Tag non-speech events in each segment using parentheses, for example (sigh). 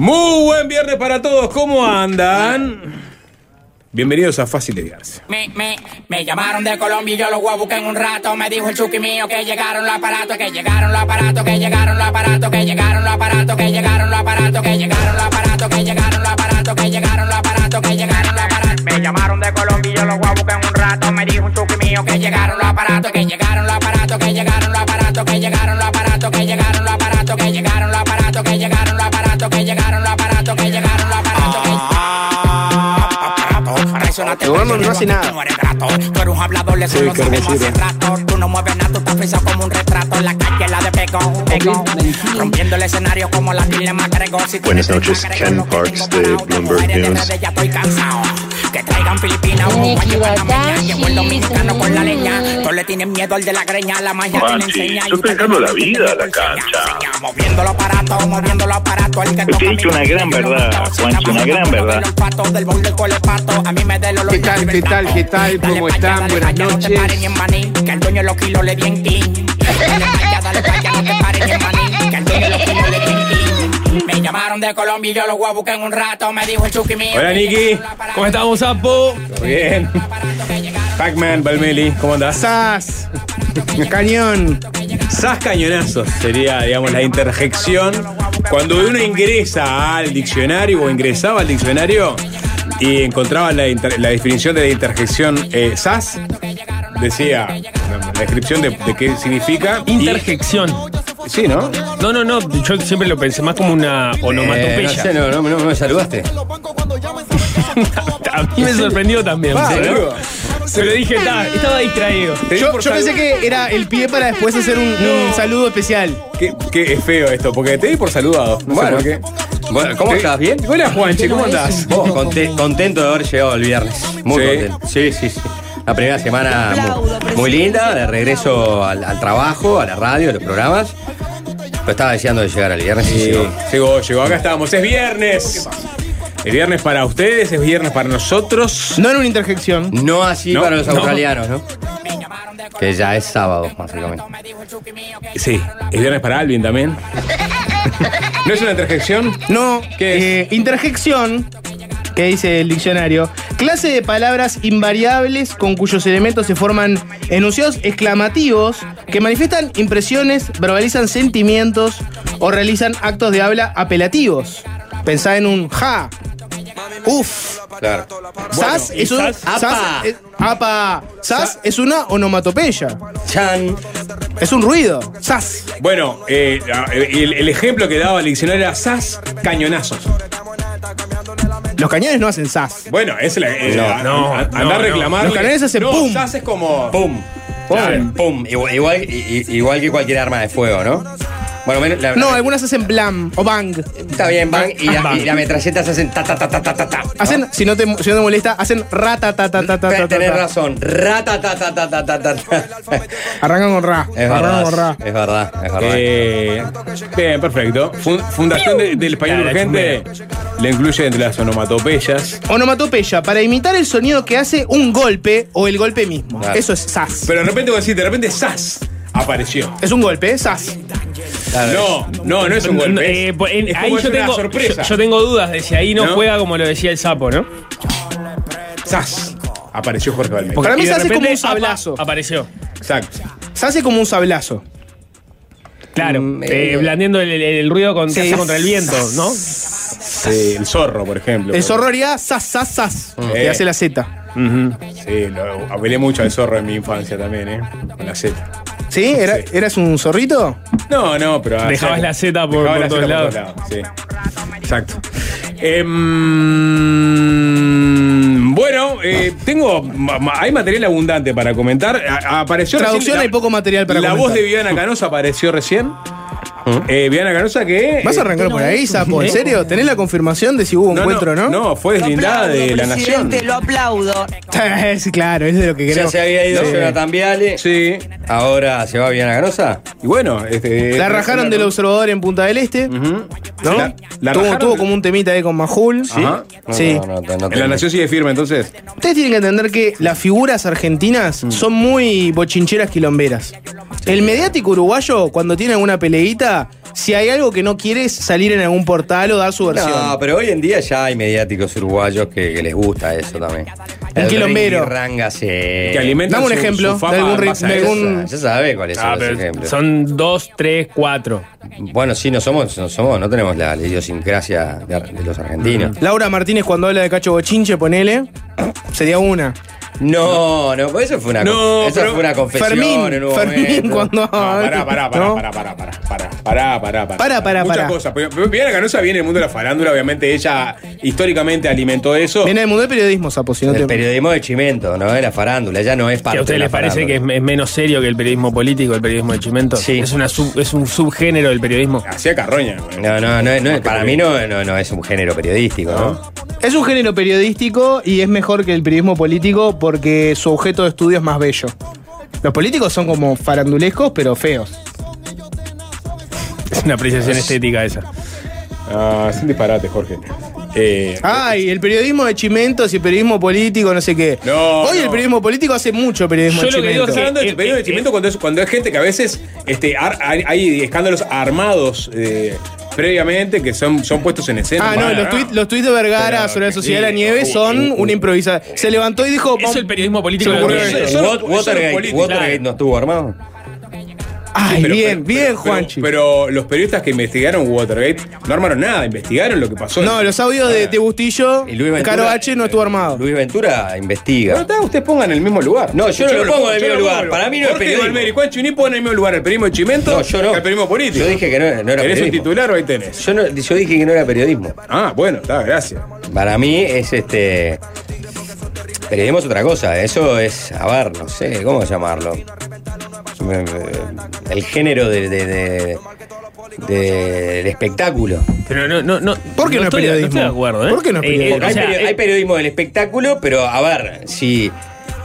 Muy buen viernes para todos, ¿cómo andan? Bienvenidos a Fácil de Guiarse. Me, me, me llamaron de Colombia y yo los voy a buscar en un rato. Me dijo el chuki mío que llegaron los aparatos, que llegaron los aparatos, que llegaron los aparatos, que llegaron los aparatos, que llegaron los aparatos, que llegaron los aparatos, que llegaron los aparatos, que llegaron los aparatos, que llegaron los aparatos. Me llamaron de Colombia y yo los voy a buscar en un rato. Me dijo el chuki mío que llegaron los aparatos, que llegaron los aparatos, que llegaron los aparatos, que llegaron los aparatos, que llegaron los aparatos, que llegaron los aparatos, que llegaron Tu mamá no hace nada. Tú eres grato, tú eres un hablador, le solo qué sabemos hermosura. hacer rato. Tú no mueves nada, tú estás frisado como un retrato. En la calle la de pegón, pegón. Rompiendo el escenario como la Dile McGregor. Si Buenas noches, Ken no te Parks de Bloomberg no News te traigan Filipina, un guayo mañana. El dominicano con la leña. Todos le tienen miedo al de la greña, la estoy dejando la vida, la cancha. Moviendo los aparatos, moviendo los aparatos. El que he dicho una gran verdad, Juancho, una gran verdad. ¿Qué tal, qué tal, qué tal? ¿Cómo están? Buenas noches. No te paren en maní. Que dueño los kilos le di en llamaron de Colombia y yo los voy a buscar en un rato. Me dijo el chuki mío. Hola, Niki. ¿Cómo estamos, Sapo? ¿Todo bien? Pac-Man, Balmeli, ¿cómo andás? Sas. Cañón. Sas cañonazos sería, digamos, la interjección. Cuando uno ingresa al diccionario o ingresaba al diccionario y encontraba la, inter- la definición de la interjección eh, Sas, decía la descripción de, de qué significa. y- Interjección. Sí, ¿no? No, no, no. Yo siempre lo pensé más como una onomatopeya. Eh, no sé, no, no, no me saludaste. (laughs) A mí me sorprendió también. Ah, boludo. Pero dije, "Ta, estaba distraído. Yo, pensé que era el pie para después hacer un, un saludo especial. Qué, qué es feo esto, porque te di por saludado. No Bueno. sé por qué. Bueno, ¿cómo estás? ¿Bien? Hola, Juanchi, ¿cómo andás? Vos, conte- contento de haber llegado el viernes. Muy Sí. contento. Sí, sí, sí. La primera semana muy, muy linda, de regreso al, al trabajo, a la radio, a los programas. Pero estaba deseando de llegar al viernes y Sí, llegó. llegó, llegó. Acá estamos. Es viernes. Es viernes para ustedes, es viernes para nosotros. No en una interjección. No así No, para los no. australianos, ¿no? Que ya es sábado, básicamente. Sí, es viernes para Alvin también. ¿No es una interjección? No. ¿Qué es? eh, interjección. Que dice el diccionario. Clase de palabras invariables con cuyos elementos se forman enunciados exclamativos que manifiestan impresiones, verbalizan sentimientos o realizan actos de habla apelativos. Pensá en un ja. Uf. Claro. Sas ¿y es un. sas? sas Apa. es- apa. Sas es una onomatopeya. Chan. Es un ruido. Sas. Bueno, eh, el, el ejemplo que daba el diccionario era sas cañonazos. Los cañones no hacen sas. Bueno, es la. eh, No, a- no, a- andar no, a no. reclamar. Los cañones hacen no, pum. Sas es como. Pum. Claro, Pum. Igual, igual, i- i- igual que cualquier arma de fuego, ¿no? Bueno, menos la- No, la- algunas hacen blam o bang. Está bien, van y, la, y la metralleta se hacen ta ta ta ta ta ta ta. ¿no? Hacen, si no te, si no te molesta, hacen rata ta ta ta ta ta, Tenés razón. Rata ta ta ta ta ta ta. Arrancan con ra. Es Arrancan con ra. verdad. Es verdad, es verdad. Eh, bien, perfecto. Fun- Fundación de- del Español Claro, Urgente le incluye entre las onomatopeyas. Onomatopeya, para imitar el sonido que hace un golpe o el golpe mismo. Claro. Eso es sas. Pero de repente vos decís, de repente Sas apareció. Es un golpe, ¿eh? sas. Claro. No, no, no es un golpe. Eh, pues, en- es ahí como yo es una tengo, sorpresa. yo, yo tengo dudas de si ahí no, ¿No? juega como lo decía el sapo, ¿no? Sas. Apareció Jorge Valmero. Para mí se hace como un sablazo. apa, apareció. Exacto. Se hace como un sablazo. Claro, Mm, eh, eh, blandiendo el, el- el ruido con, que Sí. hace contra el viento, ¿no? Sí, el zorro, por ejemplo. El zorro haría sas, sas, sas. Que Eh. hace la Z. Sí, lo, apelé mucho al zorro en mi infancia también, ¿eh? Con la Z. ¿Sí? ¿Era, Sí. ¿Eras un zorrito? No, no, pero. Dejabas la Z por- por la todos lados. Sí. Exacto. Em, bueno, eh, tengo. Hay material abundante para comentar. A- apareció Traducción, recién la- hay poco material para La comentar. voz de Viviana Canosa apareció recién. Eh, Viviana Canosa que. ¿Vas a eh, arrancar por ahí, Sapo? ¿En serio? ¿Tenés la confirmación de si hubo no, encuentro o no? No, fue deslindada de la nación. Lo aplaudo. (laughs) sí, claro, es de lo que Ya queremos. se había ido Sí. Jonathan Viale. Sí. Ahora se va bien a Ganosa. Y bueno, este. La rajaron del observador en Punta del Este. Ujú. ¿No? La, la tuvo, rajaron tuvo como un temita ahí con Majul. ¿Sí? Ajá. Sí. No, no, no, no En la nación sigue firme, entonces. Ustedes tienen que entender que las figuras argentinas son muy bochincheras quilomberas. El mediático uruguayo, cuando tiene alguna peleita, si hay algo que no quiere es salir en algún portal o dar su versión. No, pero hoy en día ya hay mediáticos uruguayos que, que les gusta eso también. Un quilombero. Ranga, sí. Que alimentan Dame un su- ejemplo su fama de algún en ri- base a de eso. algún- Ya sabe cuáles son Ah, los pero ejemplos. son dos, tres, cuatro. Bueno, sí, no somos, no somos, no tenemos la, la idiosincrasia de, ar- de los argentinos. Laura Martínez cuando habla de Cacho Bochinche, ponele, sería una. No, no, pues eso fue una, No, eso fue una confesión Fermín, en un Fermín momento. cuando... No, pará, pará, pará, ¿no? pará, pará, pará, pará, pará, pará, pará. Pará, pará, Muchas cosas. Viviana Canosa viene del mundo de la farándula, obviamente ella históricamente alimentó eso. Viene del mundo del periodismo, Sapo, si no El te... periodismo de Chimento, no de la farándula, ya no es parte ¿Que a ustedes de la les parece que es, menos serio que el periodismo político, el periodismo de Chimento? Sí. Es, una sub- es un subgénero del periodismo. Hacía carroña. No, no, no, no, para mí no, no, no es un género periodístico, ¿no? Es un género periodístico y es mejor que el periodismo político porque su objeto de estudio es más bello. Los políticos son como farandulescos, pero feos. Es una apreciación estética esa. Ah, es un disparate, Jorge. Eh, Ay, el periodismo de chimentos y el periodismo político, no sé qué. No, Hoy no. el periodismo político hace mucho periodismo Yo de lo que digo chimentos. es que- hablando del eh, periodo de eh, Chimento cuando es, cuando es gente que a veces este, ar- hay, hay escándalos armados eh, previamente que son, son puestos en escena. Ah, no, los tweets los tuits de Vergara Pero, sobre la Sociedad de la Nieve uh, son uh, uh. una improvisación. Se levantó y dijo. Es el periodismo político Watergate, político. Watergate Claro. no estuvo armado. Ay, Pero- bien, pero- bien, pero- Juanchi. Pero, los periodistas que investigaron Watergate no armaron nada, investigaron lo que pasó. no, los audios de, de Bustillo, Y Luis Ventura- Caro H no estuvo armado. Luis Ventura investiga. está, ustedes pongan en el mismo lugar. No, yo no lo pongo en el mismo lugar. Para mí no es Jorge periodismo. Valmeri, Juan Chuní ponen en el mismo lugar el periodismo de Chimento No, yo no. que el periodismo político. Yo dije que no, no era ¿Querés un periodismo. titular o ahí tenés? Yo, no- yo dije que no era periodismo. Ah, bueno, está, gracias. Para mí es este. Periodismo es otra cosa. Eso es, a ver, no sé, ¿cómo llamarlo? El género de, de- de- de- del espectáculo. Pero no, no, no. ¿Por qué no es estoy, periodismo? estoy de acuerdo, ¿eh? ¿Por qué no es Eh, periodismo? eh, hay, sea, eh, hay periodismo del espectáculo, pero a ver, si.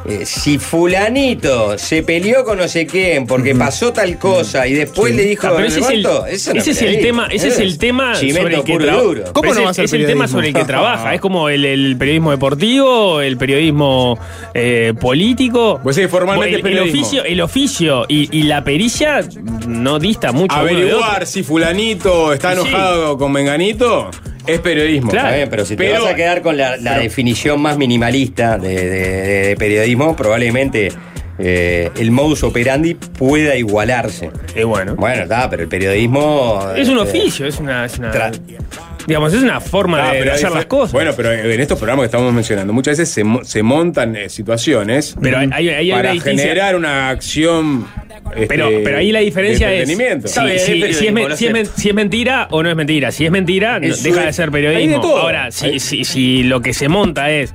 Eh, si fulanito se peleó con no sé quién porque pasó tal cosa y después le dijo Ah, pero ese es el, "Levanto", eso no ese es el tema, ese es el tema sobre el que puro y tra- duro. ¿Cómo no es va a el- ser Es el tema sobre el que trabaja. Es como el, el periodismo deportivo, el periodismo eh, político. Pues sí, formalmente el, el oficio, el oficio y, y la pericia no dista mucho de. Averiguar si fulanito está Sí. enojado con Menganito es periodismo. Claro. Está bien, pero si te Pero- vas a quedar con la, la pero- definición más minimalista de, de- de periodismo, probablemente eh, el modus operandi pueda igualarse. Eh, bueno. Bueno, está, pero el periodismo. Es un eh, oficio, es una. es una- Tra- digamos, es una forma Ah, de, pero hacer las cosas. Bueno, pero en estos programas que estamos mencionando, muchas veces se, se montan eh, situaciones Pero hay- hay- hay una para generar una acción. este, Pero, pero ahí la diferencia es entretenimiento. si, si- es si es, si si mentira o no es mentira. Si es mentira, no- deja su- de ser periodismo. de. Ahora, si, si lo que se monta es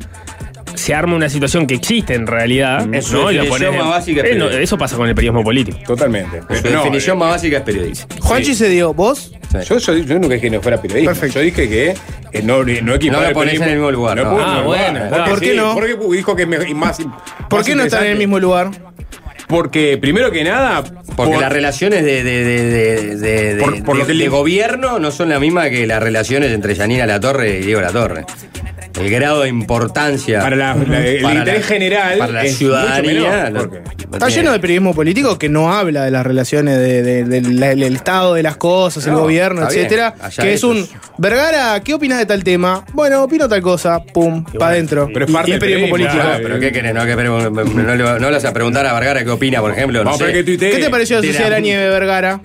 se arma una situación que existe en realidad, Es su ¿no? Y lo definición pones en- más básica es Eh, no, periodismo. eso pasa con el periodismo político. Totalmente. Su Pero no, definición eh, más básica es periodismo. Juanchi se dio, ¿vos? Yo, yo, yo nunca dije que no fuera periodismo. Perfecto. Yo dije que eh, no, no equiparar No lo el periodismo- en el mismo lugar, No no. en el Ah, bueno, lugar. ¿Por qué sí, no? Porque dijo que es más. ¿Por más qué no están en el mismo lugar? Porque, primero que nada. Porque por- las relaciones de, de, de, de- de- de- Por- por lo de- que le- de gobierno no son la misma que las relaciones entre Yanina Latorre y Diego Latorre. El grado de importancia Para la- la- el para interés general para la es ciudadanía mucho menor, no- porque no Está lleno de periodismo político que no habla de las relaciones de- de- del del estado de las cosas, el No, gobierno, etcétera. Que es un. Vergara, ¿qué opinas de tal tema? Bueno, opino tal cosa, pum, para adentro. pero es parte del periodismo político. Ah, pero ¿qué querés? No, que- pero no, le- no le vas a preguntar a Vergara qué opina, por ejemplo. No sé. qué tuitee. ¿Qué te pareció la Sociedad de la- la Nieve, Vergara?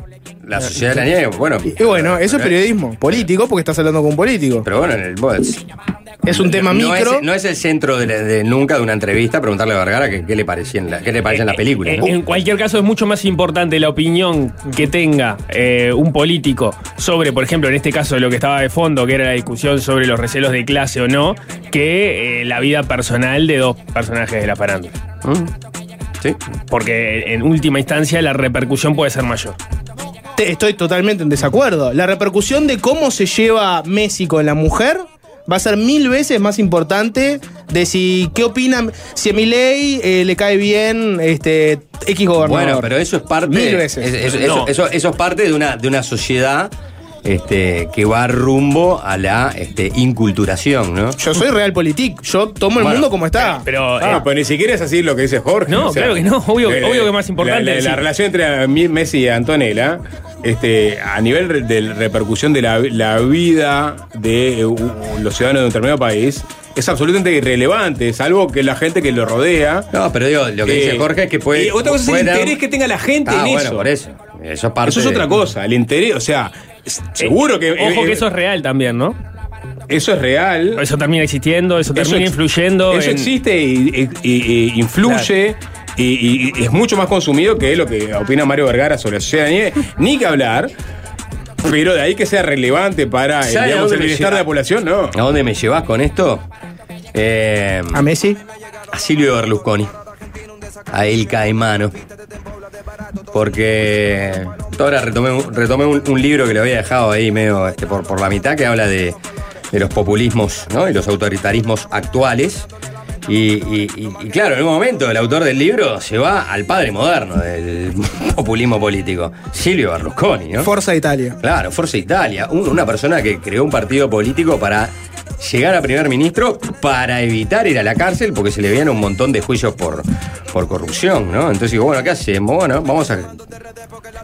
La sociedad de la nieve, bueno. Y bueno, eso es periodismo político porque estás hablando con un político. Pero bueno, en el vos- Es un tema no micro. Es, no es el centro de, nunca de una entrevista preguntarle a Vergara qué, qué le parecía en la, qué le parecía en la película. En, ¿no? en cualquier caso, es mucho más importante la opinión que tenga eh, un político sobre, por ejemplo, en este caso, lo que estaba de fondo, que era la discusión sobre los recelos de clase o no, que eh, la vida personal de dos personajes de la farándula. ¿Mm? Sí. Porque en última instancia la repercusión puede ser mayor. Estoy totalmente en desacuerdo. La repercusión de cómo se lleva Messi con la mujer va a ser mil veces más importante de si qué opinan, si a Milei eh, le cae bien este X gobernador. Bueno, pero eso es parte. Mil veces. es- es- No. eso, eso- eso es parte de una, de una sociedad este, que va rumbo a la este, inculturación, ¿no? Yo soy realpolitik, yo tomo el Bueno, mundo como está. Pero. Ah, eh, pues ni siquiera es así lo que dice Jorge. No, claro que no, obvio- eh, obvio que más importante La, la- la relación entre Messi y Antonella, este, a nivel de repercusión de la, la vida de eh, u- u- los ciudadanos de un determinado país, es absolutamente irrelevante, salvo que la gente que lo rodea. No, pero digo, lo que dice eh, Jorge es que puede. y otra cosa es el dar- interés que tenga la gente Ah, en bueno, eso. por eso. Eso es parte Eso es de- otra cosa, el interés, o sea, seguro que. Ojo que eso es real también, ¿no? eso es real. Eso termina existiendo, eso termina influyendo. Eso en- existe y, y- y- y influye. Y, y- y es mucho más consumido que lo que opina Mario Vergara sobre la sociedad. Ni, ni que hablar. Pero de ahí que sea relevante para el, ¿Sabe a digamos, el bienestar de la población, no. ¿A dónde me llevas con esto? Eh, A Messi. a Silvio Berlusconi. A El Caimano. Porque ahora retomé, un- retomé un, un libro que le había dejado ahí medio este, por, por la mitad que habla de, de los populismos ¿no? y los autoritarismos actuales. Y, y- y- y claro, en un momento el autor del libro se va al padre moderno del (laughs) populismo político, Silvio Berlusconi, ¿no? Forza Italia. Claro, Forza Italia, un- una persona que creó un partido político para llegar a primer ministro para evitar ir a la cárcel porque se le vienen un montón de juicios por, por corrupción, ¿no? Entonces digo, bueno, ¿qué hacemos? Bueno, vamos a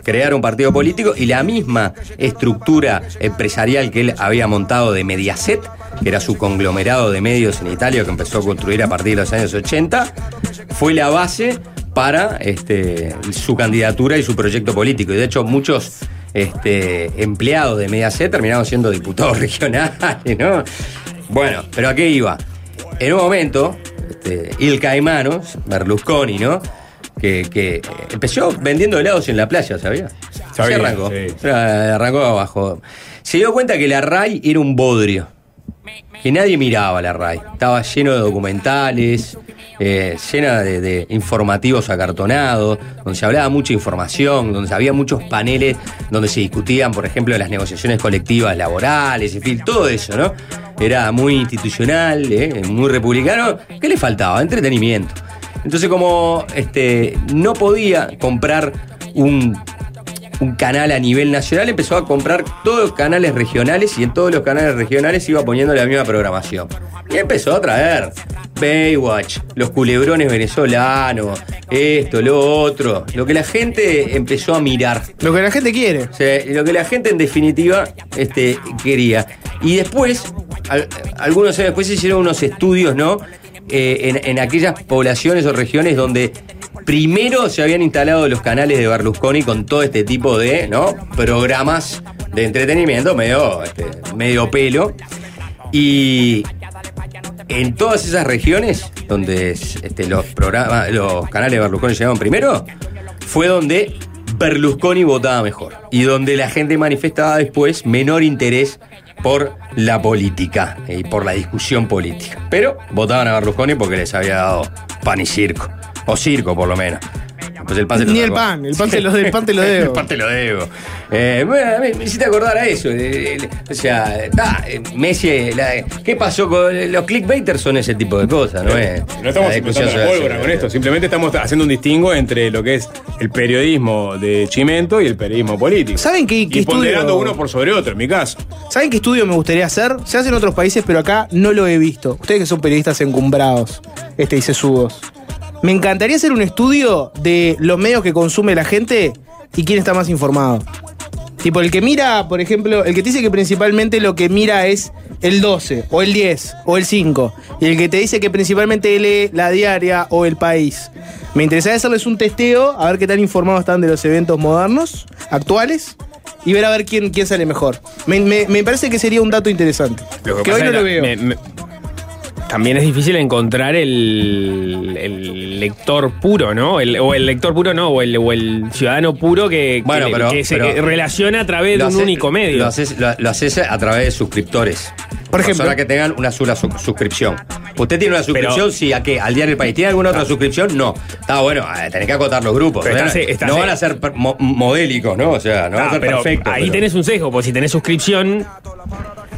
crear un partido político y la misma estructura empresarial que él había montado de Mediaset, que era su conglomerado de medios en Italia que empezó a construir a partir de los años 80, fue la base para este, su candidatura y su proyecto político. Y de hecho muchos este, empleados de Mediaset terminaron siendo diputados (laughs) regionales, ¿no? Bueno, pero ¿a qué iba? En un momento, este, Il Caimano, Berlusconi, ¿no? Que, que empezó vendiendo helados en la playa, ¿sabía? Sabía, Se arrancó. sí. Arrancó abajo. Se dio cuenta que la RAI era un bodrio. Que nadie miraba la RAI. Estaba lleno de documentales, eh, llena de, informativos acartonados, donde se hablaba mucha información, donde había muchos paneles donde se discutían, por ejemplo, las negociaciones colectivas laborales, en fin, todo eso, ¿no? Era muy institucional, eh, muy republicano. ¿Qué le faltaba? Entretenimiento. Entonces, como este, no podía comprar un un canal a nivel nacional, empezó a comprar todos los canales regionales y en todos los canales regionales iba poniendo la misma programación. Y empezó a traer Baywatch, los culebrones venezolanos, esto, lo otro, lo que la gente empezó a mirar. Lo que la gente quiere. O sea, lo que la gente en definitiva este, quería. Y después, al- algunos años después se hicieron unos estudios, ¿no? Eh, en, en aquellas poblaciones o regiones donde primero se habían instalado los canales de Berlusconi con todo este tipo de. Programas de entretenimiento medio, este, medio pelo. Y en todas esas regiones donde este, los programas, los canales de Berlusconi llegaron primero, fue donde Berlusconi votaba mejor y donde la gente manifestaba después menor interés por la política y por la discusión política. Pero votaban a Berlusconi porque les había dado pan y circo, o circo por lo menos. Pues el pan se lo Ni el pan, el pan te lo, el pan te lo (laughs) debo. El pan te lo debo. Eh, bueno, me, me hiciste acordar a eso. eh, eh, o sea, está, eh, Messi, eh, la- ¿qué pasó con los clickbaiters? Son ese tipo de cosas, ¿no? es No estamos inventando la pólvora con esto, simplemente estamos haciendo un distingo entre lo que es el periodismo de Chimento y el periodismo político. ¿Saben qué- qué y ponderando estudio- uno por sobre otro, en mi caso. ¿Saben qué estudio me gustaría hacer? Se hace en otros países, pero acá no lo he visto. Ustedes que son periodistas encumbrados, este dice Subos. Me encantaría hacer un estudio de los medios que consume la gente y quién está más informado. Tipo, el que mira, por ejemplo, el que te dice que principalmente lo que mira es el 12, o el 10, o el 5. Y el que te dice que principalmente lee la diaria o el país. Me interesaría hacerles un testeo, a ver qué tan informados están de los eventos modernos, actuales, y ver a ver quién, quién sale mejor. Me, me- me parece que sería un dato interesante. Lo Que, que hoy no lo veo. me- también es difícil encontrar el, el lector puro, ¿no? El- o el lector puro no, o el, o el ciudadano puro que, Bueno, que, pero- que se pero- relaciona a través de un hace- único medio. Lo haces, lo, lo haces a través de suscriptores. Por ejemplo. Personas que tengan una sola su- suscripción. ¿Usted tiene una suscripción? sí, ¿a qué? ¿Al Diario del País? ¿Tiene alguna otra suscripción? No. Está bueno, eh, tenés que acotar los grupos. Pero ¿no? estás- estás- no van a ser mo- modélicos, ¿no? O sea, no van Ah, a ser pero perfectos. ahí pero- tenés un sesgo, porque si tenés suscripción,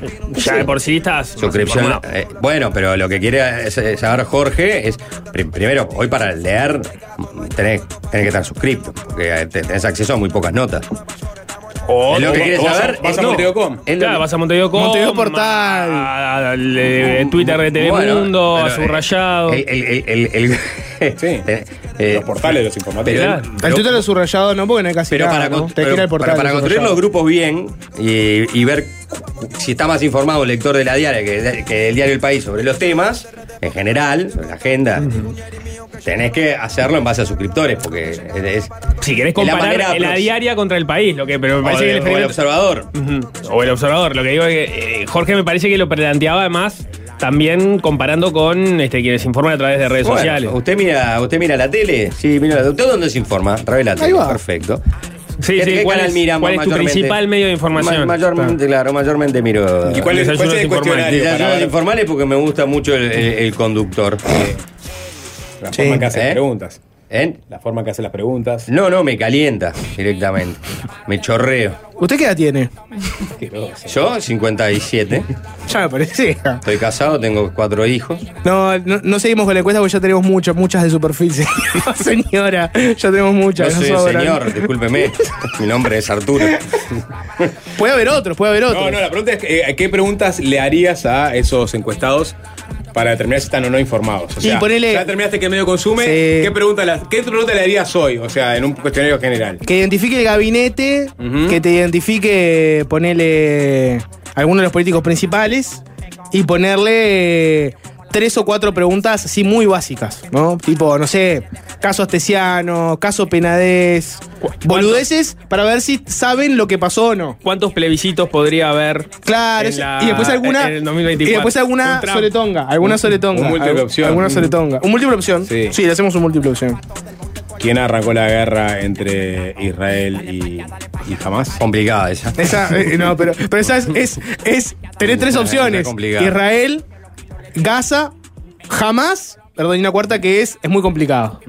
(laughs) ya de por sí estás. Suscripción. eh, bueno, pero lo que quiere es saber Jorge es, prim- primero, hoy para leer tenés, tenés que estar suscripto, porque eh, te- tenés acceso a muy pocas notas. O, Es lo que quieres saber. vas a Montevideo.com. Claro, vas a Montevideo.com, Montevideo Portal. eh, Twitter de Telemundo, a subrayado. El, Los portales, los informativos. pero- Claro. El Twitter lo subrayado no, porque no hay casi Pero nada, para, construir los grupos bien y, y ver si está más informado el lector de la diaria que, que el diario El País sobre los temas, en general, sobre la agenda, tenés que hacerlo en base a suscriptores, porque es, es- si querés la comparar la aprox- diaria contra el país, lo que, pero me o, parece de- que el o el observador. O el observador. Lo que digo es que eh, Jorge me parece que lo planteaba además también comparando con este, quienes informan a través de redes Bueno, sociales. ¿usted mira, ¿Usted mira la tele? Sí, mira la ¿Usted dónde se informa? A través de la tele. Ahí va. Perfecto. Sí, ¿Qué- sí, qué ¿cuál canal es- cuál es tu mayormente? principal medio de información? Ma- mayormente, claro, mayormente miro. ¿Y cuál es, cuál es el cuestionario? Desayunos para informales porque me gusta mucho el, el- el conductor. La forma en que hace ¿Eh? las preguntas. ¿Eh? La forma en que hace las preguntas. No, no, me calienta directamente. Me chorreo. ¿Usted qué edad tiene? Yo, 57. Ya me parecía. Estoy casado, tengo cuatro hijos. No, no, no seguimos con la encuesta porque ya tenemos muchas, muchas de su perfil, (laughs) señora. Ya tenemos No muchas. soy un sobran. señor, discúlpeme. Mi nombre es Arturo. Puede haber otros, puede haber otros. No, no, la pregunta es: eh, ¿qué preguntas le harías a esos encuestados para determinar si están o no informados? O sea, Y ponele- ya determinaste qué medio consume, Sí. ¿qué, pregunta la- ¿qué pregunta le harías hoy? O sea, en un cuestionario general. Que identifique el gabinete, que te identifique, ponerle algunos de los políticos principales y ponerle tres o cuatro preguntas así muy básicas, ¿no? Tipo, no sé, caso Astesiano, caso Penadez, boludeces para ver si saben lo que pasó o no. ¿Cuántos plebiscitos podría haber? Claro, en eso- la- y después alguna en el 2024? y después alguna soletonga, alguna soletonga, un múltiple opción. alguna soletonga, un múltiple opción. Sí. Sí, le hacemos un múltiple opción. ¿Quién arrancó la guerra entre Israel y, y Hamas? Complicada esa. Esa, eh, no, pero, pero esa es, es, es tener tres opciones. Israel, Gaza, jamás, perdón, y una cuarta que es, es muy complicado.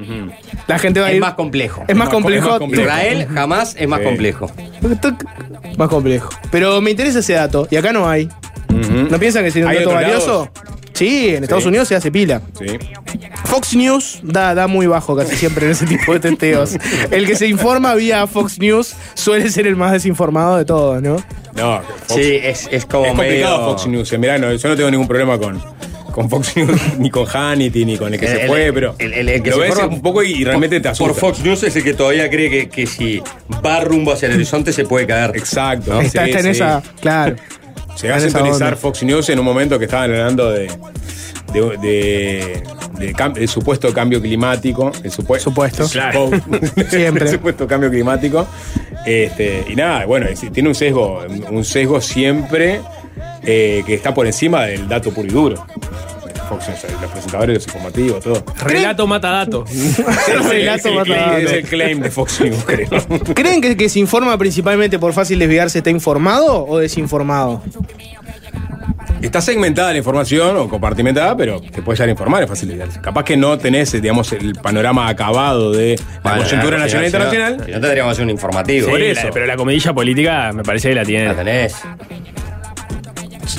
La gente va a Es ir. más complejo. Es más Es más- complejo. es más complejo. Israel jamás es más Sí. complejo. Más complejo. Pero me interesa ese dato. Y acá no hay. ¿No piensan que sería un ¿Hay dato otros valioso? Sí, en Estados Unidos se hace pila. Sí. Fox News da, da muy bajo casi siempre en ese (laughs) tipo de testeos. El que se informa vía Fox News suele ser el más desinformado de todos, ¿no? No, Fox- Sí, es, es como es complicado medio- Fox News. En verano, yo no tengo ningún problema con, con Fox News, (laughs) ni con Hannity, ni con el que se fue, el- pero el- el- el que lo se ves un poco y, y realmente te asusta. Por Fox News es el que todavía cree que, que si va rumbo hacia el horizonte se puede caer. Exacto. está sí, está en sí. esa. Claro. (laughs) Llegué a en esa sintonizar. Fox News en un momento que estaban hablando de, de, de- del supuesto cambio climático. El supuesto. Supuesto. Claro. (laughs) Siempre. el supuesto cambio climático. Este, y nada, bueno, es- tiene un sesgo, un sesgo siempre eh, que está por encima del dato puro y duro. Fox News, los presentadores, los informativos, todo. Relato mata dato. (laughs) (laughs) Relato es, el mata claim, dato. es el claim de Fox News, creo. ¿Creen que, que se informa principalmente por fácil desviarse está informado o desinformado? Está segmentada la información o compartimentada, pero te puede llegar a informar, es fácil de leer. Capaz que no tenés, digamos, el panorama acabado de la Bueno, coyuntura nacional e internacional. Si no tendríamos que hacer un informativo. Sí, Por la- eso. pero la comidilla política me parece que la tiene. La tenés.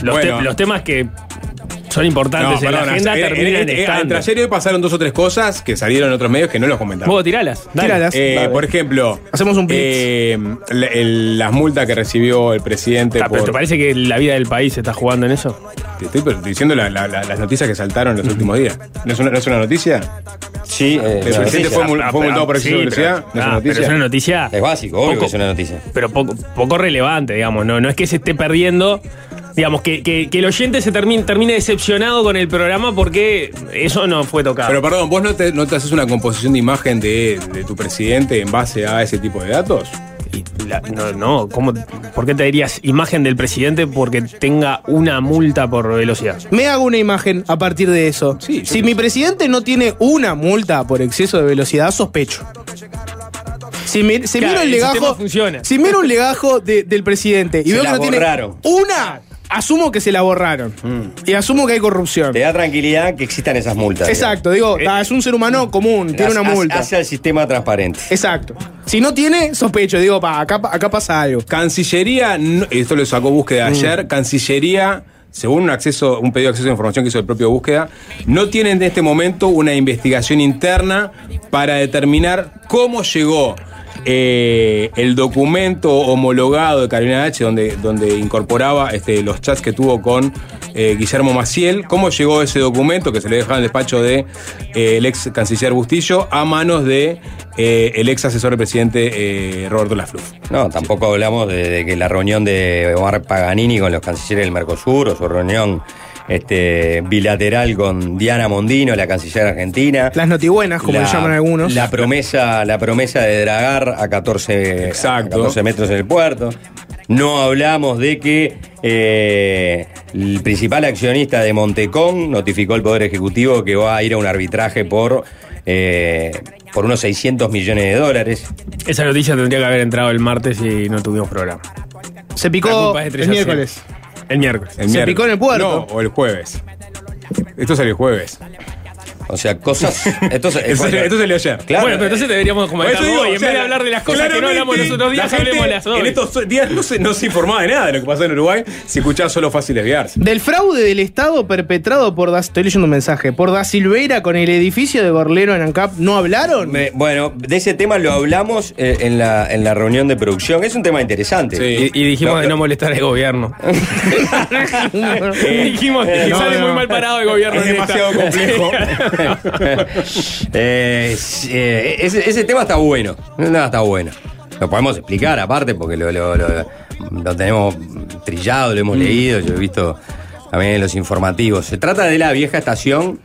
Los, Bueno. te- los temas que son importantes en la agenda en- en- terminan en- estando. Entre ayer y hoy pasaron dos o tres cosas que salieron en otros medios que no los comentamos. Vos tiralas. Eh, Dale. por ejemplo, Hacemos un eh, la- el- las multas que recibió el presidente Ah, pero ¿Te parece que la vida del país se está jugando en eso? Te estoy diciendo la- la- la- las noticias que saltaron en los últimos días. ¿No es una, no es una noticia? Sí, eh, El presidente noticia. fue, mul- Ah, fue multado por exceso sí, de velocidad. pero- ¿No es ah, una pero noticia? es una noticia. Es básico, obvio Poco- que es una noticia. Pero poco, poco relevante, digamos. No, no es que se esté perdiendo. Digamos, que, que- que el oyente se termine, termine decepcionado con el programa porque eso no fue tocado. Pero perdón, ¿vos no te, no te haces una composición de imagen de, de tu presidente en base a ese tipo de datos? Y la- no, no, ¿cómo, ¿por qué te dirías imagen del presidente porque tenga una multa por velocidad? Me hago una imagen a partir de eso. Sí, si mi presidente no tiene una multa por exceso de velocidad, sospecho. Si, mi- si Claro, miro el legajo. funciona. Si miro un legajo de- del presidente y Se veo que no tiene una, asumo que se la borraron. Y asumo que hay corrupción. Te da tranquilidad que existan esas multas. Exacto, digo, ah, es un ser humano común, tiene una multa. Hace al sistema transparente. Exacto. Si no tiene, sospecho, digo, pa, acá, acá pasa algo. Cancillería, no- esto lo sacó búsqueda ayer, Cancillería, según un acceso, un pedido de acceso a información que hizo el propio búsqueda, no tiene en este momento una investigación interna para determinar cómo llegó eh, el documento homologado de Carolina H, donde, donde incorporaba este, los chats que tuvo con eh, Guillermo Maciel. ¿Cómo llegó ese documento que se le dejaba en el despacho del de, el ex canciller Bustillo a manos de el ex asesor del presidente Roberto Lafluf? No, tampoco hablamos de que la reunión de Omar Paganini con los cancilleres del Mercosur o su reunión este, bilateral con Diana Mondino, la canciller argentina. Las notibuenas, como La- le llaman algunos. La promesa, la promesa de dragar a 14, Exacto. a 14 metros en el puerto. No hablamos de que eh, el principal accionista de Montecón notificó al Poder Ejecutivo que va a ir a un arbitraje por, eh, por unos 600 millones de dólares. Esa noticia tendría que haber entrado el martes y no tuvimos programa. Se picó el miércoles. El miércoles. El Se miércoles. picó en el puerto. No, o el jueves. Esto salió el jueves. O sea, cosas. Esto, se- Esto, bueno, esto salió ayer. Claro. Bueno, pero entonces deberíamos comentar eso digo, hoy. o En sea, vez de hablar de las cosas que no hablamos los otros días, la gente hablemoslas hoy. En estos días no se, no se informaba de nada de lo que pasó en Uruguay si escuchaba solo fácil desviarse. Del fraude del Estado perpetrado por Da, estoy leyendo un mensaje, por Da Silveira con el edificio de Gorlero en ANCAP, ¿no hablaron? Me- bueno, de ese tema lo hablamos eh, en, la, en la reunión de producción. Es un tema interesante. Sí. Y, y dijimos No, de no molestar al gobierno. (laughs) (laughs) dijimos que no, sale no. muy mal parado el gobierno. Es demasiado complejo. (laughs) (laughs) Eh, eh, ese, ese tema está bueno. No, está bueno. Lo podemos explicar aparte porque lo, lo- lo- lo tenemos trillado, lo hemos leído, yo he visto también en los informativos. Se trata de la vieja estación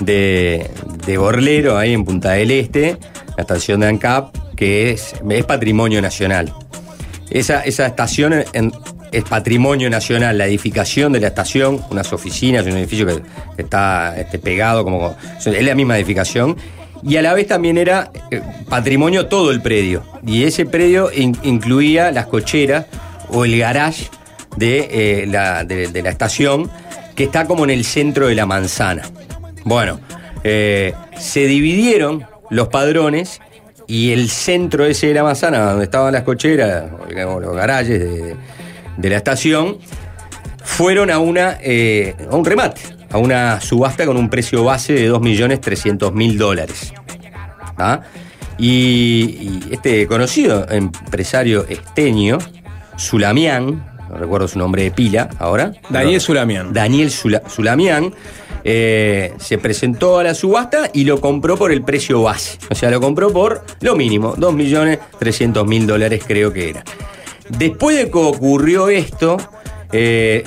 de, de Borlero, ahí en Punta del Este, la estación de ANCAP, que es, es patrimonio nacional. Esa, esa estación en- es patrimonio nacional, la edificación de la estación, unas oficinas, un edificio que, está este, pegado, como es la misma edificación, y a la vez también era eh, patrimonio todo el predio. Y ese predio in- incluía las cocheras o el garage de, eh, la, de- la estación, que está como en el centro de la manzana. Bueno, eh, se dividieron los padrones y el centro ese de la manzana, donde estaban las cocheras, los garajes de, de la estación, fueron a, una, eh, a un remate, a una subasta con un precio base de 2.300.000 dólares. ¿Ah? Y, y este conocido empresario esteño, Sulamián, no recuerdo su nombre de pila ahora. Daniel pero- Sulamián. Daniel Sula- Sulamián eh, se presentó a la subasta y lo compró por el precio base. O sea, lo compró por lo mínimo, 2.300.000 dólares creo que era. Después de que ocurrió esto, eh,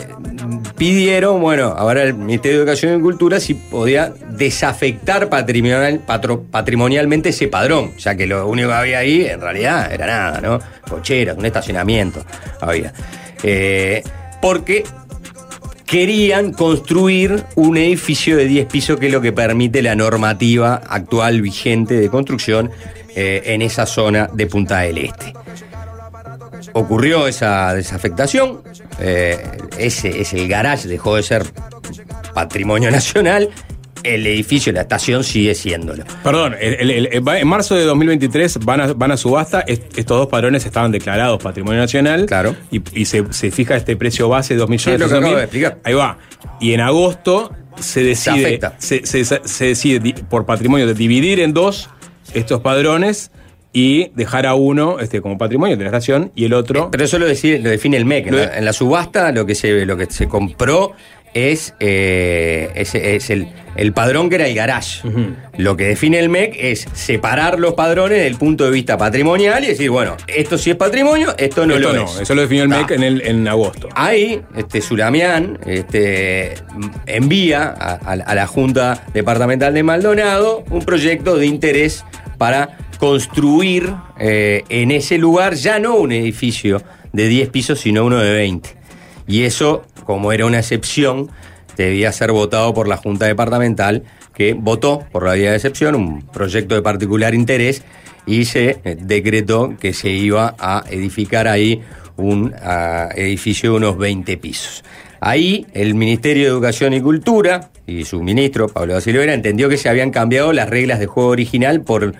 pidieron, bueno, ahora el Ministerio de Educación y Cultura si podía desafectar patrimonial, patro- patrimonialmente ese padrón, ya que lo único que había ahí en realidad era nada, ¿no? Cocheras, un estacionamiento había. Eh, porque querían construir un edificio de 10 pisos, que es lo que permite la normativa actual vigente de construcción eh, en esa zona de Punta del Este. Ocurrió esa desafectación, eh, ese es el garage, dejó de ser patrimonio (laughs) nacional, el edificio, la estación sigue siéndolo. Perdón, el- el- el- el- va- en marzo de 2023 van a, van a subasta. Est- estos dos padrones estaban declarados patrimonio nacional. Claro. Y, y se, se fija este precio base de 2 millones Sí, es lo que de acabo de explicar. Ahí va. Y en agosto se decide. Se, se- se decide por patrimonio de dividir en dos estos padrones y dejar a uno este, como patrimonio de la estación y el otro. Pero eso lo, decide- lo define el MEC. La, en la subasta lo que se, lo que se compró es, eh, es, es el, el padrón que era el garage. Lo que define el MEC es separar los padrones desde el punto de vista patrimonial y decir, bueno, esto sí es patrimonio, esto no esto lo no, es. eso lo definió el Ah. MEC en, el, en agosto. Ahí, este Sulamián este, envía a, a- a la Junta Departamental de Maldonado un proyecto de interés para construir eh, en ese lugar ya no un edificio de 10 pisos, sino uno de 20. Y eso, como era una excepción, debía ser votado por la Junta Departamental, que votó por la vía de excepción un proyecto de particular interés y se eh, decretó que se iba a edificar ahí un ah, edificio de unos 20 pisos. Ahí el Ministerio de Educación y Cultura y su ministro, Pablo da entendió que se habían cambiado las reglas de juego original por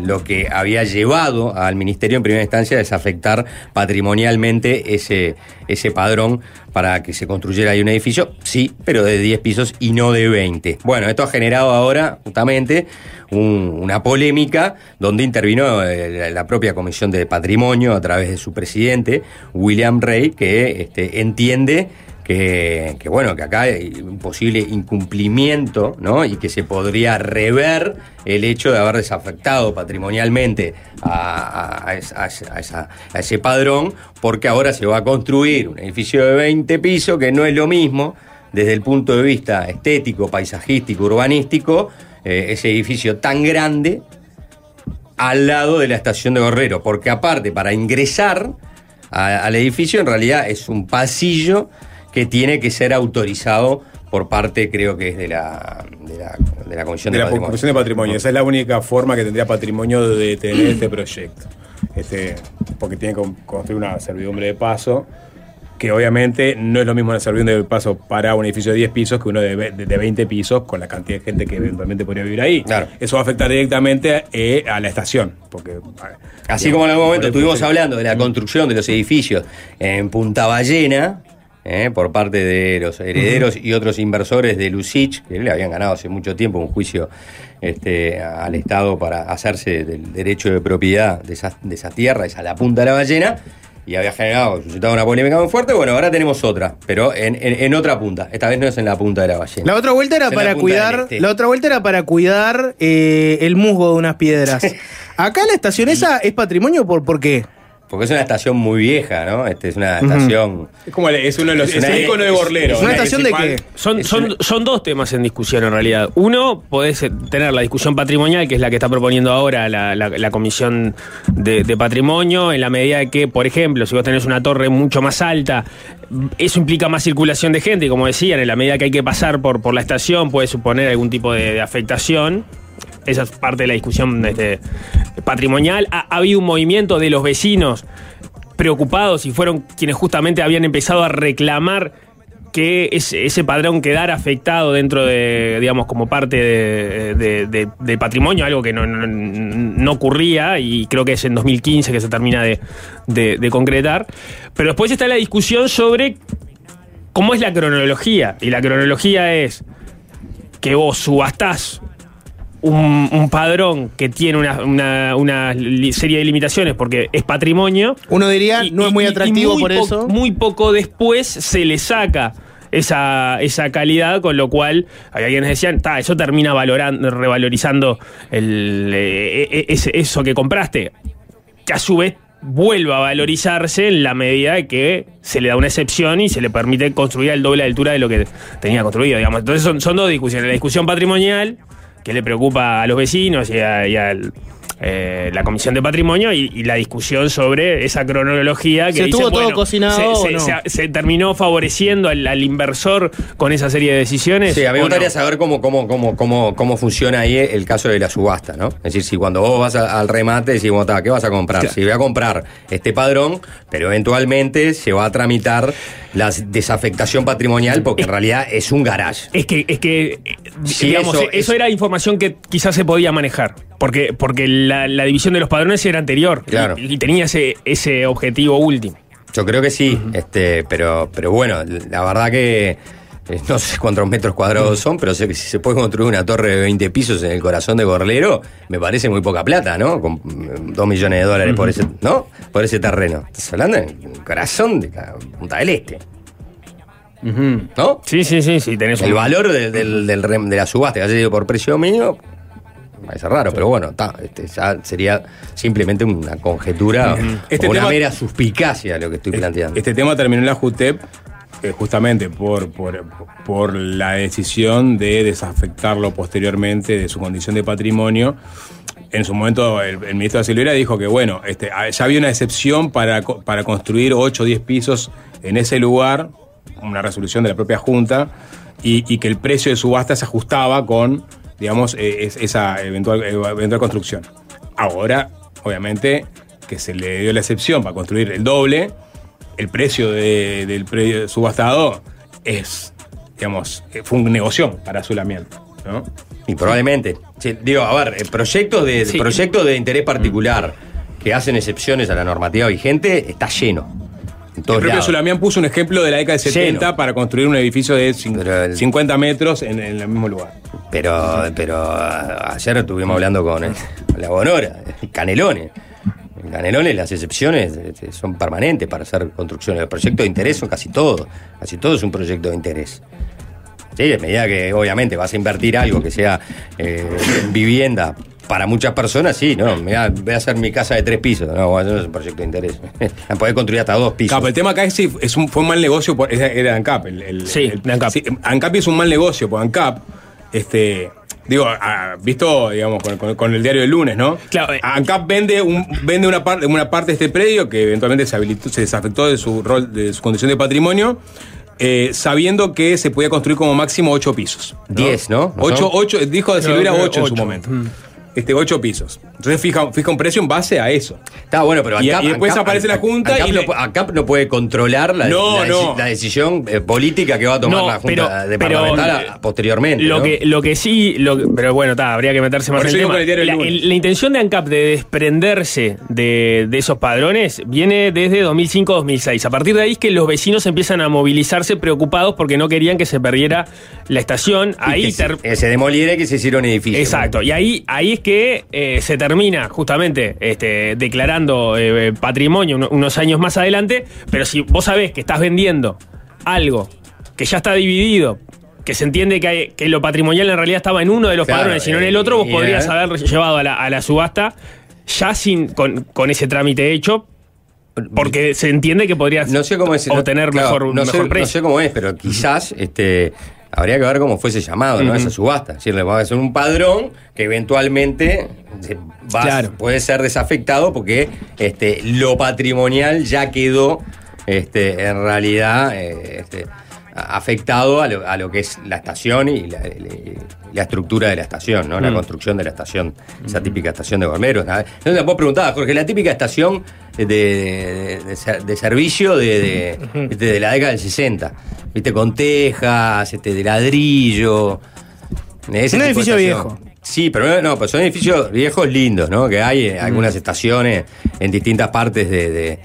lo que había llevado al ministerio en primera instancia es afectar patrimonialmente ese, ese padrón para que se construyera ahí un edificio, sí, pero de 10 pisos y no de 20. Bueno, esto ha generado ahora justamente un- una polémica donde intervino eh, la propia Comisión de Patrimonio a través de su presidente, William Rey, que este, entiende que, que, bueno, que acá hay un posible incumplimiento, ¿no? Y que se podría rever el hecho de haber desafectado patrimonialmente a, a- ese padrón, porque ahora se va a construir un edificio de 20 pisos, que no es lo mismo desde el punto de vista estético, paisajístico, urbanístico, eh, ese edificio tan grande al lado de la estación de Gorrero, porque aparte, para ingresar al edificio, en realidad es un pasillo que tiene que ser autorizado por parte, creo que es de la, de la, de la Comisión De de, la Patrimonio. Comisión de Patrimonio. Esa es la única forma que tendría patrimonio de tener este proyecto. Este, porque tiene que construir una servidumbre de paso, que obviamente no es lo mismo una servidumbre de paso para un edificio de 10 pisos que uno de, de 20 pisos con la cantidad de gente que eventualmente podría vivir ahí. Claro. Eso va a afectar directamente eh, a la estación. Porque, Así como en algún momento estuvimos hablando de la construcción de los edificios en Punta Ballena, eh, por parte de los herederos y otros inversores de Lucich, que le habían ganado hace mucho tiempo un juicio este, al Estado para hacerse del derecho de propiedad de esa, de esa tierra, esa la Punta de la Ballena, y había generado, suscitado una polémica muy fuerte. Bueno, ahora tenemos otra, pero en, en- en otra punta. Esta vez no es en la Punta de la Ballena. La otra vuelta era Es en la para cuidar. este. La otra vuelta era para cuidar eh, el musgo de unas piedras. (laughs) Acá la estación esa es patrimonio por, ¿por qué? Porque es una estación muy vieja, ¿no? Este, es una estación... Es como el- es uno de los. Es el icono de Borlero. es una estación de qué? Son, Es son, una- son dos temas en discusión en realidad. Uno, podés eh, tener la discusión patrimonial, que es la que está proponiendo ahora la, la- la Comisión de, de Patrimonio, en la medida de que, por ejemplo, si vos tenés una torre mucho más alta, eso implica más circulación de gente, y como decían, en la medida que hay que pasar por, por la estación puede suponer algún tipo de, de afectación. Esa es parte de la discusión este, patrimonial. Ha, ha habido un movimiento de los vecinos preocupados y fueron quienes justamente habían empezado a reclamar que ese, ese padrón quedara afectado dentro de, digamos, como parte de, de- de- del patrimonio, algo que no, no- no ocurría y creo que es en 2015 que se termina de concretar. Pero después está la discusión sobre cómo es la cronología. Y la cronología es que vos subastás un, un padrón que tiene una, una- serie de limitaciones porque es patrimonio. Uno diría, Y- no es muy y- y atractivo muy por po- eso. Muy poco después se le saca esa, esa calidad, con lo cual hay quienes decían, "Ta, eso termina valorando, revalorizando el, eh, eh, ese- eso que compraste, que a su vez vuelva a valorizarse en la medida de que se le da una excepción y se le permite construir al doble de altura de lo que tenía construido, digamos. Entonces son, son dos discusiones. La discusión patrimonial, que le preocupa a los vecinos y a, y al, eh, la Comisión de Patrimonio, y, y la discusión sobre esa cronología que ¿Se dice, estuvo todo cocinado se, o se- no? se- se terminó favoreciendo al, al inversor con esa serie de decisiones. Sí, a mí me gustaría saber cómo, cómo, cómo, cómo, cómo funciona ahí el caso de la subasta, ¿no? Es decir, si cuando vos vas a- al remate decís, bueno, ¿qué vas a comprar? Si voy a comprar este padrón, pero eventualmente se va a tramitar la desafectación patrimonial porque en realidad es un garage. Es que, es que Sí, digamos, eso eso, es- era información que quizás se podía manejar. Porque, porque la, la división de los padrones era anterior. Claro. Y, y tenía ese, ese objetivo último. Yo creo que sí, este, pero, pero bueno, la verdad que eh, no sé cuántos metros cuadrados son, pero sé que si se puede construir una torre de 20 pisos en el corazón de Gorlero, me parece muy poca plata, ¿no? Con mm, dos millones de dólares por ese, ¿no? Por ese terreno. Estás hablando en corazón de Punta del Este. ¿No? Sí, sí, sí, sí, tenés El valor del, del- de la subasta que haya sido por precio mío, parece raro, pero bueno, está, este, ya sería simplemente una conjetura Este o una tema- mera suspicacia lo que estoy planteando. Este tema terminó en la JUTEP eh, justamente por, por, por la decisión de desafectarlo posteriormente de su condición de patrimonio. En su momento, el, el ministro de Silveira dijo que, bueno, este, ah, ya había una excepción para, para construir 8 o 10 pisos en ese lugar, una resolución de la propia Junta, y, y que el precio de subasta se ajustaba con, digamos, eh, es- esa eventual, eventual construcción. Ahora, obviamente, que se le dio la excepción para construir el doble, el precio de- del predio subastado es, digamos, eh, fue un negocio para Sulamiento, ¿no? Y probablemente, Sí, digo, a ver, eh, proyectos de, Sí. proyectos de interés particular que hacen excepciones a la normativa vigente está lleno. El propio lados. Zulamián puso un ejemplo de la década de 70 Lleno. para construir un edificio de el- 50 metros en, en el mismo lugar. Pero, pero ayer estuvimos hablando con, la Bonora, Canelones. Canelones las excepciones este, son permanentes para hacer construcciones. Los proyectos de interés son casi todos. Casi todo es un proyecto de interés. Sí, a medida que obviamente vas a invertir algo que sea eh, en vivienda para muchas personas, sí, no, mirá, voy a hacer mi casa de tres pisos. No, bueno, no es un proyecto de interés. (laughs) Podés construir hasta dos pisos. Claro, el tema acá es si es un, fue un mal negocio, por, era, ANCAP. El, el- Sí, el- ANCAP. ANCAP es un mal negocio, porque ANCAP, este, digo, ah, visto, digamos, con, con- con el diario del lunes, ¿no? Claro, eh. ANCAP vende, un, vende una, parte una parte de este predio que eventualmente se, habilitó, se desafectó de su rol, de su condición de patrimonio. eh, sabiendo que se podía construir como máximo ocho pisos. Diez, ¿no? ¿No Ocho, ocho, dijo de creo ocho en su momento. Este, ocho pisos. Entonces fija, fija un precio en base a eso. Está bueno, pero Y- ANCAP, y después ANCAP- aparece la Junta ANCAP y no, le- pu- ANCAP no puede controlar la, No, la, no. la decisión eh, política que va a tomar No, la Junta pero- a- posteriormente. Lo, ¿no? que, lo que sí, lo pero bueno, ta, habría que meterse más Por en el tema. el la, el- la intención de ANCAP de desprenderse de, de esos padrones viene desde 2005-2006. A partir de ahí es que los vecinos empiezan a movilizarse preocupados porque no querían que se perdiera la estación. Y Ahí que se, se demoliera y que se hicieron edificios. Exacto, y ahí, ahí es que eh, se termina justamente este, declarando eh, patrimonio uno- unos años más adelante, pero si vos sabés que estás vendiendo algo que ya está dividido, que se entiende que, hay- que lo patrimonial en realidad estaba en uno de los Claro, padrones y no en eh, el otro, vos podrías eh. haber llevado a la, a la subasta ya sin con, con ese trámite hecho, porque se entiende que podrías No sé cómo es. no- obtener claro, mejor, no, mejor sé, no precio. sé cómo es, pero quizás este, habría que ver cómo fuese llamado, ¿no? Esa subasta. Es decir, le va a hacer un padrón que eventualmente se va- Claro. puede ser desafectado porque este, lo patrimonial ya quedó este, en realidad eh, este, afectado a lo, a lo que es la estación y la, la estructura de la estación, ¿no? La Mm. construcción de la estación, esa típica estación de bomberos. ¿no? Entonces vos preguntabas, Jorge, la típica estación de, de- de ser- de servicio de, de- de la década del 60, ¿viste? Con tejas, este, de ladrillo. ese Un edificio viejo. Sí, pero no, pues son edificios viejos lindos, ¿no? Que hay en algunas estaciones en distintas partes de, de-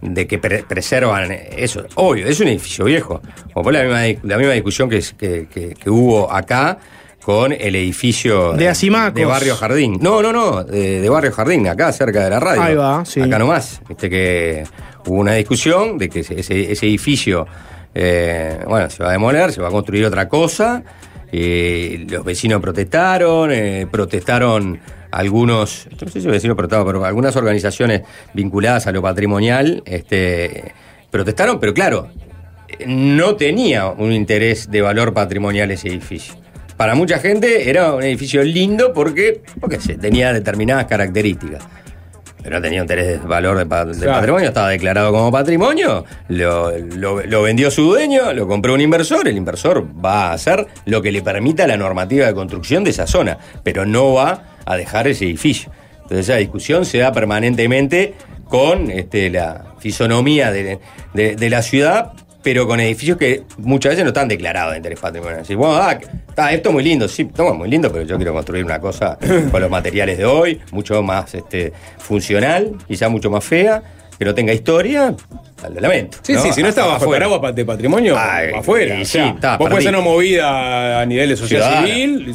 de que pre- preservan eso. Obvio, es un edificio viejo. Como fue la misma, la misma discusión que, que- que- que hubo acá con el edificio De Asimacos. de Barrio Jardín. No, no, no, de, de Barrio Jardín, acá cerca de la radio. Ahí va, sí. Acá nomás. Viste que hubo una discusión de que ese, edificio, eh, bueno, se va a demoler, se va a construir otra cosa. Eh, los vecinos protestaron, eh, protestaron algunos, no sé si vecinos protestaron, pero algunas organizaciones vinculadas a lo patrimonial, este, protestaron, pero claro, no tenía un interés de valor patrimonial ese edificio. Para mucha gente era un edificio lindo porque, porque se tenía determinadas características. Pero no tenía interés de valor de, pa- de Claro. patrimonio, estaba declarado como patrimonio, lo, lo- lo vendió su dueño, lo compró un inversor, el inversor va a hacer lo que le permita la normativa de construcción de esa zona, pero no va a dejar ese edificio. Entonces esa discusión se da permanentemente con este, la fisonomía de, de- de la ciudad, pero con edificios que muchas veces no están declarados de interés patrimonial. Decís, bueno, ah, está, esto es muy lindo, sí, toma, muy lindo, pero yo quiero construir una cosa (coughs) con los materiales de hoy, mucho más este, funcional, quizá mucho más fea, que no tenga historia, lo lamento. Sí, sí, si no está bajo el Afuera. paraguas de patrimonio, Ay, afuera. sí, está, vos podés perdí. una movida a nivel de sociedad Ciudadana. civil,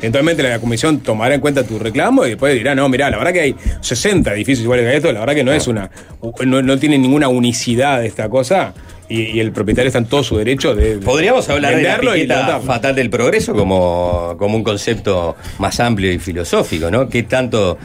eventualmente la comisión tomará en cuenta tu reclamo y después dirá, no, mirá, la verdad que hay 60 edificios iguales que esto, la verdad que no es una, no, no tiene ninguna unicidad esta cosa y, y el propietario está en todo su derecho de, Podríamos hablar de la fatal del progreso como, como un concepto más amplio y filosófico, ¿no? ¿Qué tanto...?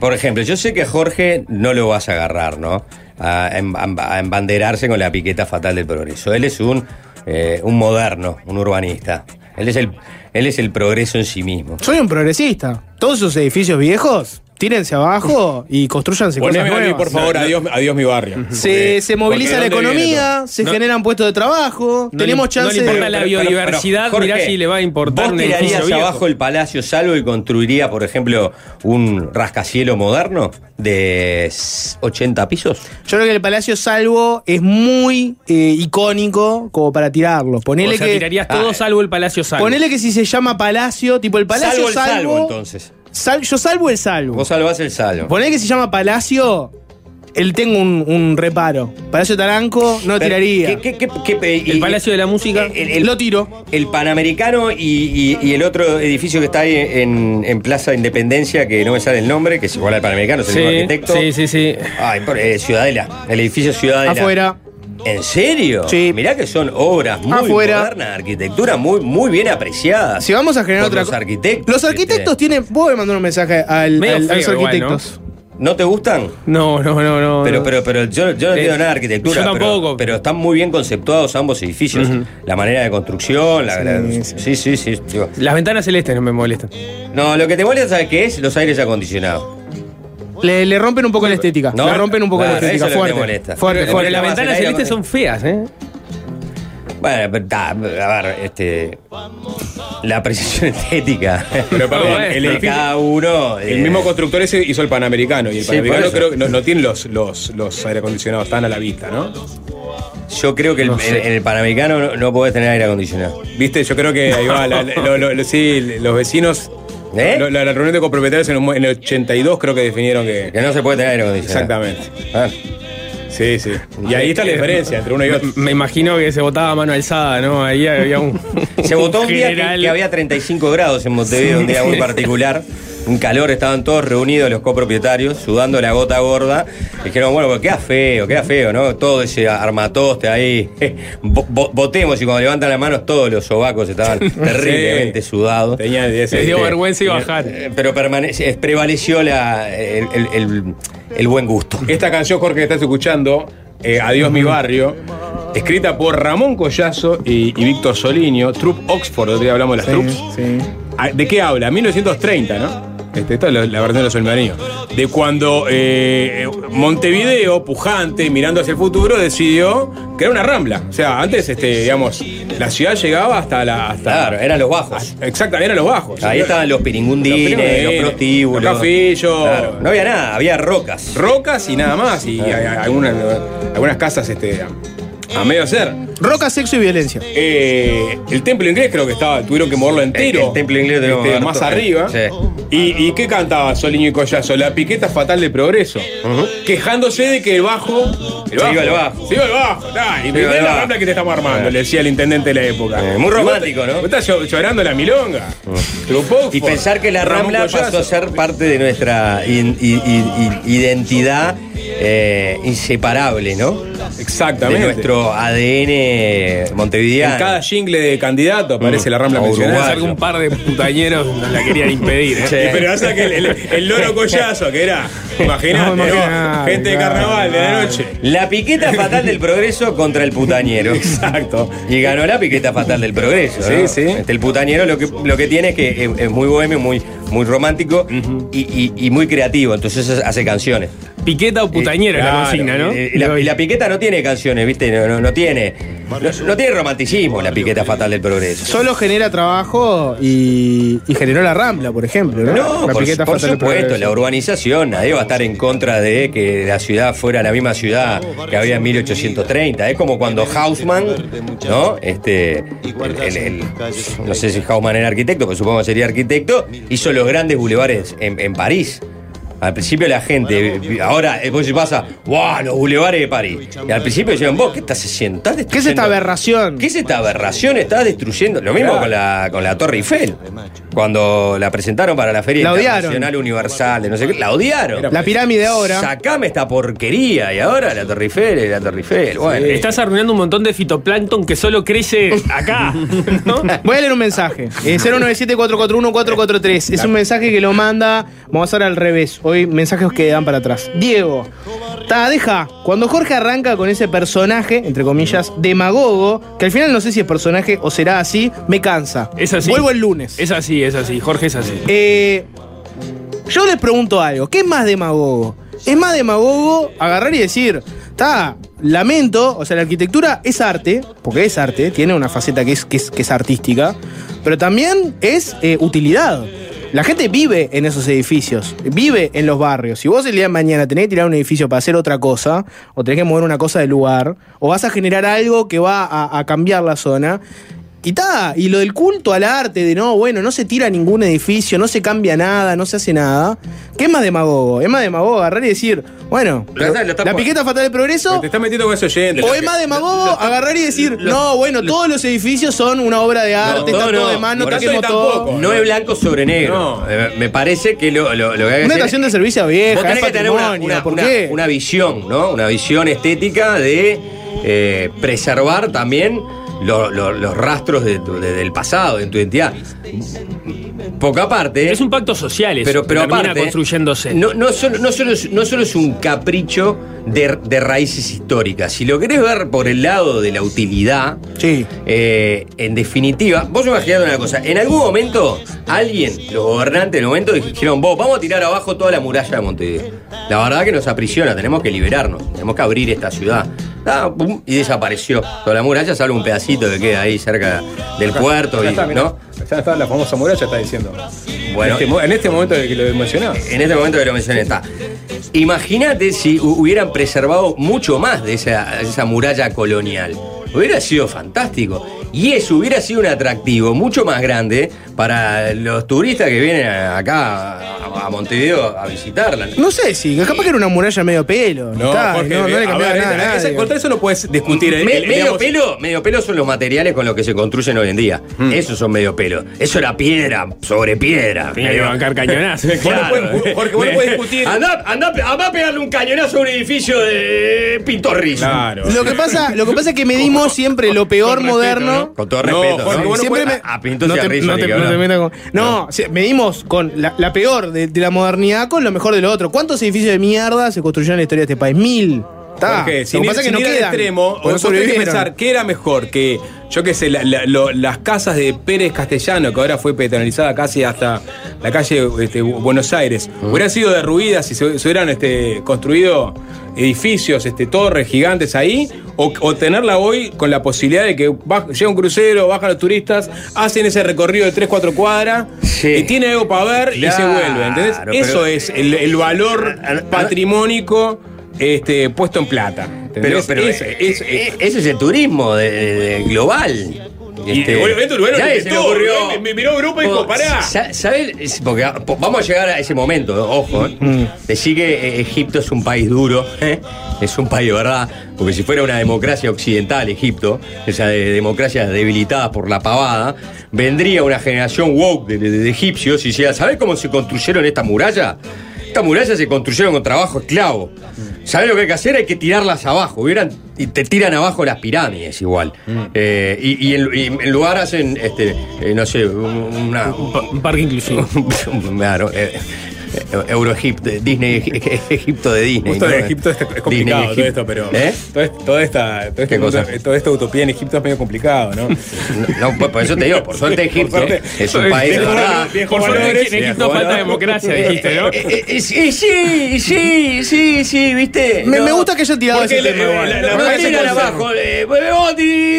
Por ejemplo, yo sé que a Jorge no lo vas a agarrar, ¿no? A, em- embanderarse con la piqueta fatal del progreso. Él es un, eh, un moderno, un urbanista. Él es, el, él es el progreso en sí mismo. Soy un progresista. Todos esos edificios viejos tírense abajo y construyanse cosas Poneme a mí, nuevas. por favor, adiós, adiós mi barrio. Se, Porque- se moviliza la porque ¿dónde viene economía, se No. generan puestos de trabajo, No tenemos le- chance no le importa de... la biodiversidad, mirá Jorge, si le va a importar ¿Vos tirarías viejo. abajo el Palacio Salvo y construiría, por ejemplo, un rascacielo moderno de s- 80 pisos? Yo creo que el Palacio Salvo es muy eh, icónico como para tirarlo. Ponele o sea, que... tirarías todo Ah, salvo el Palacio Salvo. Ponele que si se llama Palacio, tipo el Palacio salvo el Salvo... salvo, entonces. Sal- yo salvo el salvo. Vos salvás el salvo. Ponele que se llama Palacio, él tengo un, un reparo. Palacio Taranco no Pero, tiraría. ¿qué- qué- qué- qué- y- el Palacio de la Música. el- el- Lo tiro. El Panamericano y, y- y el otro edificio que está ahí en, en Plaza Independencia, que no me sale el nombre, que es igual al Panamericano, es el sí, mismo arquitecto. sí, sí, sí. Ay, por- eh, Ciudadela, el edificio Ciudadela. Afuera. ¿En serio? Sí. Mirá que son obras muy Afuera. modernas, arquitectura muy, muy bien apreciadas. Si vamos a generar otra los arquitectos. Los arquitectos tienen. Vos me mandar un mensaje al, Medio al- a los feo igual, arquitectos. ¿No te gustan? No, no, no, no. Pero, no. pero, pero yo, yo no Eh, entiendo nada de arquitectura. yo pero- tampoco. Pero, están muy bien conceptuados ambos edificios. La manera de construcción, la, la- sí, sí, sí. digo. Las ventanas celestes no me molestan. No, lo que te molesta, ¿sabes qué es? Los aires acondicionados. Le, le rompen un poco la estética. No, le rompen un poco claro, la estética. eso es lo que Fuerte. Fuerte, Pero- fuerte. las el ventanas celestes son feas, ¿eh? Bueno, a ver, este. La apreciación estética. Pero perdón, el edificio- cada uno. El eh, mismo constructor ese hizo el Panamericano y el Sí, Panamericano creo que no, no tiene los, los, los aire acondicionados tan a la vista, ¿no? Yo creo que el- No el Panamericano no, no podés tener aire acondicionado. Viste, yo creo que ahí va, la- la- lo- lo- lo- sí, los vecinos, ¿Eh? lo- la, la reunión de copropietarios en, en el 82 creo que definieron que... Que no se puede tener aire. Exactamente. Ah. Sí, sí. Y ahí está la diferencia entre uno y otro. Me imagino que se votaba a mano alzada, ¿no? Ahí había un. Se votó un día que, que había 35 grados en Montevideo, un día muy particular. (laughs) Un calor, estaban todos reunidos los copropietarios, sudando la gota gorda. Dijeron, bueno, pues queda feo, queda feo, ¿no? Todo ese armatoste ahí. (laughs) Vo- vo- Votemos y cuando levantan las manos todos los sobacos estaban (laughs) terriblemente sudados. Tenía ese- Les dio este, vergüenza y bajar. Eh, Pero permanece, prevaleció la, el, el- el- el buen gusto. Esta canción, Jorge, que estás escuchando, eh, Adiós mi barrio, escrita por Ramón Collazo y, y Víctor Soliño, Troop Oxford, otro día hablamos de las troops. Sí. Ah, ¿De qué habla? 1930, ¿no? Este, esta es la, la versión de los Solmarinos. De cuando eh, Montevideo, pujante, mirando hacia el futuro, decidió crear una rambla. O sea, antes, este, digamos, la ciudad llegaba hasta la. Hasta, Claro, eran los bajos. Exacto, eran los bajos. Ahí estaban los piringundines, Los los, prostíbulos. los cafillos. Claro, No había nada, había rocas. Rocas y nada más. Y hay- hay algunas, algunas casas este, a, a medio hacer. Roca, sexo y violencia. Eh, el templo inglés creo que estaba, tuvieron que moverlo entero. El- el templo inglés tenemos este, más moverlo. arriba. Sí. ¿Y, y qué cantaba Soliño y Collazo? La piqueta fatal de progreso. Quejándose de que el bajo. El Se iba al bajo. Se iba al bajo. ta, y al la bajo. rambla que te estamos armando, Eh. le decía el intendente de la época. Eh, muy romántico, ¿no? Vos estás llo- llorando la milonga. Trupó, Y pensar que la Rambla pasó a ser parte de nuestra in- identidad eh, inseparable, ¿no? De Exactamente. nuestro ADN montevideano. En cada jingle de candidato aparece Mm. la rambla O mencionada. Algún par de putañeros nos la querían impedir, ¿eh? Sí. Y Pero pasa que el, el- el loro (laughs) collazo, que era, imagínate, No, ¿no? imagínate, gente de claro. carnaval de la noche. La piqueta fatal del progreso contra el putañero. Exacto. Y ganó la piqueta fatal del progreso. Sí, ¿no? sí. Este, el putañero lo que, lo que tiene es que es, es muy bohemio, muy, muy romántico y, y- y muy creativo. Entonces hace canciones. Piqueta o putañera es la claro, consigna, ¿no? Eh, la, y la piqueta no tiene canciones, ¿viste? No, no, no tiene. No, no tiene romanticismo la piqueta fatal del progreso. Solo genera trabajo y, y generó la Rambla, por ejemplo. No, No, La por, piqueta por fatal del supuesto, la urbanización, nadie va a estar en contra de que la ciudad fuera la misma ciudad que había en 1830. Es como cuando Hausmann, ¿no? Este, el- el- el- no sé si Hausmann era arquitecto, pero supongo que sería arquitecto, hizo los grandes bulevares en, en París. Al principio la gente, ahora después se pasa, ¡wow! Los bulevares de París. Y al principio decían, vos, ¿qué estás haciendo? ¿Estás ¿Qué es destruyendo- esta aberración? ¿Qué es esta aberración? Estás destruyendo. Lo mismo con la, con la Torre Eiffel. Cuando la presentaron para la Feria La. Internacional Universal, de no sé qué, la odiaron. La pirámide ahora. Sacame esta porquería. Y ahora la Torre Eiffel, la Torre Eiffel. Bueno, Estás arruinando un montón de fitoplancton que solo crece acá, (laughs) ¿no? Voy a leer un mensaje. Eh, 097-441-443. Es un mensaje que lo manda. Vamos a hacer al revés. Hoy mensajes que dan para atrás. Diego. Ta, deja. Cuando Jorge arranca con ese personaje, entre comillas, demagogo, que al final no sé si es personaje o será así, me cansa. Es así. Vuelvo el lunes. Es así, es así. Jorge es así. Eh, Yo les pregunto algo, ¿qué es más demagogo? Es más demagogo agarrar y decir, está, lamento, o sea, la arquitectura es arte, porque es arte, tiene una faceta que es, que es, que es artística, pero también es eh, utilidad. La gente vive en esos edificios, vive en los barrios. Si vos el día de mañana tenés que tirar un edificio para hacer otra cosa, o tenés que mover una cosa del lugar, o vas a generar algo que va a, a cambiar la zona, y ta, y lo del culto al arte, de no, bueno, no se tira ningún edificio, no se cambia nada, no se hace nada. ¿Qué es más demagogo? Es más demagogo agarrar y decir, bueno, la piqueta fatal del progreso. Te estás metiendo con ese oyente. O es más demagogo agarrar y decir, no, bueno, todos los edificios son una obra de arte, no, está no, todo de mano, eso ni todo. No es blanco sobre negro. No. Me parece que lo, lo- lo que hay que Una hacer- estación de servicio Vos vieja, tenés es que tener una, patrimonio, una- ¿por una- qué? una visión, ¿no? Una visión estética de eh, preservar también lo- lo- los rastros de tu- de- del pasado, de tu identidad. Poca parte. Es un pacto social eso, pero, pero que termina aparte, construyéndose. No, no, solo, no, solo es, no solo es un capricho de, de raíces históricas. Si lo querés ver por el lado de la utilidad, Sí. eh, en definitiva, vos imaginate una cosa, en algún momento alguien, los gobernantes del momento dijeron, vos, vamos a tirar abajo toda la muralla de Montevideo. La verdad que nos aprisiona, tenemos que liberarnos, tenemos que abrir esta ciudad. Ah, pum, y desapareció toda la muralla, salvo un pedacito que queda ahí cerca del puerto, Ya y, está, mirá. ¿no? Ya está la famosa muralla, está diciendo. Bueno. en, este, en este momento que lo mencionás. En este momento que lo mencioné está. Imagínate si hu- hubieran preservado mucho más de esa, esa muralla colonial. Hubiera sido fantástico. Y eso hubiera sido un atractivo mucho más grande para los turistas que vienen acá a, a Montevideo a visitarla. No sé si, capaz que era una muralla medio pelo. No, está, Jorge, no, no le a cambiaba ver, nada. a esa- nadie. contra eso no puedes discutir. Me- eh, medio, digamos, pelo, medio pelo son los materiales con los que se construyen hoy en día. Esos son medio pelo. Eso era piedra sobre piedra. Tenía que bancar cañonazo. Vos no puedes- (laughs) Jorge, vos no puedes discutir. Andá, andá, andá a pegarle un cañonazo a un edificio de Pintorrizo. Claro. Lo que pasa, lo que pasa es que medimos siempre lo peor moderno. ¿No? Con todo respeto. ¿no? Siempre me- a- a Pinto no y a te, Rizzo no ni te- que no te hablar. metas con- no, si- medimos con la, la peor de, de la modernidad con lo mejor de lo otro. ¿Cuántos edificios de mierda se construyeron en la historia de este país? Mil. Porque Lo sin que ir, pasa es que sin no ir al extremo, vos tenés que pensar qué era mejor que, yo qué sé, la- la- lo- las casas de Pérez Castellano, que ahora fue peatonalizada casi hasta la calle este, Bu- Buenos Aires, hubieran sido derruidas si se, se hubieran este, construido edificios, este, torres gigantes ahí, o, o tenerla hoy con la posibilidad de que llega un crucero, bajan los turistas, hacen ese recorrido de 3-4 cuadras, Sí. y tiene algo para ver y se vuelve, ¿entendés? Eso es el, el valor patrimónico este, puesto en plata. Pero, ¿entendés? pero Ese- eh, ese- eh, ese es el turismo de, de- de global. Y Este, obviamente Uruguay no se gustó, ocurrió. Me- me miró Europa y dijo, Vos, pará. sa- ¿Sabes? Es Porque po- vamos a llegar a ese momento, ojo. ¿eh? Mm. Decir que eh, Egipto es un país duro, ¿eh? es un país de verdad, porque si fuera una democracia occidental, Egipto, esa de democracia debilitada por la pavada, vendría una generación woke de, de- de egipcios y decía, ¿sabes cómo se construyeron esta muralla? Estas murallas se construyeron con trabajo esclavo. ¿Sabes lo que hay que hacer? Hay que tirarlas abajo. Hubieran, y te tiran abajo las pirámides igual. Eh, y, y en, y en lugar hacen, este, eh, no sé, un- una, Un pa- un parque inclusivo. (laughs) claro, eh, Euroegipto, Disney, Eg- Egipto de Disney. Justo ¿no? en Egipto es, complicado Disney, todo esto, pero. ¿Eh? todo esta, todo este ¿Qué cosa? mundo- toda esta utopía en Egipto es medio complicado, ¿no? No, pues por eso te digo, por suerte Egipto suerte. es un país de Viejo Por suerte valores, en Egipto viejo falta democracia, dijiste, ¿no? Eh, eh, eh, sí, sí, sí, sí, sí, viste. Me, No. me gusta que haya tirado Porque ese le- tema. la- la- la- No abajo. eh, oh,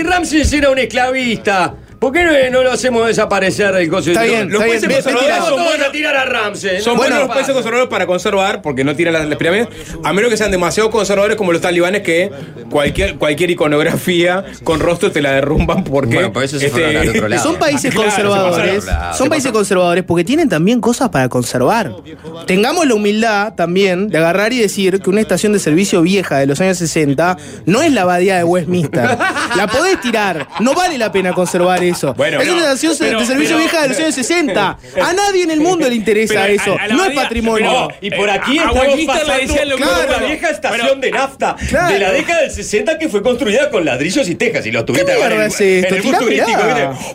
Ramses era un esclavista. ¿Por qué no, no lo hacemos desaparecer del coso? Está bien, Los está países bien. Bien, conservadores son buenos. a tirar a Ramses. Son No buenos los países conservadores para conservar, porque no tiran las, las pirámides, a menos que sean demasiado conservadores como los talibanes que cualquier, cualquier iconografía con rostro te la derrumban porque. Bueno, por eso se fueron al otro lado. Son países (laughs) Claro, conservadores. Son Se países conservadores porque tienen también cosas para conservar. Tengamos la humildad también de agarrar y decir que una estación de servicio vieja de los años 60 no es la abadía de Westminster. La podés tirar. No vale la pena conservar eso. Bueno, es no, una estación pero- de servicio pero- vieja de los años 60. (laughs) A nadie en el mundo le interesa Pero a- eso. a no es patrimonio. pero- Y por aquí Eh, a- a estamos pasando la vieja estación Bueno, de nafta claro. de la década del 60 que fue construida con ladrillos y tejas y los tuviste en el, es esto? en el bus turístico.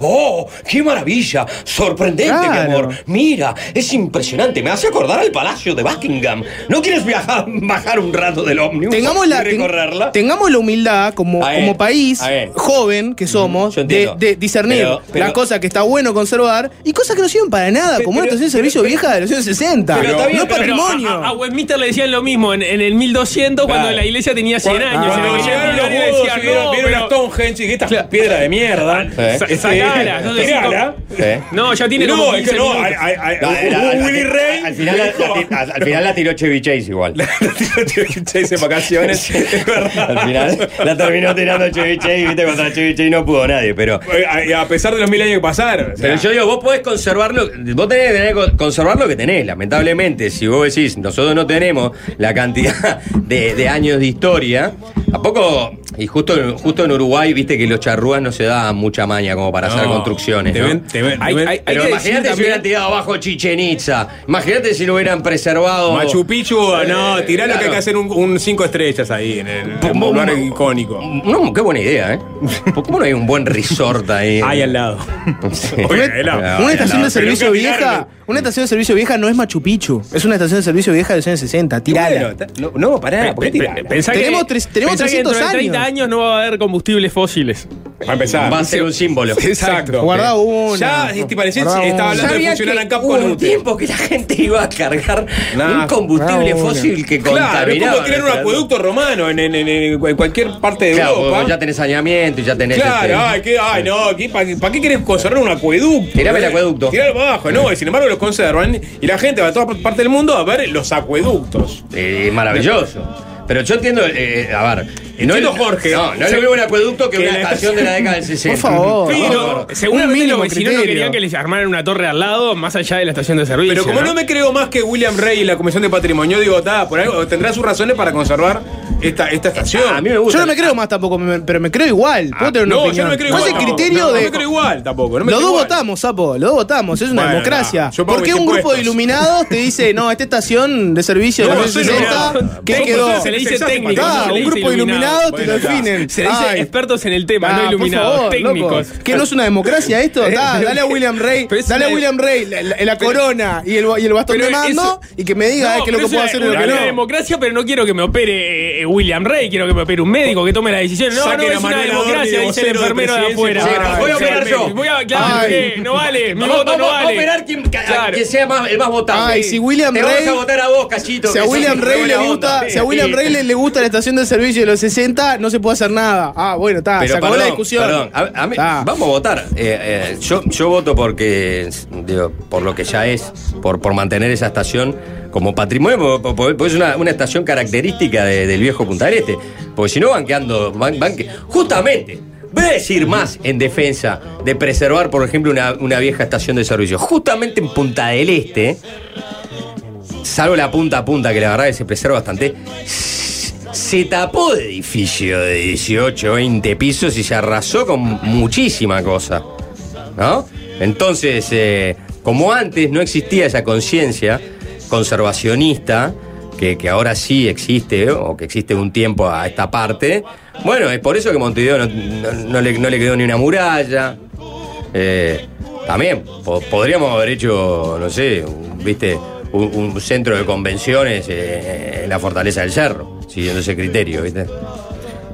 ¡Oh! ¡Qué maravilla! ¡Sorprendente, mi amor! Mira, es impresionante. Me hace acordar al Palacio de Buckingham. ¿No quieres viajar, (laughs) bajar un rato del ómnibus Tengamos y la, ten- recorrerla? tengamos la humildad como, A como país joven que somos de, de discernir discernir Pero- pero- las cosas que está bueno conservar y cosas que no sirven para nada, como una estación de servicio vieja de los años 60. pero bien, no es patrimonio. a, a Westminster le decían lo mismo en, en el 1200 cuando Claro. la iglesia tenía 100 años. Cuando llegaron los millones y y vieron, no, vieron las Stonehenge y esta piedra de mierda. Sa- sacala, no ya tiene No, como es que 15 no, Willy Rey. Al final, la, dijo- la- al final la tiró Chevy Chase igual. (laughs) Chase en vacaciones. Es verdad. (laughs) Al final la terminó tirando Chevy Chase, viste, contra Chevy Chase no pudo nadie, pero. Eh, A, a pesar de los mil años que pasaron. o sea, Pero yo digo, vos podés conservarlo, vos tenés que tener conservar lo que tenés. Lamentablemente, si vos decís, nosotros no tenemos la cantidad (laughs) de, de años de historia, tampoco, y justo, justo en Uruguay, viste que los charrúas no se daban mucha maña como para hacer construcciones. te ¿no? ven- te ven- te Hay- ven- hay- Pero imagínate si hubieran tirado abajo Chichen Itza. Imagínate si lo hubieran preservado. Machu Picchu, no, tirá lo que hay que hacer un, un cinco estrellas ahí en el, en un lugar icónico. No, qué buena idea, ¿eh? ¿Cómo no hay un buen resort ahí? (laughs) Ahí al lado. (laughs) Sí. Oye, Una, una ahí estación de servicio vieja, una estación de servicio vieja no es Machu Picchu, es una estación de servicio vieja de los años 60, tirala. No, no, pará, ¿por qué Pe- tirala? pe- pensá Tenemos que, tres- tenemos pensá que dentro 300 de 30 años. años no va a haber combustibles fósiles. Para empezar. Va a ser un símbolo. Exacto. Guardá una. Ya, este parecía Guardá estaba hablando de funcionar que en campo hubo un tiempo que la gente iba a cargar Nah, un combustible fósil que Claro, es como tirar un acueducto romano en, en- en- en cualquier parte de Claro, Europa. ya tenés saneamiento y ya tenés. Claro, este- ay, ¿qué? ay, no, ¿para qué querés conservar un acueducto? Tirame el Eh, acueducto. Tiralo abajo, no, y sin embargo los conservan y la gente va a toda parte del mundo a ver los acueductos. Eh, maravilloso. Pero yo entiendo, eh, a ver. Entiendo, Jorge. No, no es lo mismo un acueducto que, Que una la- estación de la década del 60. Por favor. No, favor. Seguramente Un mínimo los vecinos no querían que les armaran una torre al lado, más allá de la estación de servicio. Pero como no, me creo más que William Rey y la Comisión de Patrimonio, digo, ta, por algo tendrá sus razones para conservar esta, esta estación. A mí me gusta. Yo no me creo más tampoco, me- pero me creo igual. Puedo tener una no, yo no me creo ¿Cuál igual. es el tampoco. criterio no, de.? No me creo igual tampoco. no me los creo dos igual. votamos, Sapo, los dos votamos, es una Bueno, democracia. no, yo pago ¿Por qué mis un grupo de impuestos. iluminados te dice, no, esta estación de servicio de No, los soy 60, iluminado. ¿qué Técnico, quedó? Se le dice Exacto, técnico. Ah, no se le un dice grupo de iluminados te lo Bueno, definen. Se le dice Ay. expertos en el tema, Ah, no por iluminados, favor, técnicos. loco. ¿Qué no es una democracia esto? (laughs) Da, dale a William Rey, Pero es dale a una- William Rey la, la- la corona y el, y el bastón Pero de mando eso- y que me diga eh, qué es lo que puedo hacer y lo que una no. democracia, pero no quiero que me opere eh, William Rey, quiero que me opere un médico que tome la decisión. No, Saquen no a es una democracia, de dice el de enfermero de presidencia. afuera. Sí, voy a operar yo. Voy a, claro. ¿qué? no vale, mi voto no vamos a vale. operar quien, a- Claro. quien sea más, el más votado. Ay, si William Te Rey- vamos a votar a vos, cachito. Si a William Rey le gusta, onda. si a William Rey le, le gusta la estación de servicio de los 60, no se puede hacer nada. Ah, bueno, está, se acabó perdón, la discusión. perdón, a- a mí- vamos a votar. Eh, eh, yo, yo voto porque, digo, por lo que ya es, por, por mantener esa estación como patrimonio, por- por- porque es una, estación característica de- del viejo Punta del Este. Porque si no van quedando, van, justamente, voy a decir más en defensa de preservar, por ejemplo, una, una vieja estación de servicio. Justamente en Punta del Este, salvo la punta a punta, que la verdad que se preserva bastante, se tapó de edificio de 18, 20 pisos y se arrasó con muchísima cosa. ¿No? Entonces, eh, como antes no existía esa conciencia conservacionista, que, que ahora sí existe, o que existe un tiempo a esta parte, bueno, es por eso que Montevideo no, no- no le, no le quedó ni una muralla. Eh, también po- podríamos haber hecho, no sé, un- viste, un, un centro de convenciones eh, en la Fortaleza del Cerro, siguiendo ese criterio, ¿viste?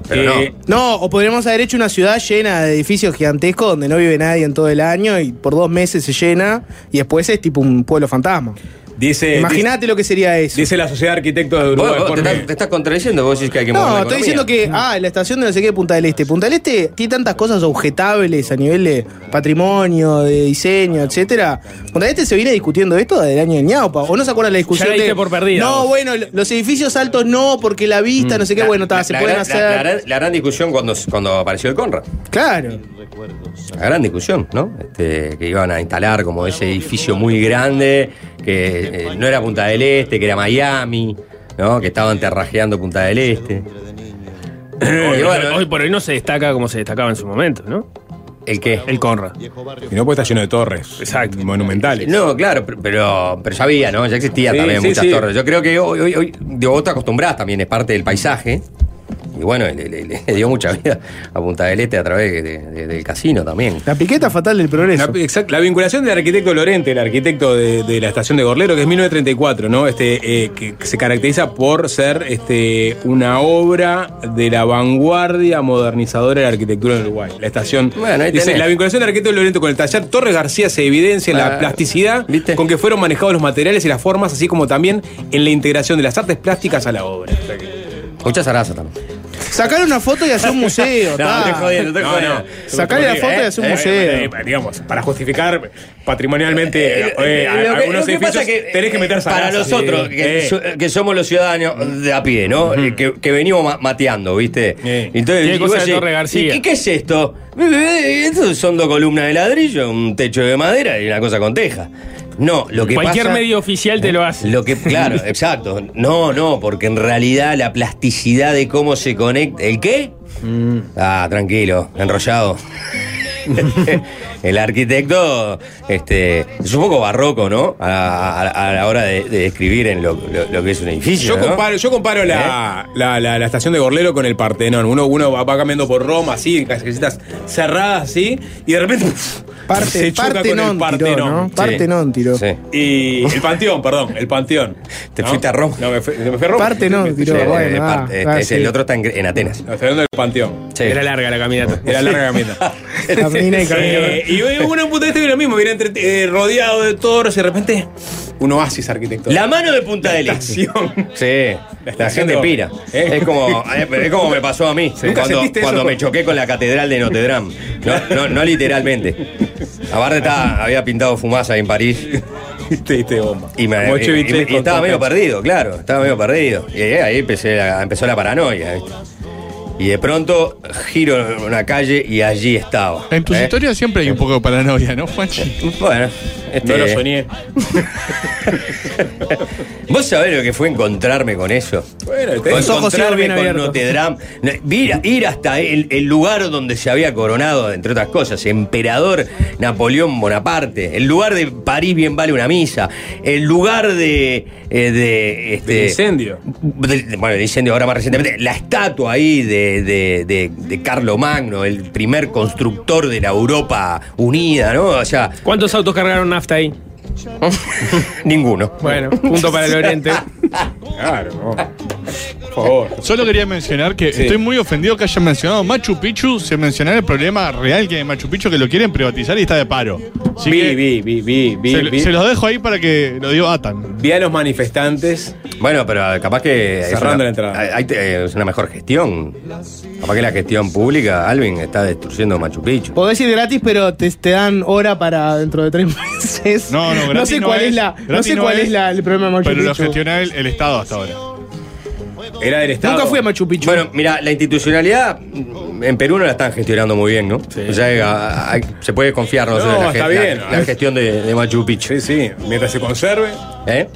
Pero Eh, no. No, o podríamos haber hecho una ciudad llena de edificios gigantescos donde no vive nadie en todo el año y por dos meses se llena y después es tipo un pueblo fantasma. Dice, Imagínate lo que sería eso. dice la Sociedad de Arquitectos de Vos- Uruguay. vos te, Jorge. estás, te estás contradiciendo, vos decís que hay que mover No, la estoy diciendo que, ah, la estación de no sé qué de Punta del Este. Punta del Este tiene tantas cosas objetables a nivel de patrimonio, de diseño, etcétera. Punta del Este se viene discutiendo esto desde el año del ñaupa. ¿O no se acuerdan la discusión Ya la de, por perdida, No, vos. bueno, los edificios altos no, porque la vista, no sé qué, La- bueno, la- se la pueden gran- hacer. La, la gran- la gran discusión cuando, cuando apareció el Conrad. Claro. La gran discusión, ¿no? Este, que iban a instalar como ese edificio muy grande, que eh, no era Punta del Este, que era Miami, ¿no? Que estaban terrajeando Punta del Este. Hoy, Y bueno, hoy por hoy no se destaca como se destacaba en su momento, ¿no? ¿El qué? El Conrad. Y no puede estar lleno de torres. Exacto. Monumentales. No, claro, pero- pero, ya había, ¿no? Ya existía Sí, también sí, muchas sí. torres. Yo creo que hoy, hoy, hoy digo, vos te acostumbrás también, es parte del paisaje. Y bueno, le, le- le dio mucha vida a Punta del Este a través de- de- del casino también. La piqueta fatal del progreso. La, exact- la vinculación del arquitecto Lorente, el arquitecto de, de la estación de Gorlero, que es 1934, ¿no? Este, eh, que, que se caracteriza por ser este, una obra de la vanguardia modernizadora de la arquitectura en Uruguay. La estación. Bueno, ahí dice, la vinculación del arquitecto Lorente con el taller Torres García se evidencia en la Ah, plasticidad ¿viste? con que fueron manejados los materiales y las formas, así como también en la integración de las artes plásticas a la obra. Muchas zaraza también. Sacar una foto y hacer un museo. (laughs) ta. No, no. Sacarle la foto y hacer un Eh, museo. eh, eh, digamos, para justificar patrimonialmente eh, eh, Lo que- algunos edificios, pasa que, tenés que meter Para nosotros, sí. que, Eh. so- que somos los ciudadanos de a pie, ¿no? Que, que venimos ma- mateando, ¿viste? Eh. Entonces, y cosas vos de decís, Torre García. ¿Y qué es esto? Estos son dos columnas de ladrillo, un techo de madera y una cosa con teja. No, lo que Cualquier pasa- medio oficial te lo hace. Lo que, claro, (laughs) exacto. No, no, porque en realidad la plasticidad de cómo se conecta. ¿El qué? Ah, tranquilo, enrollado. (laughs) El arquitecto este, es un poco barroco, ¿no? A, a- a la hora de, de describir en lo, lo- lo que es un edificio. Yo ¿no? comparo, yo comparo la, ¿Eh? la, la- la estación de Gorlero con el Partenón. Uno, uno va, va cambiando por Roma, así, en callecitas cerradas, así, y de repente (laughs) Parte, se choca parte con el non tiró, Partenón. ¿no? Sí. Parte non tiró. Sí. Y el Panteón, perdón, el Panteón. (laughs) ¿Te ¿No? fuiste a Roma? No, me fui, me fui a Roma. Parte no, Me- tiró. Sí, bueno, eh, ah, parte- ah, es- sí. El otro está en, en Atenas. No, estoy hablando del Panteón. Sí. Era larga la caminata. Era larga caminata. Y camina. Eh, y uno en punto de este lo mismo, viene entre- eh, rodeado de toros y de repente un oasis arquitectónico. La mano de Punta del Este. Sí, la estación gente de- pira. ¿Eh? Es, como, es como me pasó a mí ¿Nunca cuando, sentiste eso? cuando me choqué con la catedral de Notre Dame. No, no, no literalmente. Aparte estaba, había pintado fumaza ahí en París Viste, viste, bomba. y, me- Como y- y- Chevy y estaba con- medio perdido, claro. Estaba medio perdido. Y ahí, ahí empecé la- empezó la paranoia. ¿viste? Y de pronto giro en una calle y allí estaba. En tus ¿eh? historias siempre hay un poco de paranoia, ¿no, Juanchi? Bueno, este, No lo soñé. (laughs) ¿Vos sabés lo que fue encontrarme con eso? Bueno, Los ojos encontrarme con abiertos. Notre Dame. Ir, ir hasta el, el lugar donde se había coronado, entre otras cosas, emperador Napoleón Bonaparte. El lugar de París bien vale una misa. El lugar de. eh, de este, Del incendio. de- bueno, el incendio ahora más recientemente. La estatua ahí de, de, de, de Carlo Magno, el primer constructor de la Europa unida, ¿no? O sea, ¿Cuántos autos cargaron nafta ahí? (laughs) ninguno. Bueno, punto para el Oriente. (laughs) Claro, favor. (laughs) Solo quería mencionar que Sí. estoy muy ofendido que hayan mencionado Machu Picchu sin mencionar el problema real que hay en Machu Picchu que lo quieren privatizar y está de paro. Así Vi, vi, vi, vi, vi, se, vi. se los dejo ahí para que lo digo atan. Vi a los manifestantes. Bueno, pero capaz que es Cerrando una, la entrada. hay- hay- eh, es una mejor gestión. Capaz que la gestión pública, Alvin, está destruyendo Machu Picchu. Podés ir gratis, pero te, te dan hora para dentro de tres (laughs) meses. No, no, gratis sé no cuál es, es, la, no sé no cuál es, es la- el problema de Machu Pero lo Picchu. gestiona el, el Estado hasta ahora. Era del Estado. Nunca fui a Machu Picchu. Bueno, mira, la institucionalidad en Perú no la están gestionando muy bien, ¿no? O sea, se puede confiar ¿no? Sobre la, está la- bien. la gestión de, de Machu Picchu. Sí, sí. Mientras se conserve. ¿Eh?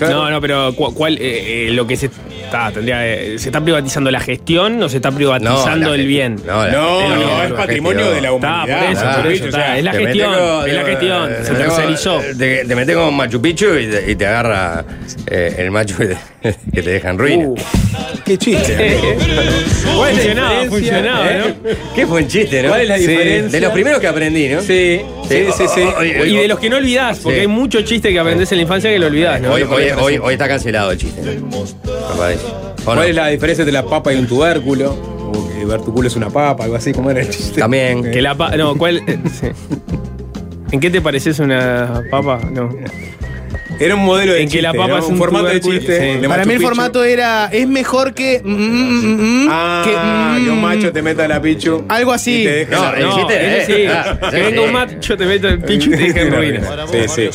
No, no, pero cu- ¿cuál, eh, eh, lo que se está, tendría, eh, se está privatizando la gestión o se está privatizando el bien? No, la No, no, es patrimonio gestión. de la Está, humanidad. por eso, por eso, o sea, está, es la gestión, con- es la te- gestión, te se tercerizó. Te, te metes con Machu Picchu y te, y te agarra eh, el macho que te, (laughs) deja en ruina. Uh, qué chiste. ¿Cuál es la Funcionaba, funcionaba, ¿Eh? Qué buen chiste, ¿no? ¿Cuál es la Sí. diferencia? De los primeros que aprendí, ¿no? Sí, sí, sí, sí. Y de los que no olvidás, porque Sí. hay muchos chistes que aprendés en la infancia que lo olvidás, ¿no? hoy, está cancelado el chiste. Me parece. ¿O ¿Cuál no? es la diferencia entre la papa y un tubérculo? O que ver tu culo es una papa, algo así, como era el chiste. También. Que la pa- No, ¿cuál? eh, (laughs) sí. ¿En qué te pareces una papa? No. (laughs) Era un modelo de En que chiste, la papa ¿no? es un un formato de chiste. sí. de Para mí el formato era. Es mejor que. mm, mm, mm, Ah, que, que, mm, un macho te meta la pichu. Algo así. y te deja No, la- No, chiste, ese eh, sí. ah, que sí, venga un macho, te meto el pichu y te deja en ruina. Sí, sí.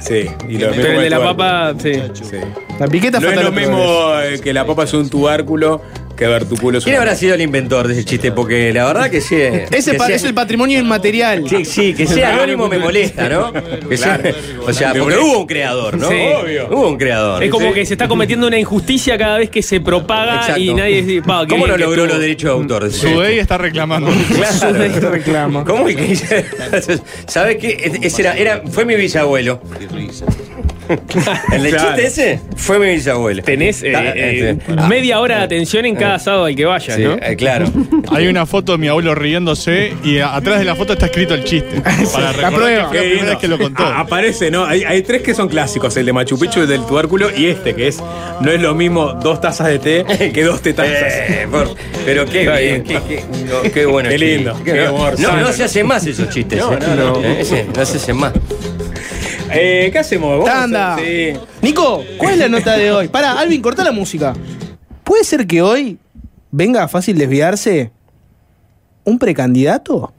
Sí. Y lo mismo Pero el de la papa, sí. Sí. La piqueta No es lo mismo eh, que la papa es un tubérculo que ver tu culo es ¿Quién habrá sido el inventor de ese chiste? Porque la verdad que sí. Ese que sea- es el patrimonio inmaterial. Sí, sí, que sea anónimo me molesta, ¿no? Que sea- o sea, porque hubo un creador, ¿no? Sí. Obvio. Hubo un creador. Es como que se está cometiendo una injusticia cada vez que se propaga Exacto. y nadie dice, "Pa, qué ¿Cómo no que logró estuvo". los derechos de autor? de ese Su chiste? ley está reclamando. (laughs) Claro. reclama. ¿Cómo es que (laughs) ¿Sabes qué? Ese era, era, fue mi bisabuelo. (laughs) El de Claro. chiste ese fue mi bisabuelo. Tenés eh, eh, este, ah, media hora de atención en cada sábado al que vayas, sí, ¿no? eh, claro. (laughs) Hay una foto de mi abuelo riéndose y a- atrás de la foto está escrito el chiste. (laughs) Para recordar prueba. que fue la Qué primera vez que lo contó. Ah, aparece, ¿no? Hay, hay tres que son clásicos, el de Machu Picchu, el del tubérculo y este, que es, no es lo mismo dos tazas de té que dos tetazas. Eh, por- pero qué bien, qué, qué- no, qué bueno. Qué lindo, qué no, humor no, no se hacen más esos chistes. No, eh. no, no. Eh, no se hacen más. Eh, ¿Qué hacemos? Vamos a Tanda. hacer- sí. Nico, ¿cuál es la nota de hoy? Pará, Alvin, corta la música. ¿Puede ser que hoy venga fácil desviarse un precandidato?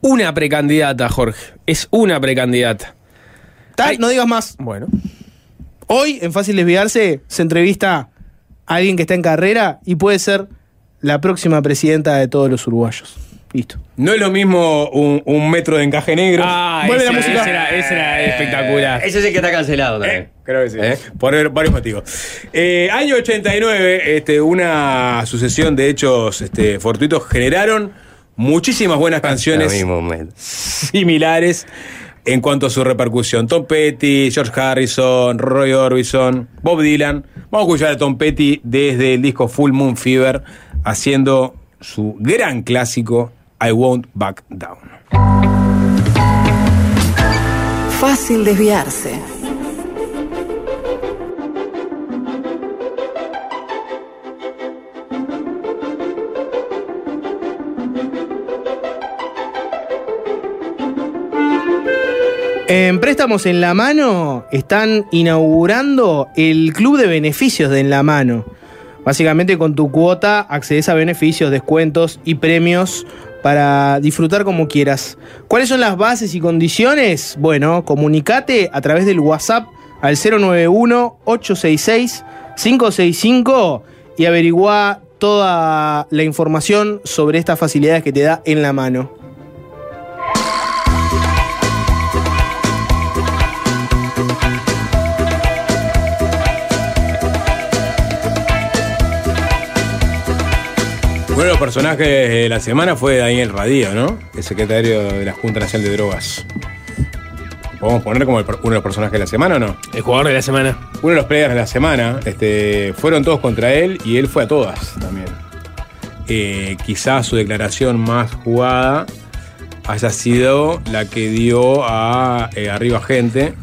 Una precandidata, Jorge. Es una precandidata. Ta, Ay. No digas más. Bueno. Hoy, en Fácil Desviarse, se entrevista a alguien que está en carrera y puede ser la próxima presidenta de todos los uruguayos. Listo. No es lo mismo un, un metro de encaje negro. Ah, Vuelve ese, la música. ese era, ese era espectacular. Ese es el que está cancelado también. Eh, Creo que sí. ¿Eh? Por varios motivos. Eh, año 89, este, una sucesión de hechos este, fortuitos generaron muchísimas buenas (laughs) canciones mismo similares en cuanto a su repercusión. Tom Petty, George Harrison, Roy Orbison, Bob Dylan. Vamos a escuchar a Tom Petty desde el disco Full Moon Fever haciendo su gran clásico I Won't Back Down. Fácil desviarse. En Préstamos en la Mano están inaugurando el club de beneficios de En la Mano. Básicamente con tu cuota accedes a beneficios, descuentos y premios para disfrutar como quieras. ¿Cuáles son las bases y condiciones? Bueno, comunicate a través del WhatsApp al 091-866-565 y averigua toda la información sobre estas facilidades que te da En la Mano. Uno de los personajes de la semana fue Daniel Radío, ¿no? El secretario de la Junta Nacional de Drogas. ¿Podemos poner como el uno de los personajes de la semana o no? El jugador de la semana. Uno de los players de la semana, este, fueron todos contra él y él fue a todas también. Eh, quizás su declaración más jugada haya sido la que dio a eh, Arriba Gente.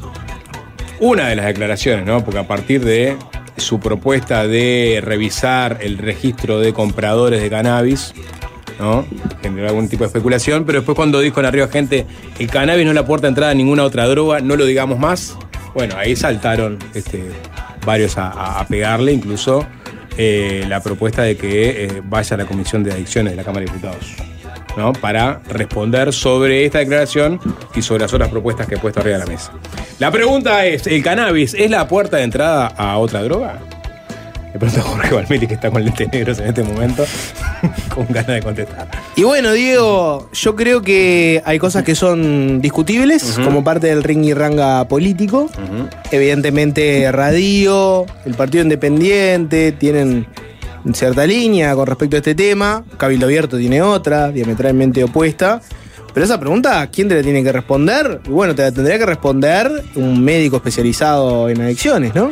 Una de las declaraciones, ¿no? Porque a partir de su propuesta de revisar el registro de compradores de cannabis, ¿no? Generó algún tipo de especulación, pero después cuando dijo en Arriba Gente, el cannabis no es la puerta de entrada a ninguna otra droga, no lo digamos más, bueno, ahí saltaron este, varios a, pegarle, incluso eh, la propuesta de que eh, vaya a la Comisión de Adicciones de la Cámara de Diputados, ¿no? Para responder sobre esta declaración y sobre las otras propuestas que he puesto arriba de la mesa. La pregunta es, ¿el cannabis es la puerta de entrada a otra droga? Le pregunto a Jorge Valmeli, que está con lentes negros en este momento, (laughs) con ganas de contestar. Y bueno, Diego, yo creo que hay cosas que son discutibles como parte del ring y ranga político. Evidentemente, Radio, el Partido Independiente tienen cierta línea con respecto a este tema. Cabildo Abierto tiene otra, diametralmente opuesta. Pero esa pregunta, ¿quién te la tiene que responder? Bueno, te la tendría que responder un médico especializado en adicciones, ¿no?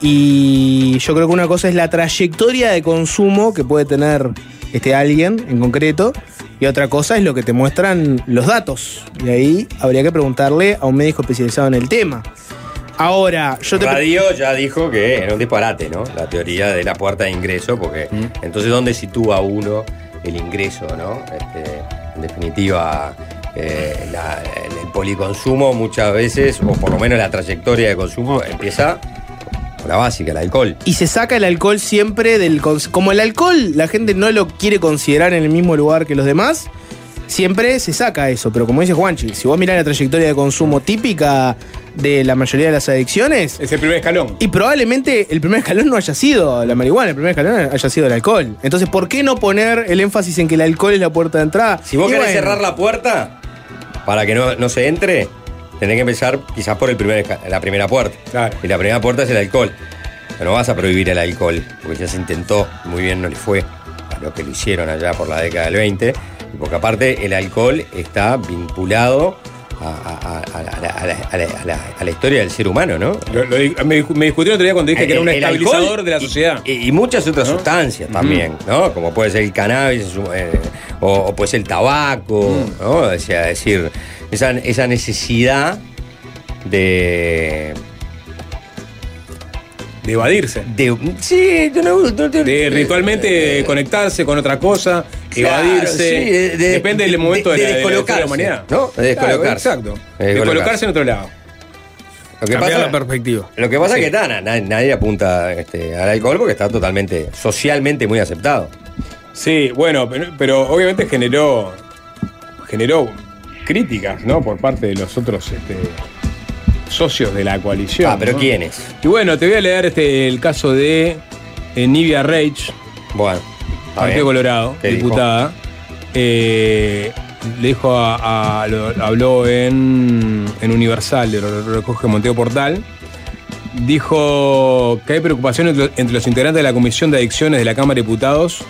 Y yo creo que una cosa es la trayectoria de consumo que puede tener este alguien en concreto. Y otra cosa es lo que te muestran los datos. Y ahí habría que preguntarle a un médico especializado en el tema. Ahora, yo te. Radio ya dijo que era un disparate, ¿no? La teoría de la puerta de ingreso, porque entonces ¿dónde sitúa uno el ingreso, ¿no? Este, en definitiva, eh, la- el, policonsumo muchas veces, o por lo menos la trayectoria de consumo, empieza por la básica, el alcohol. Y se saca el alcohol siempre del. Como el alcohol la gente no lo quiere considerar en el mismo lugar que los demás, siempre se saca eso. Pero como dice Juanchi, si vos mirás la trayectoria de consumo típica de la mayoría de las adicciones, Es el primer escalón. y probablemente el primer escalón no haya sido la marihuana, el primer escalón haya sido el alcohol. Entonces, ¿por qué no poner el énfasis en que el alcohol es la puerta de entrada? Si vos Y querés bueno, cerrar la puerta para que no, no se entre, tenés que empezar quizás por el primer, la primera puerta. Claro. Y la primera puerta es el alcohol. Pero no vas a prohibir el alcohol, porque ya se intentó, muy bien no le fue a lo que lo hicieron allá por la década del 20, y porque aparte el alcohol está vinculado a, a- a- la- a la- a la- historia del ser humano, ¿no? Lo- lo di- me, me discutieron otro día cuando dije que era un El- el estabilizador de la sociedad. Y, y muchas otras sustancias también, ¿no? Como puede ser el cannabis eh, o, o puede ser el tabaco, ¿no? O sea, es decir, esa, esa necesidad de, de evadirse. de. Sí, de, no- no- De ritualmente conectarse con otra cosa, Claro, evadirse. sí, de- de- Depende del de- momento de, de la, de de descolocarse, la humanidad. ¿no? De descolocarse. Claro, exacto. De De descolocarse. colocarse en otro lado. Lo que Cambiar pasa, la perspectiva. lo que pasa Sí. es que nada, nadie, nadie apunta este, al alcohol porque está totalmente, socialmente muy aceptado. Sí, bueno, pero, pero obviamente generó generó críticas, ¿no? Por parte de los otros este, socios de la coalición. Ah, pero ¿no? ¿quiénes? Y bueno, te voy a leer este el caso de eh, Nivia Reich, Bueno. Partido. Colorado, diputada. Eh, le dijo a, a- lo- habló en, en Universal, lo, lo recoge Monteo Portal. Dijo que hay preocupación entre, entre los integrantes de la Comisión de Adicciones de la Cámara de Diputados,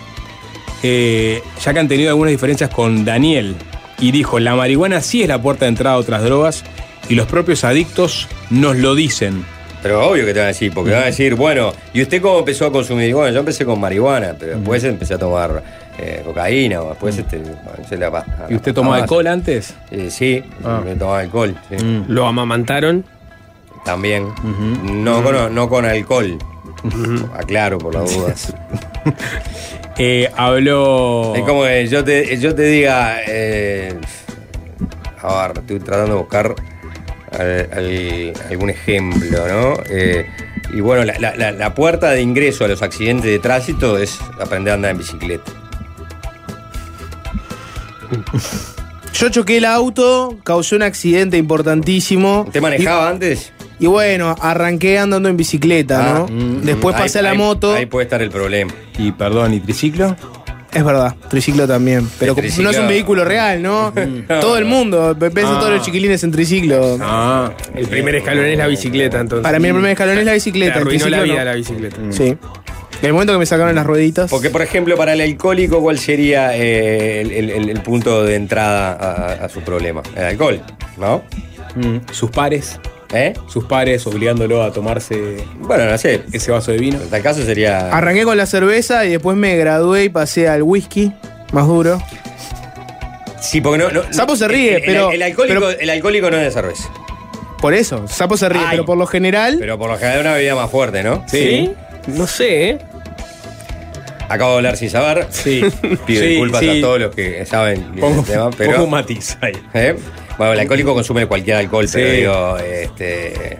eh, ya que han tenido algunas diferencias con Daniel. Y dijo, la marihuana sí es la puerta de entrada a otras drogas y los propios adictos nos lo dicen. Pero obvio que te van a decir, porque te van a decir, bueno, ¿y usted cómo empezó a consumir? Bueno, yo empecé con marihuana, pero después empecé a tomar eh, cocaína, o después este, bueno, se la pa- ¿Y usted tomó alcohol antes? Eh, sí, Ah. me tomaba alcohol, sí. Lo amamantaron. También. no, con, no con alcohol. Aclaro por las (laughs) dudas. Eh, habló... Es como que yo te, yo te diga. eh, a ver, estoy tratando de buscar al- al- algún ejemplo, ¿no? Eh, y bueno, la, la- la- la puerta de ingreso a los accidentes de tránsito es aprender a andar en bicicleta. Yo choqué el auto, causé un accidente importantísimo. ¿Usted manejaba antes? Y, bueno, arranqué andando en bicicleta, Ah, ¿no? mm, Después ahí- pasé a la ahí- moto. Ahí puede estar el problema. Y perdón, ¿y triciclo? Es verdad, triciclo también. Pero triciclo- no es un vehículo real, ¿no? (laughs) Todo el mundo, ves a todos los chiquilines en triciclo. Ah, El primer escalón es la bicicleta, entonces. Para mí el primer escalón es la Te bicicleta. el arruinó la triciclo vida no. la bicicleta. Sí. En el momento que me sacaron las rueditas. Porque, por ejemplo, para el alcohólico, ¿cuál sería eh, el, el- el- el punto de entrada a, a su problema? El alcohol, ¿no? mm, sus pares, ¿Eh? sus pares obligándolo a tomarse Bueno, no sé. ese vaso de vino. En tal caso sería. Arranqué con la cerveza y después me gradué y pasé al whisky, más duro. Sí, porque no. no Sapo se ríe, el, pero- El, alcohólico, pero- el alcohólico no es de cerveza. Por eso, Sapo se ríe, Ay. pero por lo general. Pero por lo general es una bebida más fuerte, ¿no? ¿Sí? No sé, ¿eh? Acabo de hablar sin saber. Sí. Pido Sí, disculpas sí. a todos los que saben Pongo, el tema, pongo pero. un matiz ahí. ¿eh? Bueno, el alcohólico consume cualquier alcohol, pero Sí. digo, este.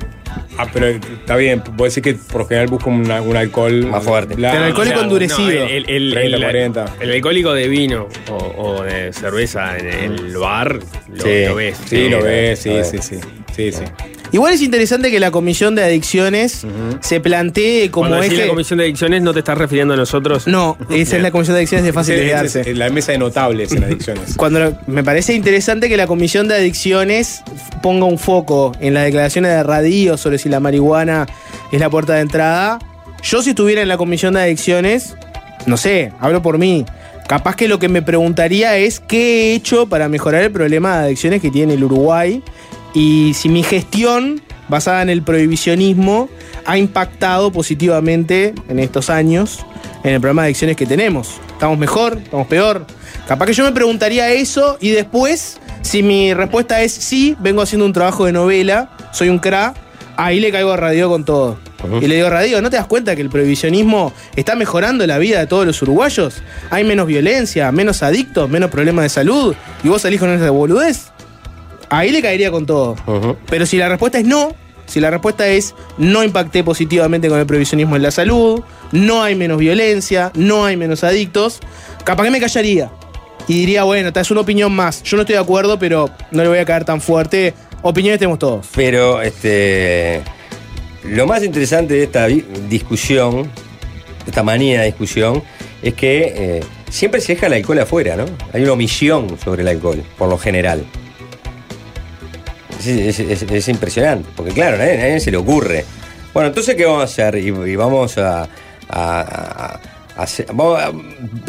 Ah, pero está bien, puedo decir que por lo general busco un, un alcohol Más fuerte. blanco. El alcohólico endurecido. el, el- el- 30, el- 40. el alcohólico de vino o, o de cerveza en el bar lo, Sí. lo ves. Sí, lo ves, sí, sí, ves. sí. Sí, sí. Igual es interesante que la comisión de adicciones se plantee como Cuando eje. la comisión de adicciones, ¿no te estás refiriendo a nosotros? No, esa es la comisión de adicciones de fácil es la mesa de notables en adicciones. Cuando lo- me parece interesante que la comisión de adicciones ponga un foco en las declaraciones de Radio sobre si la marihuana es la puerta de entrada. Yo si estuviera en la comisión de adicciones, no sé, hablo por mí. Capaz que lo que me preguntaría es qué he hecho para mejorar el problema de adicciones que tiene el Uruguay y si mi gestión basada en el prohibicionismo ha impactado positivamente en estos años en el problema de adicciones que tenemos. ¿Estamos mejor? ¿Estamos peor? Capaz que yo me preguntaría eso y después, si mi respuesta es sí, vengo haciendo un trabajo de novela, soy un cra, ahí le caigo a Radio con todo. Y le digo, Radio, ¿no te das cuenta que el prohibicionismo está mejorando la vida de todos los uruguayos? Hay menos violencia, menos adictos, menos problemas de salud, y vos salís con esa boludez. Ahí le caería con todo. Pero si la respuesta es no, si la respuesta es no impacté positivamente con el prohibicionismo en la salud, no hay menos violencia, no hay menos adictos, capaz que me callaría. Y diría, bueno, esta es una opinión más. Yo no estoy de acuerdo, pero no le voy a caer tan fuerte. Opiniones tenemos todos. Pero este lo más interesante de esta discusión, de esta manía de discusión, es que eh, siempre se deja el alcohol afuera, ¿no? Hay una omisión sobre el alcohol, por lo general. Es, es- es- es impresionante, porque claro, a nadie, a nadie se le ocurre. Bueno, entonces, ¿qué vamos a hacer? Y, y vamos a. a- a- a hacer- vamos a-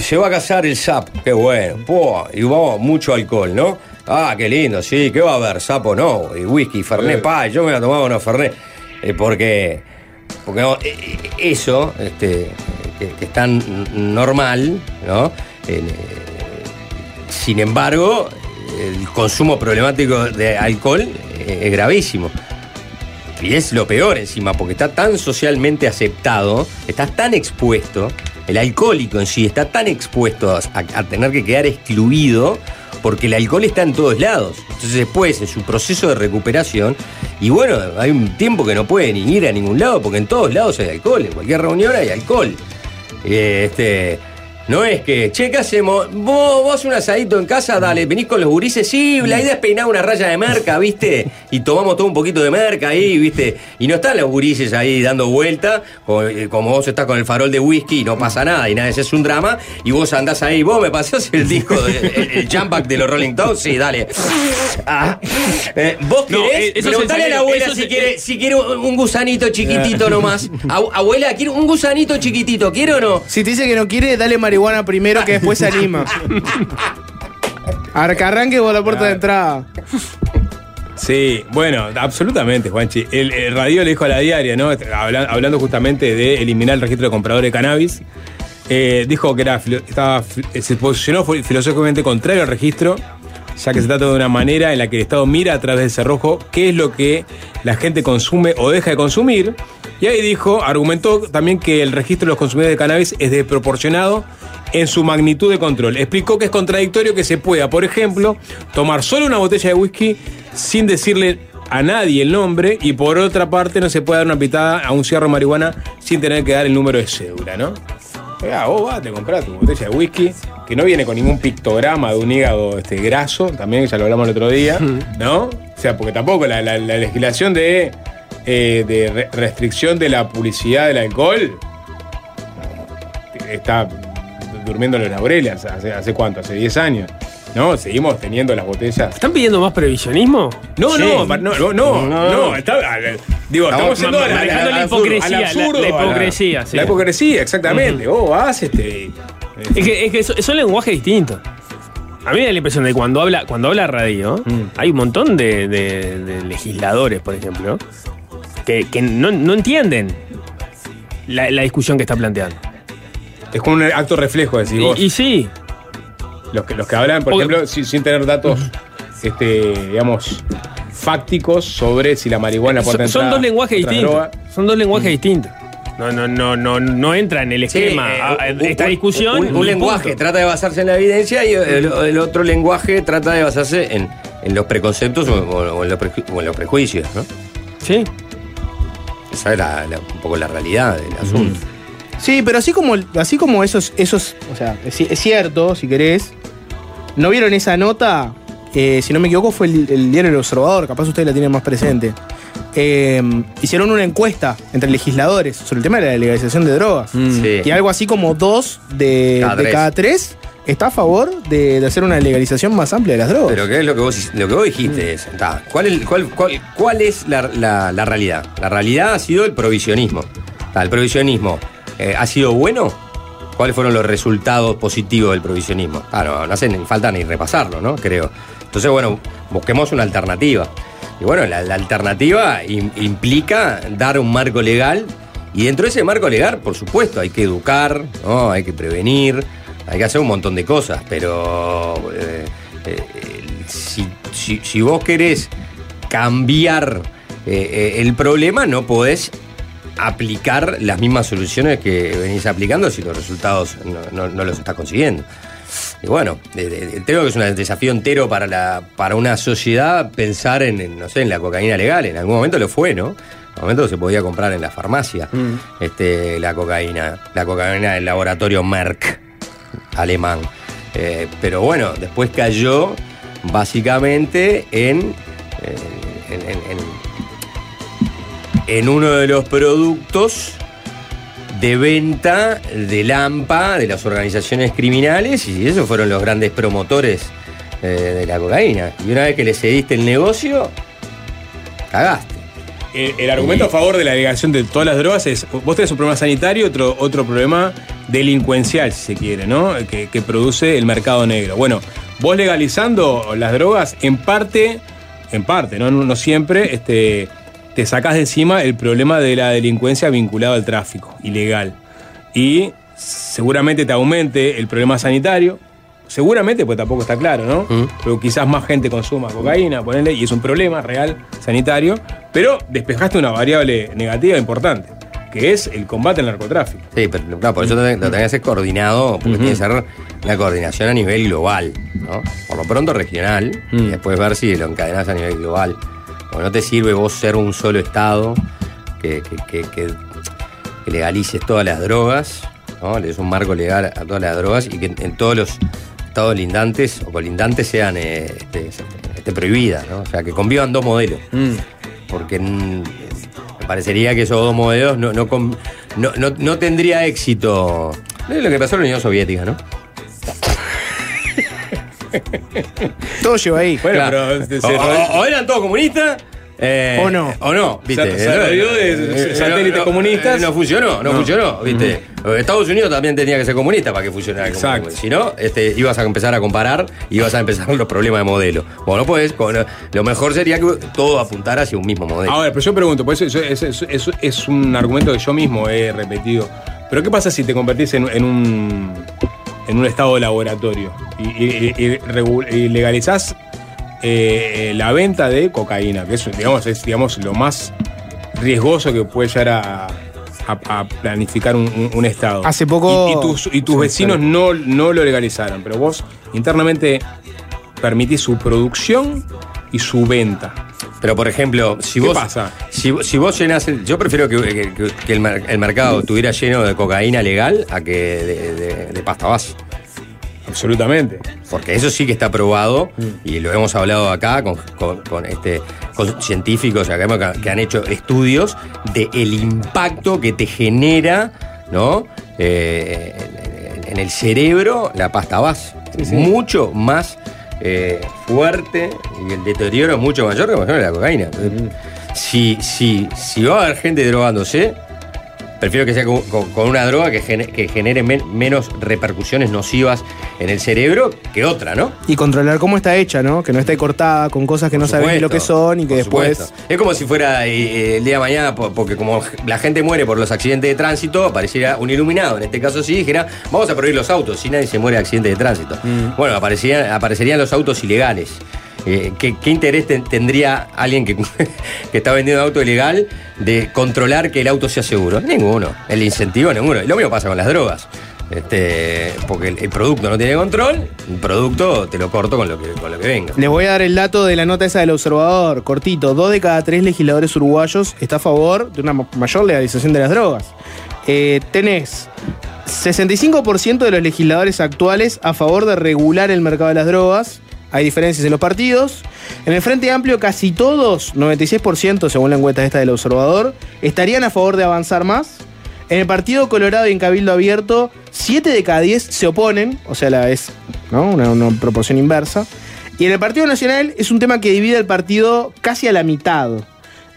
se va a casar el SAP, qué bueno. Pua, y vamos, mucho alcohol, ¿no? Ah, qué lindo, sí, ¿qué va a haber? Sapo no, y whisky, fernet, Eh. pa, yo me la tomaba unos fernet. Eh, porque porque no, eh, eh, eso, este, que, que es tan normal, ¿no? Eh, sin embargo, el consumo problemático de alcohol eh, es gravísimo. Y es lo peor encima, porque está tan socialmente aceptado, estás tan expuesto, el alcohólico en sí está tan expuesto a, tener que quedar excluido, porque el alcohol está en todos lados. Entonces después, en su proceso de recuperación, y bueno, hay un tiempo que no puede ni ir a ningún lado, porque en todos lados hay alcohol, en cualquier reunión hay alcohol. Eh, este, no es que, che, ¿qué hacemos? ¿Vos, vos un asadito en casa, dale, venís con los gurises, sí, la idea es peinar una raya de merca, ¿viste? Y tomamos todo un poquito de merca ahí, ¿viste? Y no están los gurises ahí dando vuelta, como, eh, como vos estás con el farol de whisky y no pasa nada, y nada, ese es un drama, y vos andás ahí, vos me pasás el disco, de- el, el (laughs) jump back de los Rolling Stones, sí, dale. Ah, eh, ¿Vos No, querés? eh, eso Preguntale a la abuela si quiere, si quiere un gusanito chiquitito (laughs) nomás. Abu- abuela, quiero un gusanito chiquitito, ¿quiere o no? Si te dice que no quiere, dale marihuana primero que después se (laughs) anima. Ahora que arranque por la puerta de entrada. Sí, bueno, absolutamente, Juanchi. El, el radio le dijo a la diaria, ¿no? Habla- hablando justamente de eliminar el registro de compradores de cannabis. eh, dijo que era, estaba, fi- se posicionó filosóficamente contrario al registro, ya que se trata de una manera en la que el Estado mira a través del cerrojo qué es lo que la gente consume o deja de consumir. Y ahí dijo, argumentó también que el registro de los consumidores de cannabis es desproporcionado en su magnitud de control. Explicó que es contradictorio que se pueda, por ejemplo, tomar solo una botella de whisky sin decirle a nadie el nombre y por otra parte no se puede dar una pitada a un cigarro de marihuana sin tener que dar el número de cédula, ¿no? Oiga, vos vas, te compras tu botella de whisky, que no viene con ningún pictograma de un hígado este, graso, también ya lo hablamos el otro día, ¿no? O sea, porque tampoco la, la- la legislación de, eh, de re- restricción de la publicidad del alcohol está durmiendo en los laureles, ¿hace, hace cuánto? ¿Hace 10 años? ¿No? Seguimos teniendo las botellas. ¿Están pidiendo más previsionismo? No, Sí. no, no, no, no, no, está- a ver, digo, estamos yendo a la- la hipocresía, la- absurdo, la a hipocresía, sí. La hipocresía, exactamente. Vos vas, este. Es que, es que son, son lenguajes distintos. A mí me da la impresión de que cuando habla, cuando habla radio, Mm. hay un montón de, de- de legisladores, por ejemplo, que, que no, no entienden la, la discusión que está planteando. Es como un acto reflejo, decís vos. Y, y sí, Los que, los que hablan, por ejemplo, sin, sin tener datos, este, digamos, fácticos sobre si la marihuana son, puede son dos lenguajes distintos. Son dos Mm. lenguajes distintos. No, no, no, no, no entra en el Sí, esquema eh, a- a- un- esta un- discusión. Un, lenguaje punto. trata de basarse en la evidencia y el, el otro lenguaje trata de basarse en, en los preconceptos o, o en los preju- o en los prejuicios, ¿no? Sí. Esa la- un poco la realidad del asunto. Sí, pero así como, así como esos, esos, o sea, es, es cierto, si querés. ¿No vieron esa nota? Eh, si no me equivoco, fue el, el diario El Observador, capaz ustedes la tienen más presente. Eh, hicieron una encuesta entre legisladores sobre el tema de la legalización de drogas. Sí. Y algo así como dos de Cada de tres. cada tres está a favor de, de hacer una legalización más amplia de las drogas. Pero ¿qué es lo que vos, lo que vos dijiste? Es, ta, ¿cuál, es, cuál, cuál- cuál es la, la- la realidad? La realidad ha sido el provisionismo. Ta, ¿El provisionismo eh, ha sido bueno? ¿Cuáles fueron los resultados positivos del provisionismo? Ah, no, no hace ni falta ni repasarlo, ¿no? Creo. Entonces, bueno, busquemos una alternativa. Y bueno, la, la alternativa im- implica dar un marco legal y dentro de ese marco legal, por supuesto, hay que educar, ¿no? hay que prevenir, hay que hacer un montón de cosas, pero eh, eh, si, si- si vos querés cambiar eh, el problema, no podés aplicar las mismas soluciones que venís aplicando si los resultados no, no- no los estás consiguiendo. Y bueno, creo que es un desafío entero para, la, para una sociedad pensar en, no sé, en la cocaína legal. En algún momento lo fue, ¿no? En algún momento se podía comprar en la farmacia este, la cocaína, la cocaína del laboratorio Merck alemán. Eh, pero bueno, después cayó básicamente en, eh, en- en uno de los productos de venta del AMPA, de las organizaciones criminales, y esos fueron los grandes promotores eh, de la cocaína. Y una vez que le cediste el negocio, cagaste. El, el argumento a favor de la legalización de todas las drogas es, vos tenés un problema sanitario, otro, otro problema delincuencial, si se quiere, ¿no? Que, que produce el mercado negro. Bueno, vos legalizando las drogas, en parte, en parte, no, no siempre, este, te sacás de encima el problema de la delincuencia vinculado al tráfico ilegal. Y seguramente te aumente el problema sanitario. Seguramente, pues tampoco está claro, ¿no? Mm. Pero quizás más gente consuma cocaína, ponele, y es un problema real sanitario. Pero despejaste una variable negativa importante, que es el combate al narcotráfico. Sí, pero no, por eso lo tenés que hacer coordinado, porque tiene que ser una coordinación a nivel global, ¿no? Por lo pronto regional, y Mm. después ver si lo encadenás a nivel global. Porque no te sirve vos ser un solo Estado que, que- que- que- legalices todas las drogas, ¿no? Le des un marco legal a todas las drogas y que en todos los estados lindantes o colindantes sean eh, este, este, prohibidas, ¿no? O sea, que convivan dos modelos. Porque mm, me parecería que esos dos modelos no, no, con- no, no- no tendría éxito. Es lo que pasó en la Unión Soviética, ¿no? Todo lleva ahí. Bueno, Claro. pero o, o- o eran todos comunistas. Eh, O no. O no, ¿viste? Se- se rodeó de satélites no, comunistas. eh, No funcionó, no, No. funcionó, ¿viste? Estados Unidos también tenía que ser comunista para que funcionara. como- Exacto. Si no, este, ibas a empezar a comparar y ibas a empezar (laughs) los problemas de modelo. Bueno, pues lo mejor sería que todo apuntara hacia un mismo modelo. Ahora, pero yo pregunto, pues eso, eso- es un argumento que yo mismo he repetido. Pero ¿qué pasa si te convertís en, en un en un estado de laboratorio y, y- y legalizás eh, la venta de cocaína, que eso digamos, es digamos, lo más riesgoso que puede llegar a, a- a planificar un, un- un estado. Hace poco- Y, y tus, y tus Sí, vecinos claro. no, no lo legalizaron, pero vos internamente permitís su producción y su venta. Pero por ejemplo, si ¿Qué vos. pasa? Si, si vos llenás. el- yo prefiero que, que- que- que el, mer- el mercado estuviera lleno de cocaína legal a que de, de- de pasta base. Absolutamente. Porque eso sí que está probado y lo hemos hablado acá con, con- con, este, con científicos académicos que, han hecho estudios de el impacto que te genera ¿no? Eh, en, el cerebro la pasta base. Mucho más eh, fuerte y el deterioro es mucho mayor que por ejemplo la cocaína. Si, si, si va a haber gente drogándose, Prefiero que sea con, con- con una droga que, gene- que genere men- menos repercusiones nocivas en el cerebro que otra, ¿no? Y controlar cómo está hecha, ¿no? Que no esté cortada con cosas que no sabes ni lo que son y que después. supuesto. Es como si fuera eh, eh, el día de mañana, po- porque como la gente muere por los accidentes de tránsito, apareciera un iluminado, en este caso sí, dijera, vamos a prohibir los autos, si nadie se muere de accidente de tránsito. Mm. Bueno, aparecerían, aparecerían los autos ilegales. Eh, ¿qué, interés ten- tendría alguien (laughs) que, está vendiendo auto ilegal de controlar que el auto sea seguro? Ninguno. El incentivo, ninguno. Y lo mismo pasa con las drogas. Este, porque el, producto no tiene control, el producto te lo corto con lo que, venga. Les voy a dar el dato de la nota esa del observador, cortito. Dos de cada tres legisladores uruguayos está a favor de una ma- mayor legalización de las drogas. Eh, tenés 65% de los legisladores actuales a favor de regular el mercado de las drogas. Hay diferencias en los partidos. En el Frente Amplio, casi todos, 96% según la encuesta esta del observador, estarían a favor de avanzar más. En el Partido Colorado y en Cabildo Abierto, 7 de cada 10 se oponen, o sea, la es ¿no? una, una proporción inversa. Y en el Partido Nacional es un tema que divide el partido casi a la mitad.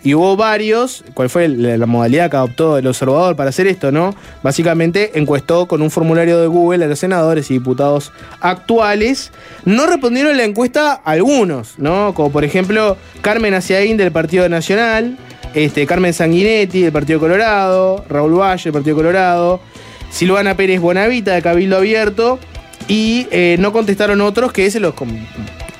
Y hubo varios, ¿cuál fue la, modalidad que adoptó el observador para hacer esto, no? Básicamente encuestó con un formulario de Google a los senadores y diputados actuales. No respondieron la encuesta algunos, ¿no? Como por ejemplo Carmen Aciaín del Partido Nacional, este, Carmen Sanguinetti del Partido Colorado, Raúl Valle del Partido Colorado, Silvana Pérez Bonavita de Cabildo Abierto. Y eh, no contestaron otros que se los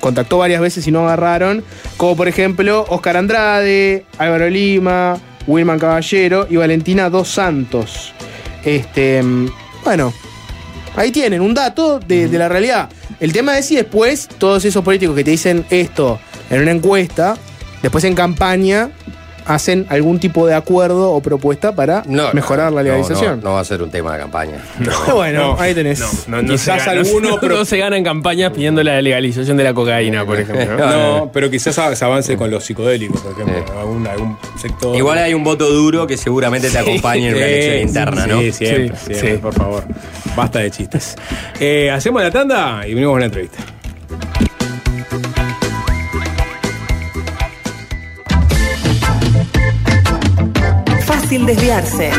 contactó varias veces y no agarraron, como por ejemplo Oscar Andrade, Álvaro Lima, Wilman Caballero y Valentina Dos Santos. Este, bueno, ahí tienen un dato de, de la realidad. El tema es si después todos esos políticos que te dicen esto en una encuesta, después en campaña hacen algún tipo de acuerdo o propuesta para No, mejorar la legalización. No, no va a ser un tema de campaña. (laughs) bueno, ahí tenés. No, no Quizás se gana- alguno, no- pero- no se ganan campañas pidiendo la legalización de la cocaína, por (laughs) ejemplo. ¿no? Pero quizás se avance con los psicodélicos, por ejemplo. Sí. Algún, algún sector. Igual hay un voto duro que seguramente te acompañe en una Sí, elección interna, ¿no? Sí, siempre, Sí, siempre, sí. por favor. Basta de chistes. Eh, hacemos la tanda y venimos con la entrevista. Desviarse.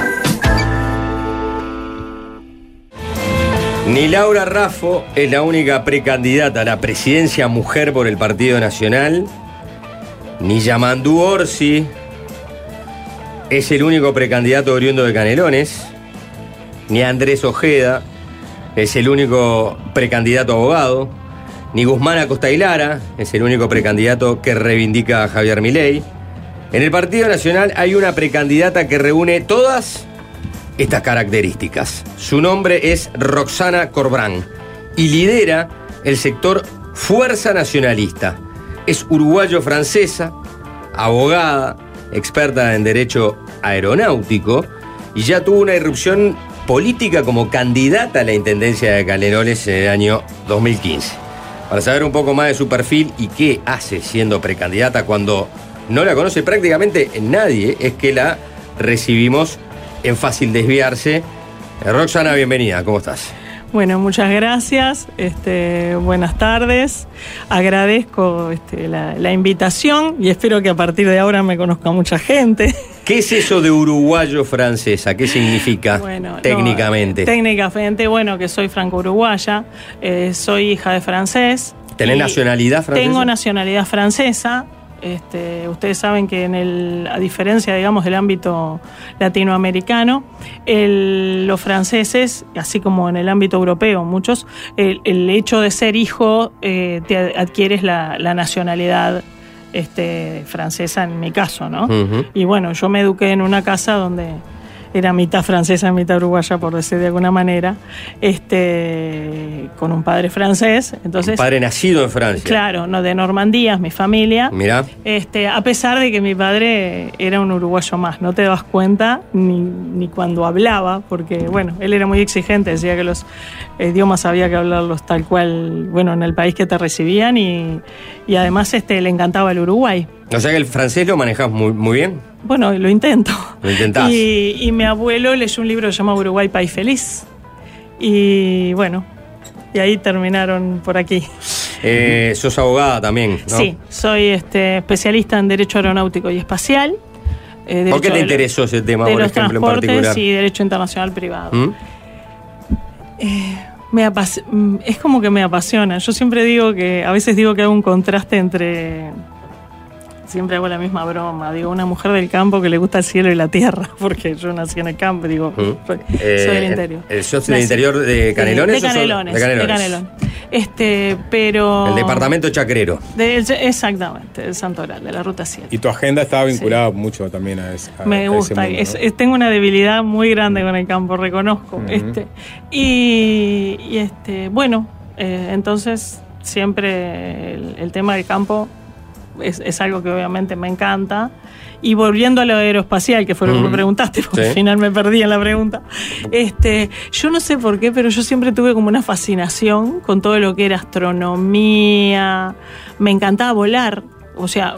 Ni Laura Raffo es la única precandidata a la presidencia mujer por el Partido Nacional, ni Yamandu Orsi es el único precandidato oriundo de Canelones, ni Andrés Ojeda es el único precandidato abogado, ni Guzmán Acosta y Lara es el único precandidato que reivindica a Javier Milei. En el Partido Nacional hay una precandidata que reúne todas estas características. Su nombre es Roxana Corbrán y lidera el sector Fuerza Nacionalista. Es uruguayo-francesa, abogada, experta en derecho aeronáutico y ya tuvo una irrupción política como candidata a la intendencia de Canelones en el año 2015. Para saber un poco más de su perfil y qué hace siendo precandidata cuando no la conoce prácticamente nadie, es que la recibimos en Fácil Desviarse. Eh, Roxana, bienvenida, ¿cómo estás? Bueno, muchas gracias. Este, buenas tardes. Agradezco este, la, la invitación y espero que a partir de ahora me conozca mucha gente. (laughs) ¿Qué es eso de uruguayo-francesa? ¿Qué significa (laughs) Bueno, no, técnicamente? técnicamente, bueno, que soy franco-uruguaya, eh, soy hija de francés. ¿Tenés nacionalidad francesa? Tengo nacionalidad francesa. Este, ustedes saben que en el, a diferencia, digamos, del ámbito latinoamericano, el- los franceses, así como en el ámbito europeo, muchos, el, el hecho de ser hijo eh, te adquieres la, la nacionalidad este, francesa en mi caso, ¿no? Y bueno, yo me eduqué en una casa donde era mitad francesa, mitad uruguaya, por decir de alguna manera, este, con un padre francés. Entonces, Padre nacido en Francia. claro, no de Normandía, es mi familia. Mirá. Este, a pesar de que mi padre era un uruguayo más, no te das cuenta ni, ni cuando hablaba, porque bueno, él era muy exigente, decía que los idiomas había que hablarlos tal cual, bueno, en el país que te recibían y, y además este, le encantaba el Uruguay. O sea que el francés lo manejás muy, muy bien. Bueno, lo intento. Lo intentás. Y, y mi abuelo leyó un libro que se llama Uruguay País Feliz. Y bueno, y ahí terminaron por aquí. Eh, sos abogada también, ¿no? Sí, soy este, especialista en Derecho Aeronáutico y Espacial. eh, ¿Por qué te interesó ese tema, de por los ejemplo, en transportes particular? y Derecho Internacional Privado. ¿Mm? Me apas- mm, es como que me apasiona. Yo siempre digo que, a veces digo que hago un contraste entre. Siempre hago la misma broma. Digo, una mujer del campo que le gusta el cielo y la tierra, (laughs) porque yo nací en el campo, digo, soy Eh, del interior. eh, ¿sos del interior de Canelones De o Canelones. de Canelones? de Canelón. Este, pero. El departamento chacrero. de- exactamente, del Santoral, de la Ruta 7. Y tu agenda estaba vinculada mucho también a, ese- a- a Me ese gusta, mundo, es- ¿no? es- tengo una debilidad muy grande con el campo, reconozco. Este, y, y, este, bueno, eh, entonces siempre el, el tema del campo es, es algo que obviamente me encanta. Y volviendo a lo aeroespacial, que fue lo que me preguntaste, porque Sí. al final me perdí en la pregunta. Este, yo no sé por qué, pero yo siempre tuve como una fascinación con todo lo que era astronomía. Me encantaba volar. O sea,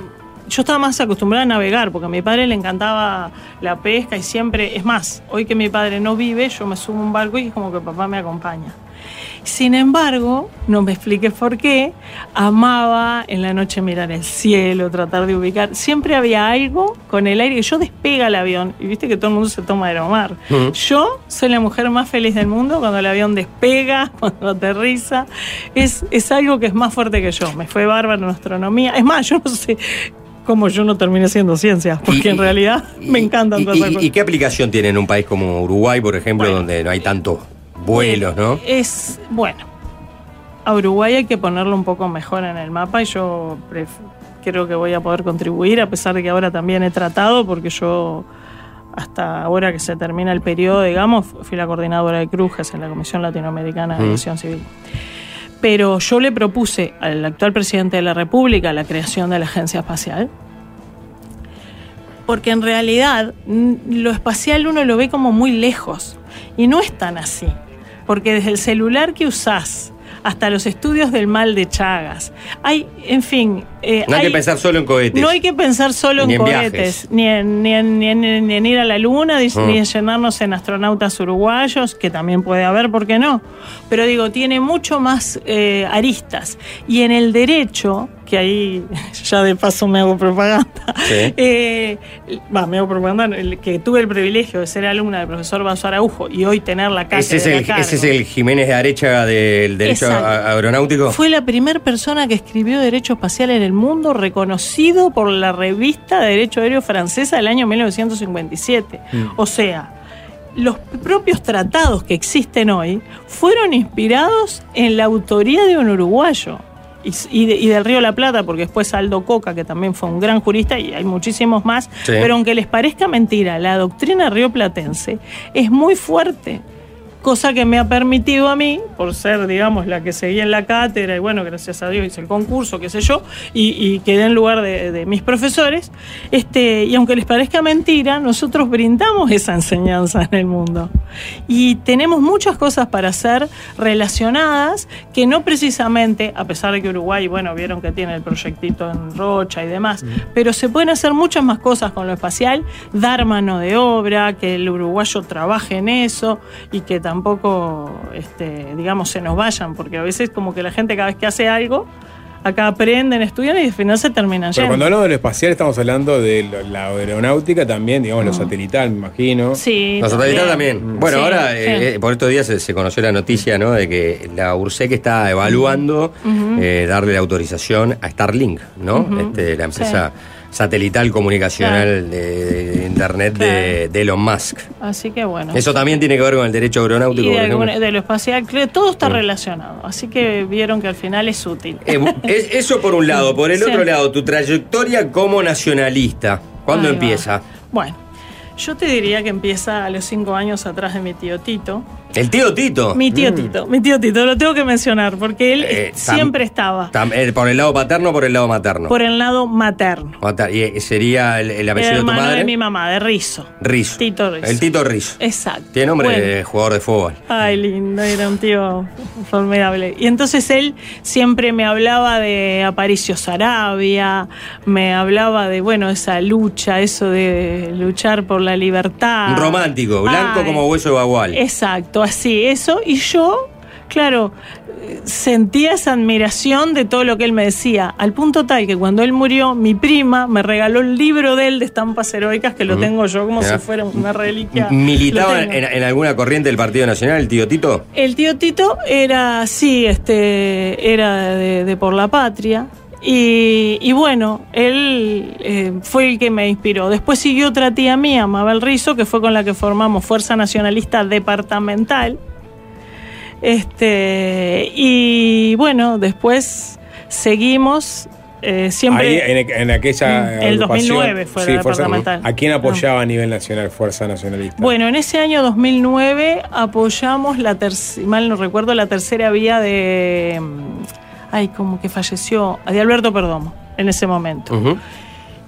yo estaba más acostumbrada a navegar, porque a mi padre le encantaba la pesca y siempre, es más, hoy que mi padre no vive, yo me subo a un barco y es como que papá me acompaña. Sin embargo, no me expliques por qué, amaba en la noche mirar el cielo, tratar de ubicar. Siempre había algo con el aire. Yo despega el avión y viste que todo el mundo se toma de mar. Yo soy la mujer más feliz del mundo cuando el avión despega, (laughs) cuando aterriza. Es, es algo que es más fuerte que yo. Me fue bárbaro en astronomía. Es más, yo no sé cómo yo no terminé haciendo ciencias, porque Y- en realidad me encantan y, cosas. y qué aplicación tiene en un país como Uruguay, por ejemplo, Bueno. donde no hay tantos vuelos, ¿no? Es, bueno, a Uruguay hay que ponerlo un poco mejor en el mapa y yo creo que voy a poder contribuir, a pesar de que ahora también he tratado, porque yo hasta ahora que se termina el periodo, digamos, fui la coordinadora de Crujes en la Comisión Latinoamericana de Mm. Aviación Civil. Pero yo le propuse al actual presidente de la República la creación de la Agencia Espacial. Porque en realidad lo espacial uno lo ve como muy lejos. Y no es tan así. Porque desde el celular que usás hasta los estudios del mal de Chagas, hay, en fin. Eh, No hay, que pensar solo en cohetes. no hay que pensar solo Ni en, cohetes, ni en, ni, en, ni en- ni en ir a la luna, ni, Mm. ni en llenarnos en astronautas uruguayos, que también puede haber, ¿por qué no? Pero digo, tiene mucho más eh, aristas. Y en el derecho, que ahí (laughs) ya de paso me hago propaganda. Sí. Eh, Va, me hago propaganda, el que tuve el privilegio de ser alumna del profesor Basso Araujo y hoy tener la cátedra. Ese es, el, cargo. ese es el Jiménez de Arechaga del derecho Exacto. aeronáutico. Fue la primera persona que escribió Derecho Espacial en el mundo, reconocido por la revista de Derecho Aéreo Francesa del año 1957. O sea, los propios tratados que existen hoy fueron inspirados en la autoría de un uruguayo. Y, y de- y del Río de la Plata, porque después Aldo Coca, que también fue un gran jurista, y hay muchísimos más. Sí. Pero aunque les parezca mentira, la doctrina rioplatense es muy fuerte cosa que me ha permitido a mí, por ser, digamos, la que seguía en la cátedra, y bueno, gracias a Dios hice el concurso, qué sé yo, y, y quedé en lugar de, de mis profesores, este, y aunque les parezca mentira, nosotros brindamos esa enseñanza en el mundo. Y tenemos muchas cosas para hacer relacionadas que no precisamente, a pesar de que Uruguay, bueno, vieron que tiene el proyectito en Rocha y demás, pero se pueden hacer muchas más cosas con lo espacial, dar mano de obra, que el uruguayo trabaje en eso y que tampoco, este, digamos, se nos vayan, porque a veces como que la gente cada vez que hace algo, acá aprenden, estudian y al final se terminan Pero yendo. cuando hablamos de lo espacial estamos hablando de lo- la aeronáutica también, digamos, lo satelital, me imagino. Mm. Sí. Los satélites también. Bueno, Sí, ahora, sí. eh, eh, por estos días se, se conoció la noticia, ¿no? De que la URSEC está evaluando eh, darle la autorización a Starlink, ¿no? Este, la empresa satelital comunicacional de, de Internet de, de Elon Musk. Así que bueno. Eso también tiene que ver con el derecho aeronáutico. y de, alguna- de lo espacial, creo, todo está Mm. relacionado. Así que vieron que al final es útil. Eh, es- (laughs) eso por un lado. Por el Sí. otro lado, tu trayectoria como nacionalista. ¿Cuándo Ahí va. empieza? Bueno, yo te diría que empieza a los cinco años atrás de mi tío Tito. El tío Tito. Mi tío Mm. Tito, mi tío Tito, lo tengo que mencionar porque él Eh, siempre tam- estaba tam- eh, ¿Por el lado paterno o por el lado materno? por el lado materno. Mater- Y eh, sería el, el apellido de tu madre. de mi mamá, de Rizo. Rizo. Tito Rizo. El Tito Rizo. Exacto. Tiene nombre Bueno. de jugador de fútbol. Ay, lindo, era un tío formidable. Y entonces él siempre me hablaba de Aparicio Sarabia, me hablaba de, bueno, esa lucha, eso de luchar por la libertad. Un romántico, blanco Ay, como hueso de bagual. Exacto, así, eso. Y yo, claro, sentía esa admiración de todo lo que él me decía, al punto tal que cuando él murió, mi prima me regaló el libro de él de estampas heroicas, que lo tengo yo como si fuera una reliquia. ¿Militaba en alguna corriente del Partido Nacional el tío Tito? El tío Tito era, sí, este, era de, de por la patria. Y, y bueno, él eh, fue el que me inspiró. Después siguió otra tía mía, Mabel Rizo, que fue con la que formamos Fuerza Nacionalista Departamental. Este, y bueno, después seguimos eh, siempre. Ahí, en, en aquella. El agrupación, 2009 fue la Fuerza- departamental. ¿A quién apoyaba a nivel nacional Fuerza Nacionalista? Bueno, en ese año 2009 apoyamos la tercera, mal no recuerdo, la tercera vía de, mm, ay, como que falleció, de Alberto Perdomo, en ese momento.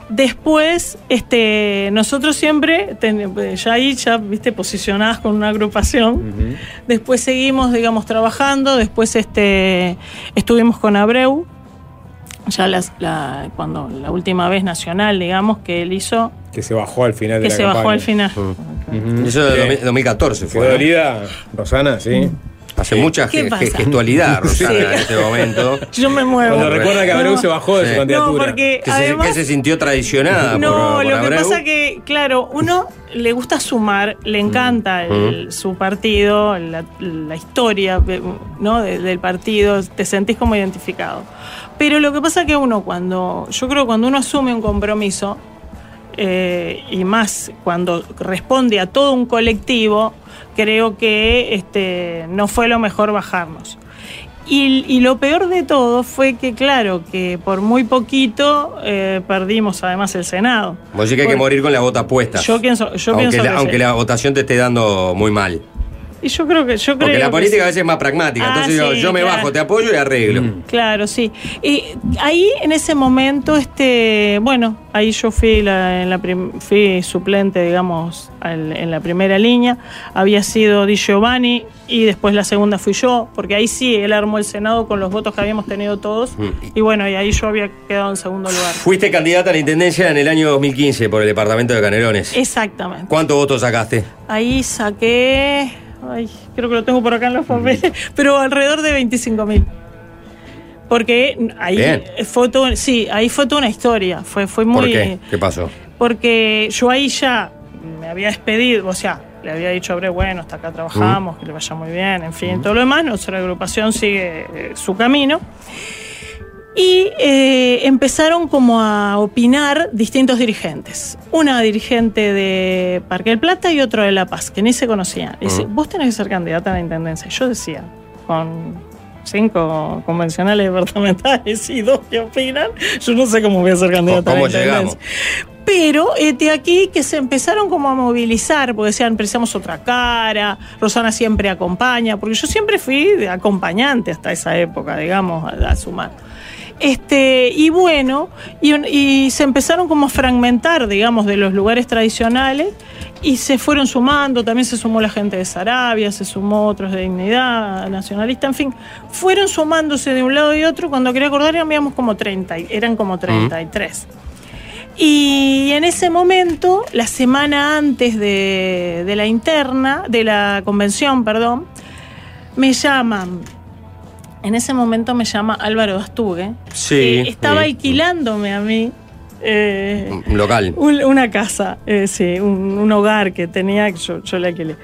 Después, este, nosotros siempre, ten- ya ahí, ya, viste, posicionadas con una agrupación. Después seguimos, digamos, trabajando. Después, este, estuvimos con Abreu. Ya las- la, cuando la última vez nacional, digamos, que él hizo, Que se bajó al final de que la se bajó al final. Eso de Bien. 2000- 2014 fue. ¿Quedó ¿no? dolida, Rosana? Sí. Hace mucha ¿Qué ge- pasa? ge- gestualidad, (laughs) Rosana, Sí. en este momento. (laughs) Yo me muevo. Cuando recuerda que Abreu No. se bajó de Sí. su candidatura. No, porque Que se, además, que se sintió traicionada no, por, por lo que Abreu. pasa que, claro, uno le gusta sumar, le encanta el- su partido, la, la historia ¿no? de- del partido, te sentís como identificado. Pero lo que pasa que uno cuando, yo creo que cuando uno asume un compromiso, eh, y más cuando responde a todo un colectivo, creo que este, no fue lo mejor bajarnos. Y, y lo peor de todo fue que, claro, que por muy poquito eh, perdimos además el Senado. Vos decís que hay que morir con la bota puesta. Yo pienso, yo aunque pienso la, que aunque sí. la votación te esté dando muy mal. Y yo creo que yo creo Porque la que política sí. a veces es más pragmática. Ah, Entonces sí, yo me claro. bajo, te apoyo y arreglo. Claro, sí. Y ahí en ese momento, este, bueno, ahí yo fui la, en la prim- fui suplente, digamos, al- en la primera línea. Había sido Di Giovanni y después la segunda fui yo, porque ahí sí él armó el Senado con los votos que habíamos tenido todos. Mm. Y bueno, y ahí yo había quedado en segundo lugar. Fuiste candidata a la intendencia en el año 2015 por el departamento de Canelones. Exactamente. ¿Cuántos votos sacaste? Ahí saqué, ay, creo que lo tengo por acá en los (laughs) papeles, pero alrededor de 25 mil. Porque ahí Bien. fue todo, sí, ahí fue toda una historia. Fue, fue muy. ¿Por qué? ¿Qué pasó? Porque yo ahí ya me había despedido, o sea, le había dicho a Bre, bueno, hasta acá trabajamos, que le vaya muy bien, en fin, todo lo demás. Nuestra agrupación sigue eh, su camino. Y eh, empezaron como a opinar distintos dirigentes. Una dirigente de Parque del Plata y otro de La Paz, que ni se conocían. Dice, vos tenés que ser candidata a la intendencia. Yo decía, con cinco convencionales departamentales y dos que opinan, yo no sé cómo voy a ser candidata a la ¿Cómo intendencia. llegamos? Pero este aquí que se empezaron como a movilizar, porque decían, precisamos otra cara, Rosana siempre acompaña, porque yo siempre fui acompañante hasta esa época, digamos, a, a sumar. Este, y bueno, y, se empezaron como a fragmentar, digamos, de los lugares tradicionales y se fueron sumando, también se sumó la gente de Sarabia, se sumó otros de Dignidad, Nacionalista, en fin, fueron sumándose de un lado y otro, cuando quería acordar habíamos como 30, y- eran como 33. Y en ese momento, la semana antes de, de la interna, de la convención, perdón, me llaman. En ese momento me llama Álvaro Astugue. Sí, que estaba sí. alquilándome a mí. eh, Un local. un- una casa, eh, sí, un, un hogar que tenía, que yo, yo le alquilé.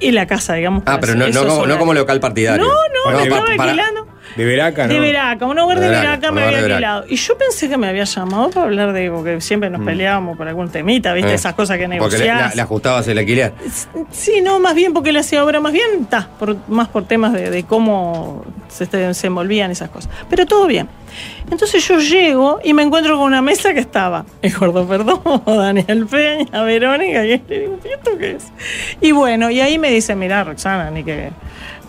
Y la casa, digamos. Ah, pero no, no, como, no como local partidario. No, no, No, me pa- estaba para- alquilando. De Veraca, ¿no? De Veraca, un hogar de, De Veraca, me había alquilado. Y yo pensé que me había llamado para hablar de, porque siempre nos peleábamos por algún temita, ¿viste? Eh, Esas cosas que Porque le, negociás. la- le ajustabas el alquiler. Sí, no, más bien porque él hacía obra, más bien, ta, por, más por temas de, de cómo se, se envolvían esas cosas. Pero todo bien. Entonces yo llego y me encuentro con una mesa que estaba el gordo Perdomo, (laughs) Daniel Peña, Verónica, y le digo, ¿y esto qué es? Y bueno, y ahí me dice, mirá, Roxana, ni que,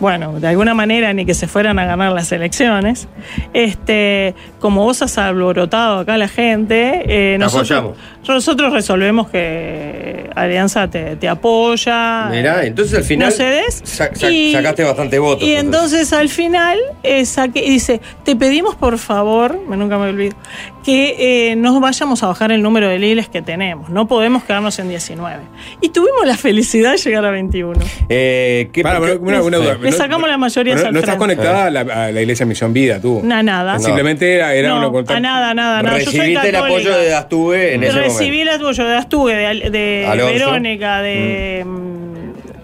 bueno, de alguna manera ni que se fueran a ganar las elecciones. Este, como vos has alborotado acá a la gente, eh, nosotros, apoyamos. Nosotros resolvemos que Alianza te, te apoya. Mirá, entonces al final No cedes. y- sacaste bastante votos. Y entonces al final eh, y dice, te pedimos por favor, me nunca me olvido, que eh, no vayamos a bajar el número de liles que tenemos. No podemos quedarnos en 19. Y tuvimos la felicidad de llegar a 21. Eh, ¿qué, Para, qué- una, una duda. Le No- sacamos la mayoría No, no estás conectada a la, a la iglesia Misión Vida, tú. Na- nada. Simplemente era, era No, una a nada, nada, nada. Yo soy recibiste el católica. apoyo de Astuve en ese Recibí momento. el apoyo de de. Verónica, de mm,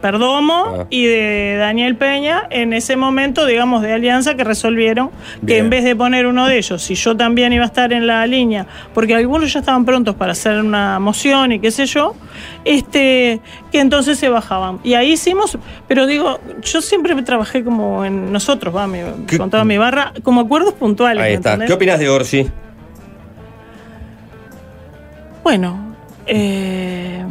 Perdomo Ah. y de Daniel Peña en ese momento, digamos, de alianza que resolvieron que en vez de poner uno de ellos, si yo también iba a estar en la línea, porque algunos ya estaban prontos para hacer una moción y qué sé yo, este, que entonces se bajaban. Y ahí hicimos, pero digo, yo siempre trabajé como en nosotros, va, mi- con toda mi barra, como acuerdos puntuales. Ahí ¿me está. entendés? ¿Qué opinas de Orsi? Bueno, eh,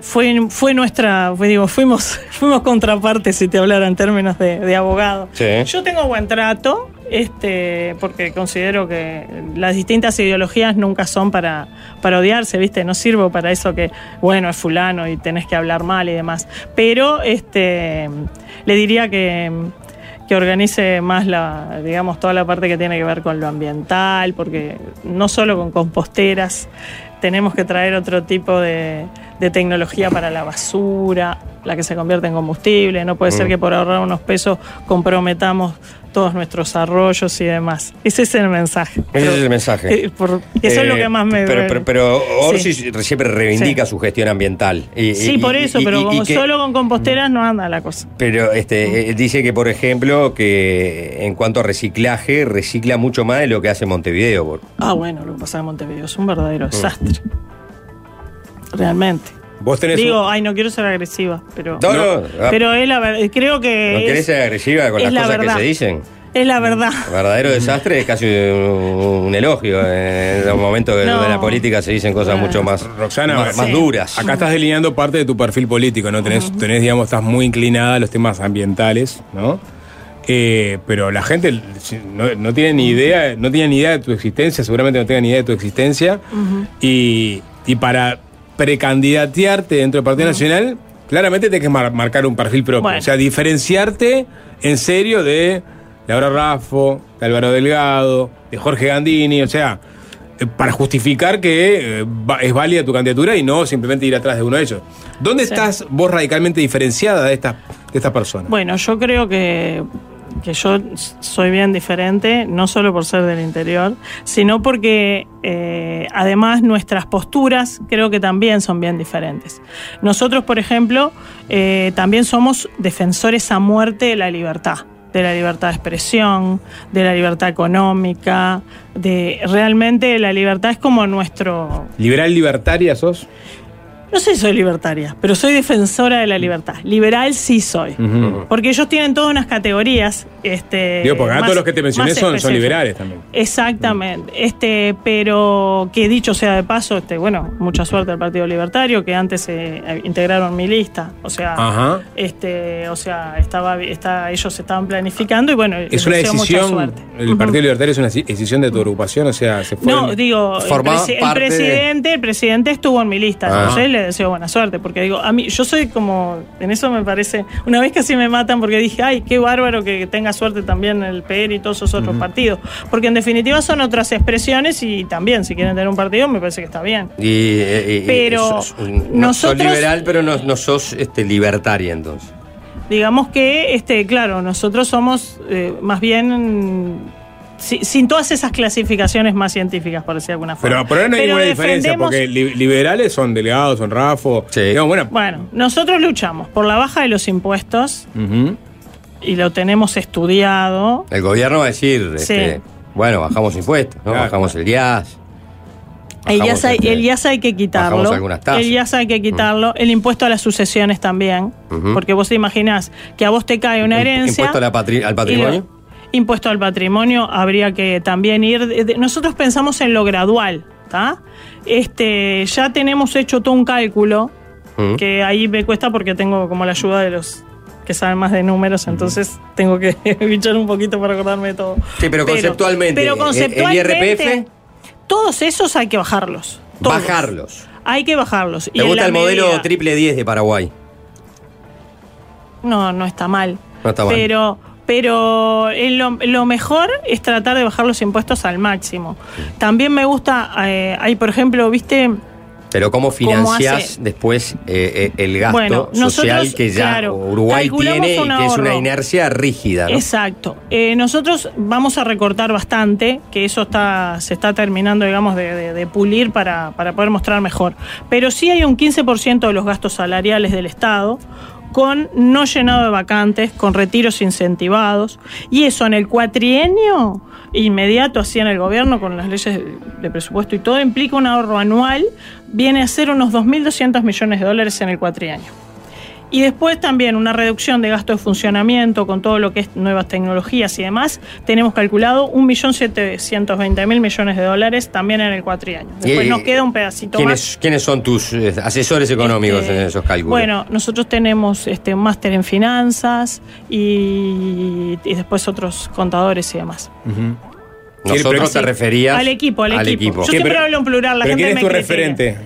fue, fue nuestra, pues digo, fuimos, (laughs) fuimos contraparte, si te hablara en términos de, de abogado. Sí. Yo tengo buen trato, este, porque considero que las distintas ideologías nunca son para, para odiarse, ¿viste? No sirvo para eso que, bueno, es fulano y tenés que hablar mal y demás. Pero este, le diría que que organice más la, digamos, toda la parte que tiene que ver con lo ambiental, porque no solo con composteras, tenemos que traer otro tipo de, de tecnología para la basura, la que se convierte en combustible. No puede ser que por ahorrar unos pesos comprometamos todos nuestros arroyos y demás. Ese es el mensaje. Ese es el mensaje. Eh, por- eso es lo Eh, que más me Pero, pero, pero Orsi Sí. siempre reivindica su gestión ambiental. Y- Sí, y- por eso, y- pero como que- solo con composteras no anda la cosa. Pero este, eh, dice que, por ejemplo, que en cuanto a reciclaje, recicla mucho más de lo que hace Montevideo. por- Ah, bueno, lo que pasa en Montevideo es un verdadero desastre. Realmente. Vos tenés Digo, un- ay, no quiero ser agresiva, pero. No, no, ah, Pero es la verdad. Creo que. ¿No es, querés ser agresiva con las la cosas verdad. que se dicen? es la verdad. Verdadero desastre es casi un, un elogio. En un momento que No. de la política se dicen cosas mucho más, Roxana, más, duras. Acá estás delineando parte de tu perfil político, ¿no? Tenés, tenés, digamos, estás muy inclinada a los temas ambientales, ¿no? Eh, pero la gente no tiene ni idea, no tiene ni idea de tu existencia, seguramente no tenga ni idea de tu existencia. y, y para precandidatearte dentro del Partido Nacional, claramente tienes que mar- marcar un perfil propio. Bueno. O sea, diferenciarte en serio de Laura Raffo, de Álvaro Delgado, de Jorge Gandini, o sea, eh, para justificar que eh, es válida tu candidatura y no simplemente ir atrás de uno de ellos. ¿Dónde Sí. estás vos radicalmente diferenciada de esta, de esta persona? Bueno, yo creo que que yo soy bien diferente, no solo por ser del interior, sino porque eh, además nuestras posturas creo que también son bien diferentes. Nosotros, por ejemplo, eh, también somos defensores a muerte de la libertad de la libertad de expresión, de la libertad económica, de realmente la libertad es como nuestro ¿Liberal libertaria sos? No sé si soy libertaria, pero soy defensora de la libertad. Liberal sí soy. Porque ellos tienen todas unas categorías. Este, Digo, porque más- todos los que te mencioné son, son liberales también. Exactamente. Este, pero que dicho sea de paso, este, bueno, mucha suerte al Partido Libertario, que antes eh, integraron mi lista. O sea, Ajá. este, o sea, estaba, está, ellos estaban planificando y bueno, Es una decisión, el. Partido Libertario es una decisión de tu agrupación, o sea, se fue. No, digo, el, presi- parte presidente, el presidente estuvo en mi lista. Ah. Yo le deseo buena suerte, porque digo, a mí, yo soy como, en eso me parece, una vez casi me matan porque dije, ay, qué bárbaro que tenga suerte también el PR y todos esos otros partidos. Porque en definitiva son otras expresiones y también, si quieren tener un partido, me parece que está bien. Y, eh, y- Pero sos un- no sos nosotros- liberal, pero no, no sos este, libertaria entonces. Digamos que, este, claro, nosotros somos eh, más bien. Si- sin todas esas clasificaciones más científicas, por decir de alguna forma. Pero por ahora no hay Pero ninguna diferencia, porque li- liberales son delegados, son Rafo. Sí. Digamos, bueno, Bueno, nosotros luchamos por la baja de los impuestos y lo tenemos estudiado. El gobierno va a decir, Sí. este, bueno, bajamos impuestos, ¿no? Claro. bajamos el gas. El IAS, hay, este- el IAS hay que quitarlo. bajamos algunas tasas. El IAS hay que quitarlo. El impuesto a las sucesiones también. Porque vos te imaginás que a vos te cae una herencia. impuesto a la patri- al y patrimonio. Impuesto al patrimonio habría que también ir. nosotros pensamos en lo gradual. ¿tá? Este, ya tenemos hecho todo un cálculo que ahí me cuesta porque tengo como la ayuda de los que saben más de números, entonces tengo que (laughs) bichar un poquito para acordarme de todo. Sí, pero conceptualmente, pero conceptualmente, el IRPF, todos esos hay que bajarlos. todos. bajarlos. Hay que bajarlos. ¿Te en gusta el modelo triple 10 de Paraguay? No, no está mal. No está mal. Pero, pero lo, lo mejor es tratar de bajar los impuestos al máximo. También me gusta, eh, hay por ejemplo, viste, Pero ¿cómo financiás hace? después eh, eh, el gasto Bueno, social nosotros, que ya claro, Uruguay tiene y que es una inercia rígida? ¿no? Exacto. Eh, nosotros vamos a recortar bastante, que eso está, se está terminando, digamos, de, de- de pulir para, para poder mostrar mejor. Pero sí hay un 15% de los gastos salariales del Estado con no llenado de vacantes, con retiros incentivados, y eso en el cuatrienio inmediato así en el gobierno con las leyes de- de presupuesto y todo implica un ahorro anual, viene a ser unos 2.200 millones de dólares en el cuatrienio. Y después también una reducción de gasto de funcionamiento con todo lo que es nuevas tecnologías y demás. Tenemos calculado 1.720.000 millones de dólares también en el cuatrienio. Después Y- nos queda un pedacito más. ¿Quiénes, quiénes son tus eh, asesores económicos Este, en esos cálculos? Bueno, nosotros tenemos este, un máster en finanzas y, y después otros contadores y demás. Nosotros Sí. te referías Al equipo, al, equipo. Yo siempre hablo en plural, la ¿Pero gente quién es me tu critica. referente?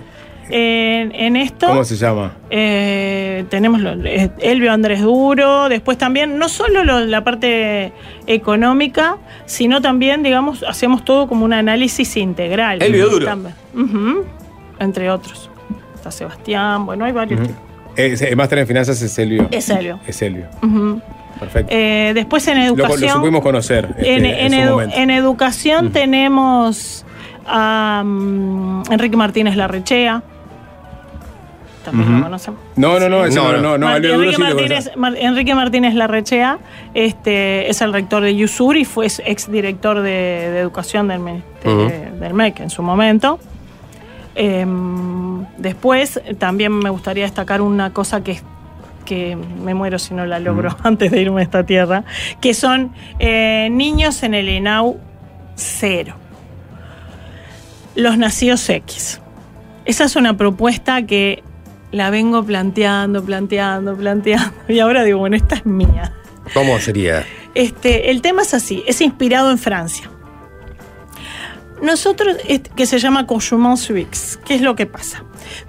En, en esto ¿Cómo se llama? eh, tenemos lo- eh, Elvio Andrés Duro, después también, no solo lo- la parte económica, sino también, digamos, hacemos todo como un análisis integral. Elvio Duro. También. Ujú, entre otros. Está Sebastián, bueno, hay varios. Eh, El máster en finanzas es Elvio. Es Elvio. Es Elvio. Perfecto. Eh, después en educación. lo supimos conocer este, en, en, edu- en educación tenemos a mm, Enrique Martínez Larrechea. También lo Ujú. conocen. No, no, no, No, no, no. no, Enrique, Martínez. Mar- Enrique Martínez Larrechea este, es el rector de Yusur y fue ex director de, de educación del, ministerio- Ujú. del MEC en su momento. Em, después, también me gustaría destacar una cosa que, que me muero si no la logro (laughs) antes de irme a esta tierra, que son eh, niños en el ENAU cero. Los nacidos X. Esa es una propuesta que la vengo planteando, planteando, planteando. (laughs) Y ahora digo, bueno, esta es mía. ¿Cómo sería? Este, el tema es así, es inspirado en Francia. Nosotros, que se llama Conjument Suix, ¿qué es lo que pasa?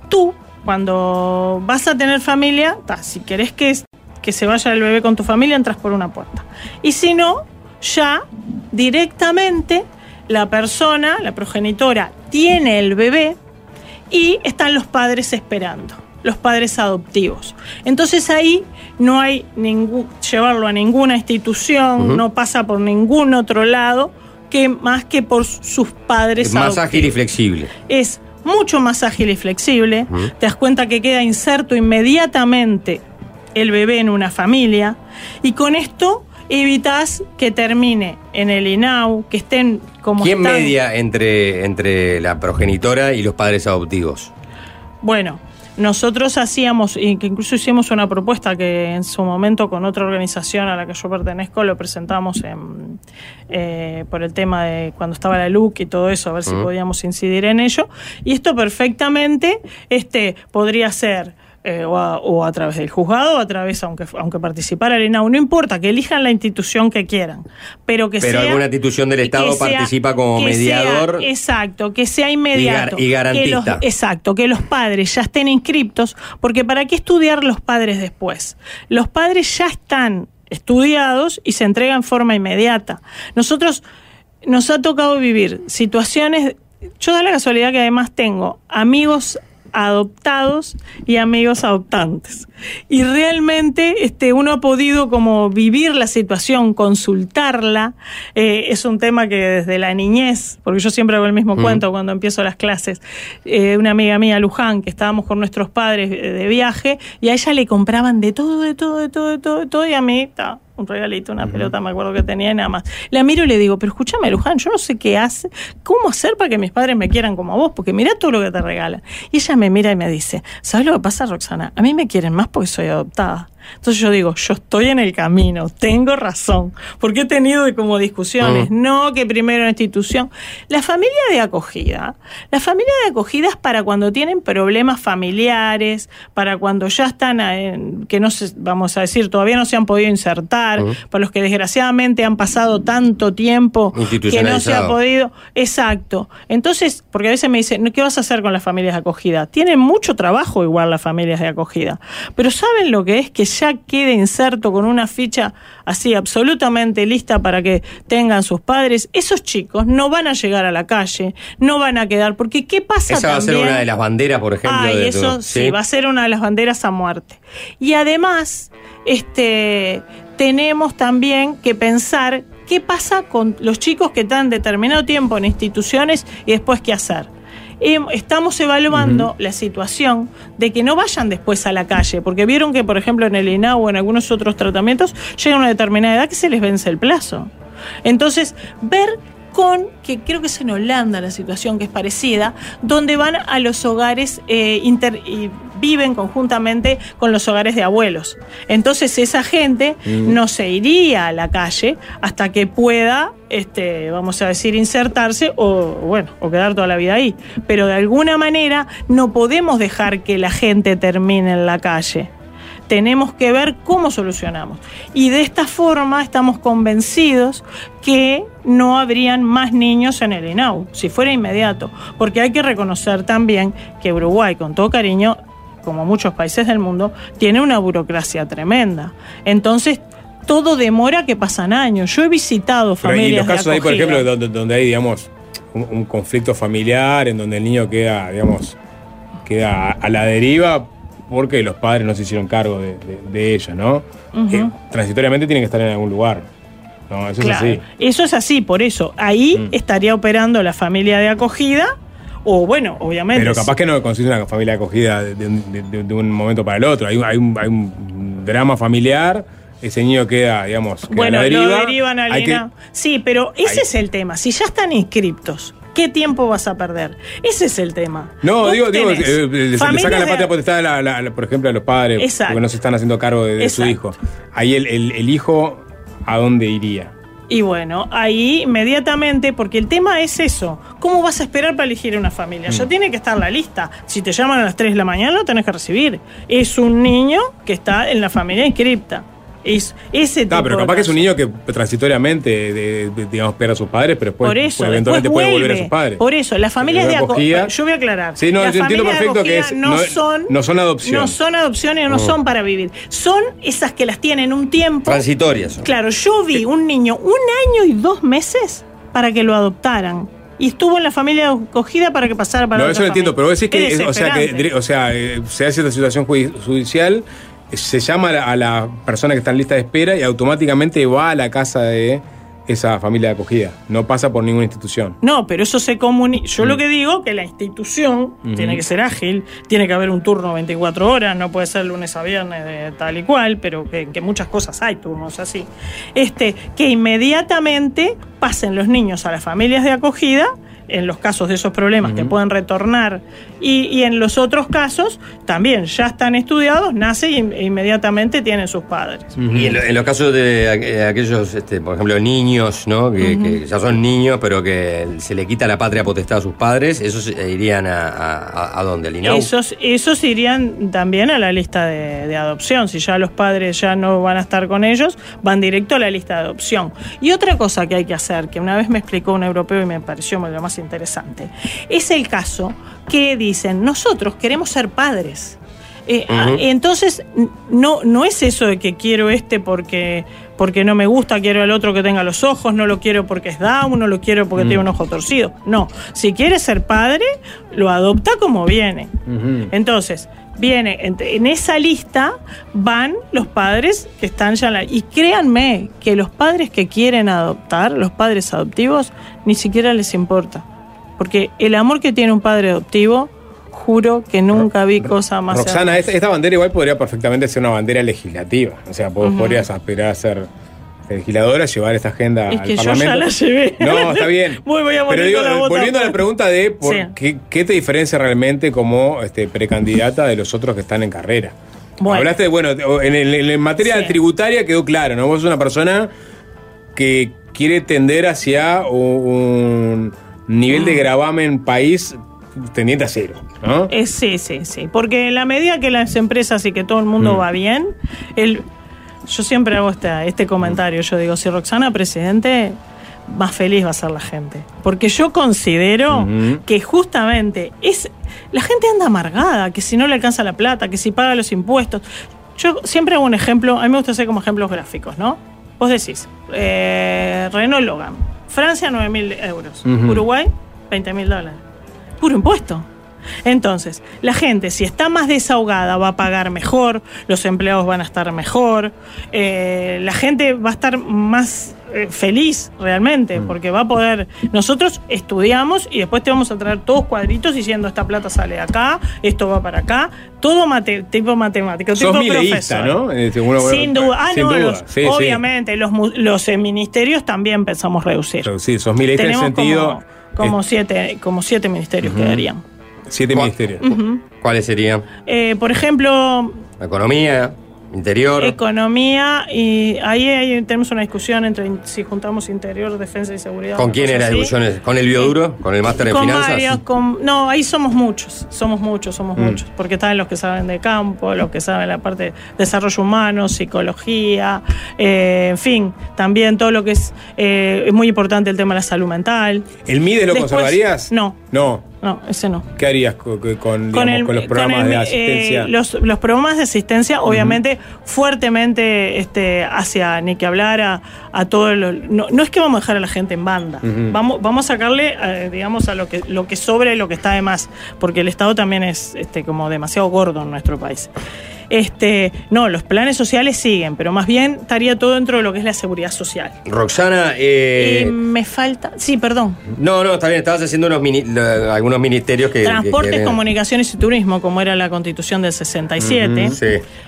Tú, cuando vas a tener familia, ta, si querés que, que se vaya el bebé con tu familia, entras por una puerta. Y si no, ya directamente la persona, la progenitora, tiene el bebé y están los padres esperando. Los padres adoptivos. Entonces ahí no hay ningún llevarlo a ninguna institución, no pasa por ningún otro lado que más que por sus padres Es más adoptivos ágil y flexible. es mucho más ágil y flexible. Te das cuenta que queda inserto inmediatamente el bebé en una familia. Y con esto evitas que termine en el INAU, que estén como ¿Quién están. media entre, entre la progenitora y los padres adoptivos? Bueno, nosotros hacíamos, que incluso hicimos una propuesta que en su momento con otra organización a la que yo pertenezco lo presentamos en, eh, por el tema de cuando estaba la LUC y todo eso, a ver si podíamos incidir en ello. Y esto perfectamente este, podría ser. Eh, o, a, o a través del juzgado, o a través, aunque, aunque participara el INAU, no importa, que elijan la institución que quieran, pero que Pero sea... alguna institución del Estado sea- participa como sea- mediador. exacto, que sea inmediato. y garantista. Que los- exacto, que los padres ya estén inscriptos, porque ¿para qué estudiar los padres después? Los padres ya están estudiados y se entregan en forma inmediata. Nosotros nos ha tocado vivir situaciones, yo da la casualidad que además tengo amigos adoptados y amigos adoptantes. Y realmente este, uno ha podido como vivir la situación, consultarla. Eh, es un tema que desde la niñez, porque yo siempre hago el mismo Mm. cuento cuando empiezo las clases, eh, una amiga mía, Luján, que estábamos con nuestros padres eh, de viaje, y a ella le compraban de todo, de todo, de todo, de todo, de todo, y a mí, ta, un regalito, una pelota, me acuerdo que tenía y nada más. La miro y le digo, pero escúchame, Luján, yo no sé qué hace, cómo hacer para que mis padres me quieran como a vos, porque mira todo lo que te regalan. Y ella me mira y me dice, ¿sabes lo que pasa, Roxana? A mí me quieren más porque soy adoptada. Entonces yo digo, yo estoy en el camino, tengo razón, porque he tenido como discusiones, Mm. no que primero una institución. La familia de acogida, la familia de acogida es para cuando tienen problemas familiares, para cuando ya están, en- que no se, vamos a decir, todavía no se han podido insertar, Mm. para los que desgraciadamente han pasado tanto tiempo que no se ha podido. Exacto. Entonces, porque a veces me dicen, "No, ¿qué vas a hacer con las familias de acogida? Tienen mucho trabajo igual las familias de acogida. Pero ¿saben lo que es? Que ya quede inserto con una ficha así absolutamente lista para que tengan sus padres. Esos chicos no van a llegar a la calle, no van a quedar. Porque ¿qué pasa Esa va a ser una de las banderas, por ejemplo. Ay, de eso sí, va a ser una de las banderas a muerte. Y además, este, tenemos también que pensar qué pasa con los chicos que están determinado tiempo en instituciones y después qué hacer. Estamos evaluando la situación de que no vayan después a la calle, porque vieron que, por ejemplo, en el INAU o en algunos otros tratamientos llega una determinada edad que se les vence el plazo. Entonces, ver con, que creo que es en Holanda la situación que es parecida, donde van a los hogares eh, inter- y viven conjuntamente con los hogares de abuelos. Entonces esa gente Mm. no se iría a la calle hasta que pueda, este, vamos a decir, insertarse o bueno, o quedar toda la vida ahí. Pero de alguna manera no podemos dejar que la gente termine en la calle tenemos que ver cómo solucionamos. Y de esta forma estamos convencidos que no habrían más niños en el INAU, si fuera inmediato. Porque hay que reconocer también que Uruguay, con todo cariño, como muchos países del mundo, tiene una burocracia tremenda. Entonces, todo demora que pasan años. Yo he visitado Pero y familias los casos de ahí, por ejemplo, donde, donde hay, digamos, un, un conflicto familiar, en donde el niño queda, digamos, queda a la deriva porque los padres no se hicieron cargo de, de, de ella, ¿no? Eh, transitoriamente tienen que estar en algún lugar. No, eso Claro, es así. Eso es así, por eso. Ahí Mm. estaría operando la familia de acogida, o bueno, obviamente. Pero capaz que no consiste una familia acogida de, un- de- un momento para el otro. Hay, un- hay, un, hay un drama familiar, ese niño queda, digamos, queda a Bueno, la lo deriva. derivan al Hay que- INAU. Sí, pero ese Ahí. es el tema. Si ya están inscriptos, ¿qué tiempo vas a perder? Ese es el tema. No, digo, digo, eh, le, familias sacan la patria potestad, la- la- la- por ejemplo, a los padres, Exacto. porque no se están haciendo cargo de, de su hijo. Ahí el, el- el hijo, ¿a dónde iría? Y bueno, ahí inmediatamente, porque el tema es eso. ¿Cómo vas a esperar para elegir una familia? Mm. Ya tiene que estar la lista. Si te llaman a las 3 de la mañana, lo tenés que recibir. Es un niño que está en la familia inscripta. Es ese tipo Ah, pero de capaz que es un niño que transitoriamente, de- de- digamos, pierde a sus padres, pero después por eso, eventualmente después puede volver a sus padres. Por eso, las familias de acogida. Yo voy a aclarar. Sí, no, Las yo entiendo de perfecto que es- no, no- son. no son adopción. No son adopciones, no Oh. son para vivir. Son esas que las tienen un tiempo. Transitorias. son. Claro, yo vi un niño un año y dos meses para que lo adoptaran. y estuvo en la familia acogida para que pasara para No, otra eso lo entiendo, pero vos decís que, Es o sea, que, o sea, eh, se hace esta situación judi- judicial, se llama a la, persona que está en lista de espera y automáticamente va a la casa de esa familia de acogida. No pasa por ninguna institución. No, pero eso se comunica. Yo Mm. lo que digo que la institución tiene que ser ágil, tiene que haber un turno 24 horas, no puede ser lunes a viernes de tal y cual, pero que, que muchas cosas hay turnos así. Este, que inmediatamente pasen los niños a las familias de acogida, en los casos de esos problemas que pueden retornar, y, y en los otros casos también ya están estudiados, nace y e inmediatamente tienen sus padres. Y en, lo- en los casos de eh, aquellos, este, por ejemplo, niños, ¿no? Que, que ya son niños, pero que se le quita la patria potestad a sus padres, esos eh, irían a, a, a- ¿a dónde? ¿Al INAU? Esos, esos irían también a la lista de, de adopción. Si ya los padres ya no van a estar con ellos, van directo a la lista de adopción. Y otra cosa que hay que hacer, que una vez me explicó un europeo y me pareció lo más interesante, es el caso que dicen, nosotros queremos ser padres. Eh, ah, entonces, no, no es eso de que quiero este porque, porque no me gusta, quiero al otro que tenga los ojos, no lo quiero porque es Down, no lo quiero porque Mm. tiene un ojo torcido. No, si quiere ser padre, lo adopta como viene. Entonces, viene en, en esa lista van los padres que están ya en la, y créanme que los padres que quieren adoptar, los padres adoptivos, ni siquiera les importa. Porque el amor que tiene un padre adoptivo, juro que nunca vi cosa más Roxana, esta, bandera igual podría perfectamente ser una bandera legislativa. O sea, vos podrías aspirar a ser legisladora, llevar esta agenda Es al que yo Parlamento. ya la llevé. No, está bien. (laughs) Voy, voy a Pero digo, la bota volviendo a la pregunta de por Sí. qué, qué te diferencia realmente como este, precandidata de los otros que están en carrera. Bueno. Hablaste de, bueno, en, el- en materia Sí. tributaria quedó claro, ¿no? Vos sos una persona que quiere tender hacia un, nivel de gravamen país tendiente a cero, ¿no? Eh, sí, sí, sí. Porque en la medida que las empresas y que todo el mundo Mm. va bien, el, yo siempre hago este, este comentario. Yo digo, si Roxana presidente, más feliz va a ser la gente. Porque yo considero que justamente es la gente anda amargada, que si no le alcanza la plata, que si paga los impuestos. Yo siempre hago un ejemplo, a mí me gusta hacer como ejemplos gráficos, ¿no? Vos decís, eh, Renault Logan, Francia 9 mil euros, Ujú. Uruguay 20 mil dólares. Puro impuesto. Entonces, la gente, si está más desahogada, va a pagar mejor, los empleados van a estar mejor, eh, la gente va a estar más eh, feliz realmente, porque va a poder. Nosotros estudiamos y después te vamos a traer todos cuadritos diciendo esta plata sale de acá, esto va para acá, todo mate- tipo matemático, Sos tipo mileísta, profesor. ¿no? Eh, Sin duda. Ah, sin no, duda. los- Sí, sí. obviamente, los, ministerios también pensamos reducir. Sí, sos mileísta en el sentido. como, como siete, como siete ministerios quedarían. Siete ministerios. Ujú. ¿Cuáles serían? Eh, por ejemplo, Economía, interior. economía, y ahí, hay- tenemos una discusión entre si juntamos interior, defensa y seguridad. ¿Con quién era la discusión? ¿Con el bioduro? ¿Con el máster en Con finanzas? varios, con- no, ahí somos muchos, somos muchos, somos Mm. muchos, porque están los que saben de campo, los que saben la parte de desarrollo humano, psicología, eh, en fin, también todo lo que es, eh, es muy importante el tema de la salud mental. ¿El MIDES lo Después- conservarías? No, No. No, ese no. ¿Qué harías con, con- con, Con, digamos, el- con los programas el- de eh, asistencia? los, los programas de asistencia, obviamente, fuertemente este, hacia ni que hablar a, a todo lo. No, no es que vamos a dejar a la gente en banda. Vamos, vamos a sacarle, eh, digamos, a lo que, lo que sobre y lo que está de más. Porque el Estado también es este, como demasiado gordo en nuestro país. Este, no, los planes sociales siguen, pero más bien estaría todo dentro de lo que es la seguridad social. Roxana, eh, me falta. Sí, perdón. no, no, está bien, estabas haciendo unos mini- algunos ministerios que. Transportes, que- comunicaciones y turismo, como era la constitución del 67. Ujú, sí.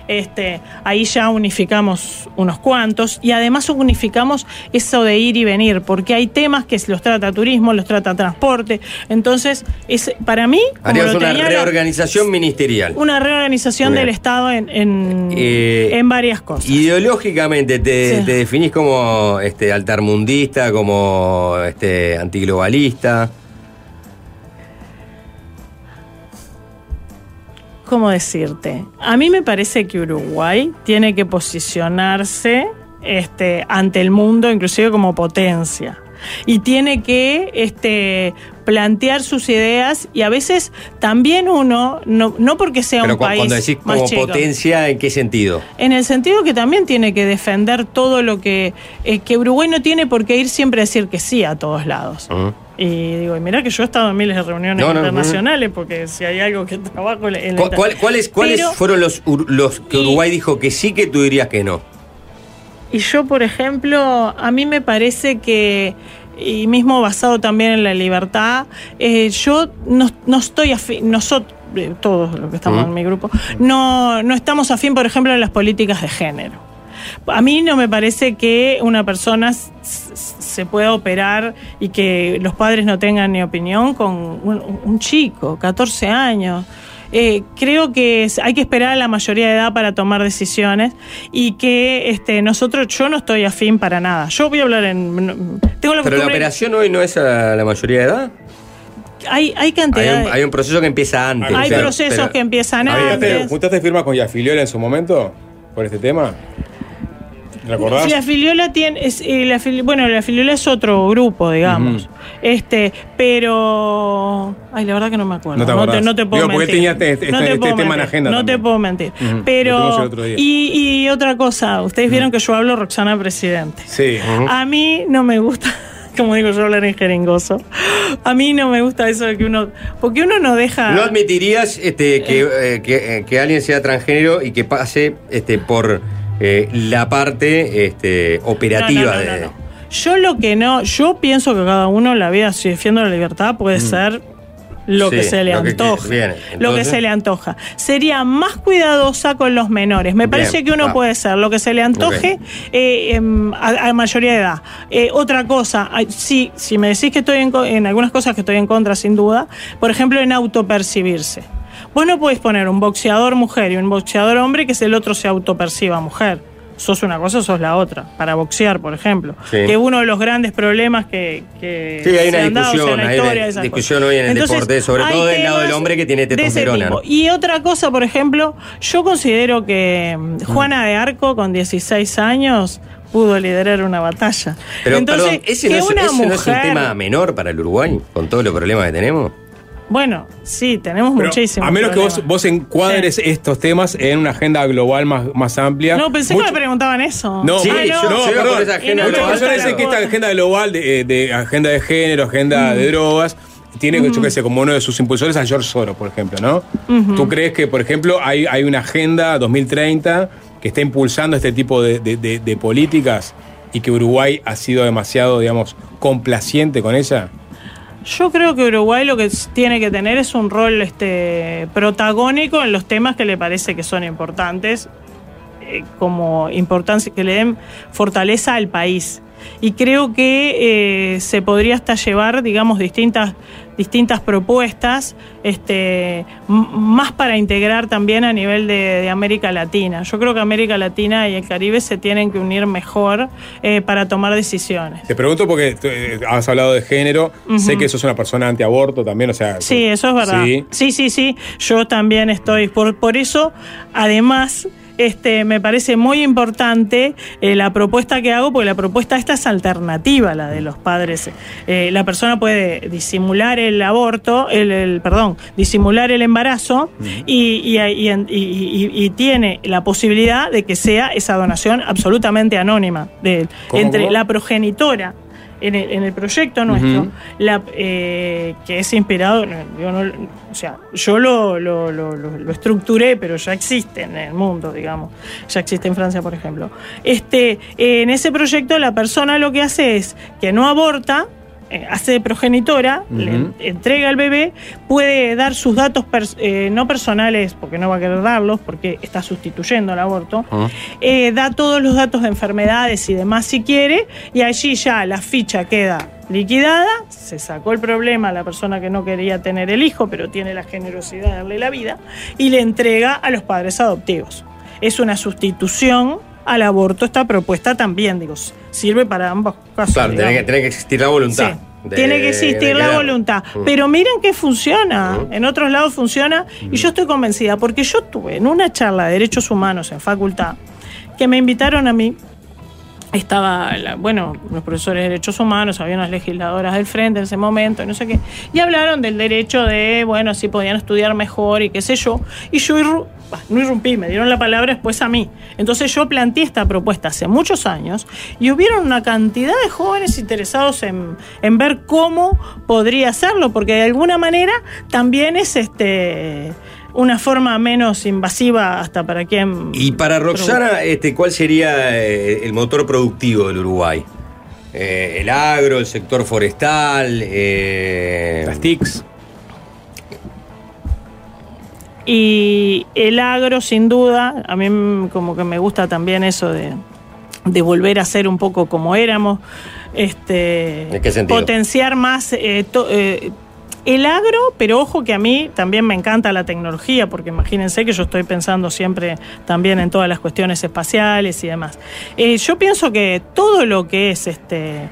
Este, ahí ya unificamos unos cuantos y además unificamos eso de ir y venir, porque hay temas que los trata turismo, los trata transporte. Entonces, es, para mí, lo una la- reorganización ministerial. una reorganización del Estado en, en, Eh, en varias cosas. Ideológicamente te, Sí. te definís como este, altermundista, como este, antiglobalista. ¿Cómo decirte? A mí me parece que Uruguay tiene que posicionarse este, ante el mundo, inclusive como potencia. Y tiene que este, plantear sus ideas y a veces también uno, no, no porque sea Pero un país cuando decís más como chico, potencia, ¿en qué sentido? en el sentido que también tiene que defender todo lo que, eh, que Uruguay no tiene por qué ir siempre a decir que sí a todos lados. Y digo, y mirá que yo he estado en miles de reuniones No, no, internacionales, porque si hay algo que trabajo en la ¿Cu- cuál- ¿Cuáles, fueron los, los que Y- Uruguay dijo que sí que tú dirías que no? Y yo, por ejemplo, a mí me parece que, y mismo basado también en la libertad, eh, yo no, no estoy afín, nosotros, eh, todos los que estamos en mi grupo, no, no estamos afín, por ejemplo, en las políticas de género. A mí no me parece que una persona se pueda operar y que los padres no tengan ni opinión con un, un chico, 14 años. Eh, creo que hay que esperar a la mayoría de edad para tomar decisiones y que este, nosotros, yo no estoy afín para nada. Yo voy a hablar en... Tengo la Pero la operación hoy no es a la mayoría de edad. Hay, hay Hay cantidad un, de- hay un proceso que empieza antes. hay procesos pero- que empiezan ¿Juntaste, antes. juntaste firma con Yafiliola en su momento por este tema? ¿Recordás? La filiola tiene, es, eh, la fili- bueno, la filiola es otro grupo, digamos. Este, pero, ay, la verdad que no me acuerdo. No te no, te, no te puedo Digo, porque mentir. tenía este- este- no te este puedo en mentir. agenda No también. te puedo mentir. Ujú, lo tuvimos Pero y otra cosa, ustedes vieron que yo hablo Roxana Presidente. Sí. A mí no me gusta, (laughs) como digo yo hablar en jeringoso. A mí no me gusta eso de que uno, porque uno no deja. ¿No admitirías este, que, eh, que, eh, que alguien sea transgénero y que pase este, por eh, la parte este, operativa No, no, de. Yo lo que no, yo pienso que cada uno en la vida, si defiendo la libertad, puede ser lo Mm. Sí, que se le lo que- antoje. lo que se le antoja. Sería más cuidadosa con los menores. Me Bien, parece que uno va. puede ser lo que se le antoje eh, em, a, a mayoría de edad. Eh, otra cosa, sí, si me decís que estoy en, en algunas cosas que estoy en contra, sin duda, por ejemplo, en autopercibirse. Vos no podés poner un boxeador mujer y un boxeador hombre que es el otro se autoperciba mujer. Sos una cosa, sos la otra. Para boxear, por ejemplo. Sí. Que uno de los grandes problemas que. que Sí, hay se una han dado, o sea, discusión, en la hay historia, una discusión cosas. hoy en el Entonces, deporte, sobre todo del lado del hombre que tiene testosterona. Y otra cosa, por ejemplo, yo considero que mm, Juana de Arco, con 16 años, pudo liderar una batalla. Pero, Entonces, perdón, ¿ese, no es, una ese no es un tema menor para el Uruguay, con todos los problemas que tenemos? Bueno, sí, tenemos Pero muchísimos. a menos que vos, problemas. vos encuadres estos temas en una agenda global más, más amplia. No, pensé Mucho- que me preguntaban eso. No, Sí, Ah, yo- no, yo iba perdón. esa agenda Muchas personas dicen que esta agenda global de, de agenda de género, agenda de drogas, tiene, yo qué sé, como uno de sus impulsores a George Soros, por ejemplo, ¿no? ¿Tú crees que, por ejemplo, hay, hay una agenda 2030 que está impulsando este tipo de, de- de- de políticas y que Uruguay ha sido demasiado, digamos, complaciente con ella? Yo creo que Uruguay lo que tiene que tener es un rol este, protagónico en los temas que le parece que son importantes, eh, como importancia, que le den fortaleza al país. Y creo que eh, se podría hasta llevar, digamos, distintas, distintas propuestas, este, más para integrar también a nivel de, de América Latina. Yo creo que América Latina y el Caribe se tienen que unir mejor eh, para tomar decisiones. Te pregunto porque eh, has hablado de género, sé que sos una persona antiaborto también, o sea... Sí, eso es verdad. Sí. Sí, sí, sí. Yo también estoy. Por, por eso, además, este, me parece muy importante eh, la propuesta que hago, porque la propuesta esta es alternativa a la de los padres. Eh, la persona puede disimular el aborto, el, el- perdón, disimular el embarazo y, y- y- y- y- y tiene la posibilidad de que sea esa donación absolutamente anónima de, ¿Cómo, entre la progenitora en el, en el proyecto nuestro, la, eh, que es inspirado, yo no- o sea, yo lo, lo, lo- lo- estructuré, pero ya existe en el mundo, digamos, ya existe en Francia, por ejemplo. Este, en ese proyecto la persona lo que hace es que no aborta, hace de progenitora, le entrega al bebé, puede dar sus datos pers- eh, no personales, porque no va a querer darlos, porque está sustituyendo el aborto, eh, da todos los datos de enfermedades y demás si quiere, y allí ya la ficha queda liquidada, se sacó el problema a la persona que no quería tener el hijo, pero tiene la generosidad de darle la vida, y le entrega a los padres adoptivos. Es una sustitución al aborto, esta propuesta también, digo, sirve para ambos casos. Claro, tiene que, tiene que existir la voluntad. Sí, de- tiene que existir la voluntad. Mm. Pero miren que funciona. En otros lados funciona. Y yo estoy convencida, porque yo tuve en una charla de derechos humanos en facultad, que me invitaron a mí estaba, la- bueno, los profesores de derechos humanos, había unas legisladoras del frente en ese momento, y no sé qué, y hablaron del derecho de, bueno, si podían estudiar mejor y qué sé yo, y yo no irrumpí, me dieron la palabra después a mí. Entonces yo planteé esta propuesta hace muchos años y hubieron una cantidad de jóvenes interesados en, en ver cómo podría hacerlo, porque de alguna manera también es este una forma menos invasiva hasta para quien... Y para Roxana, este, ¿cuál sería eh, el motor productivo del Uruguay? Eh, el agro, el sector forestal, eh, Las TICs. Y el agro, sin duda, a mí como que me gusta también eso de, de volver a ser un poco como éramos. Este, ¿En qué sentido? Potenciar más eh, to- eh, el agro, pero ojo que a mí también me encanta la tecnología, porque imagínense que yo estoy pensando siempre también en todas las cuestiones espaciales y demás. Eh, yo pienso que todo lo que es este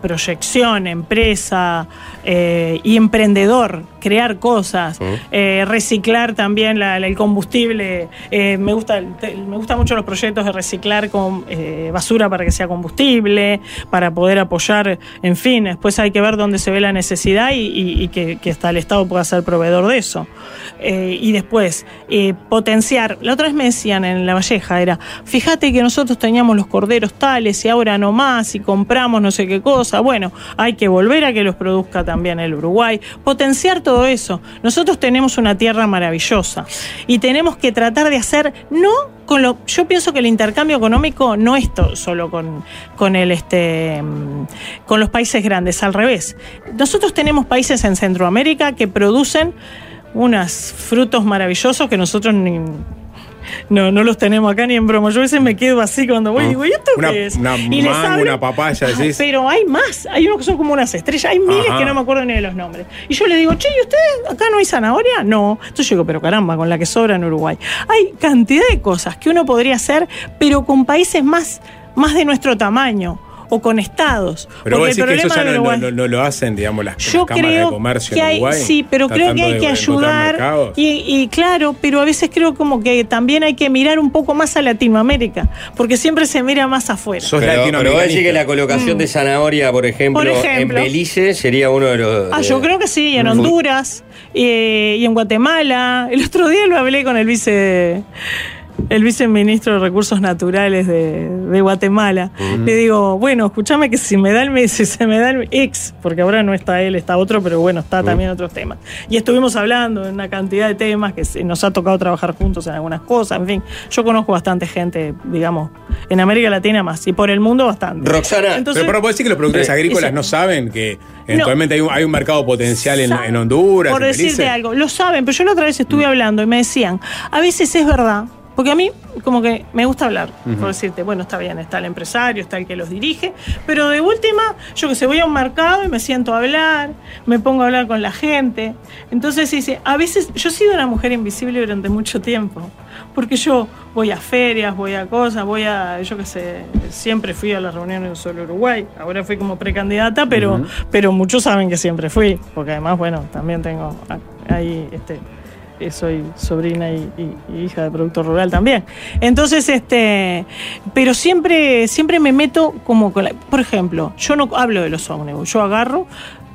proyección, empresa eh, y emprendedor, crear cosas, eh, reciclar también la- la- el combustible. eh, me, gusta, te- me gustan mucho los proyectos de reciclar con basura para que sea combustible, para poder apoyar, en fin, después hay que ver dónde se ve la necesidad y, y- y que, que hasta el Estado pueda ser proveedor de eso. Y después, potenciar. La otra vez me decían en La Valleja, era, fíjate que nosotros teníamos los corderos tales y ahora no más y compramos no sé qué cosa. Bueno, hay que volver a que los produzca también el Uruguay. Potenciar todo eso. Nosotros tenemos una tierra maravillosa y tenemos que tratar de hacer, no con lo, yo pienso que el intercambio económico no es solo con, con el este mm, con los países grandes, al revés. Nosotros tenemos países en Centroamérica que producen unos frutos maravillosos que nosotros ni, no, no los tenemos acá ni en broma. Yo a veces me quedo así cuando voy y digo, ¿y esto Una, qué es? una Y les mango, hablo- una papaya, decís. pero hay más, hay unos que son como unas estrellas, hay miles Ajá. que no me acuerdo ni de los nombres. Y yo le digo, che, ¿y ustedes acá no hay zanahoria? No. Entonces yo digo, pero caramba, con la que sobra en Uruguay. Hay cantidad de cosas que uno podría hacer, pero con países más, más de nuestro tamaño o con estados. Pero vos Porque decís que eso problema ya de no, no- Uruguay- no- lo hacen, digamos, las, las yo cámaras de comercio que en hay, Uruguay. sí, pero creo que hay que ayudar y, y claro, pero a veces creo como que también hay que mirar un poco más a Latinoamérica, porque siempre se mira más afuera. Sos Pero, pero vos decís que la colocación de zanahoria, por ejemplo, Mm. Por ejemplo. en Belice sería uno de los. Ah, de- yo creo que sí, y en Mm. Honduras eh, y en Guatemala. El otro día lo hablé con el vice el viceministro de Recursos Naturales de, de Guatemala. Le digo, bueno, escúchame que si me da el me- (laughs) si se me da el ex, porque ahora no está él, está otro, pero bueno, está también otros temas. Y estuvimos hablando de una cantidad de temas que nos ha tocado trabajar juntos en algunas cosas, en fin. Yo conozco bastante gente, digamos, en América Latina más y por el mundo bastante. Roxana, Entonces- pero, pero puedo decir que los productores agrícolas no saben que eventualmente hay, un, hay un mercado potencial en, en Honduras. Por en decirte algo, lo saben, pero yo la otra vez estuve hablando y me decían, a veces es verdad, porque a mí como que me gusta hablar, por decirte, bueno, está bien, está el empresario, está el que los dirige, pero de última, yo que sé, voy a un mercado y me siento a hablar, me pongo a hablar con la gente. Entonces dice, a veces yo he sido una mujer invisible durante mucho tiempo, porque yo voy a ferias, voy a cosas, voy a, yo qué sé, siempre fui a las reuniones de Solo Uruguay, ahora fui como precandidata, pero, pero muchos saben que siempre fui, porque además, bueno, también tengo ahí, este, soy sobrina y hija de productor rural también. Entonces, este, pero siempre, siempre me meto como con la, por ejemplo, yo no hablo de los ómnibus, yo agarro,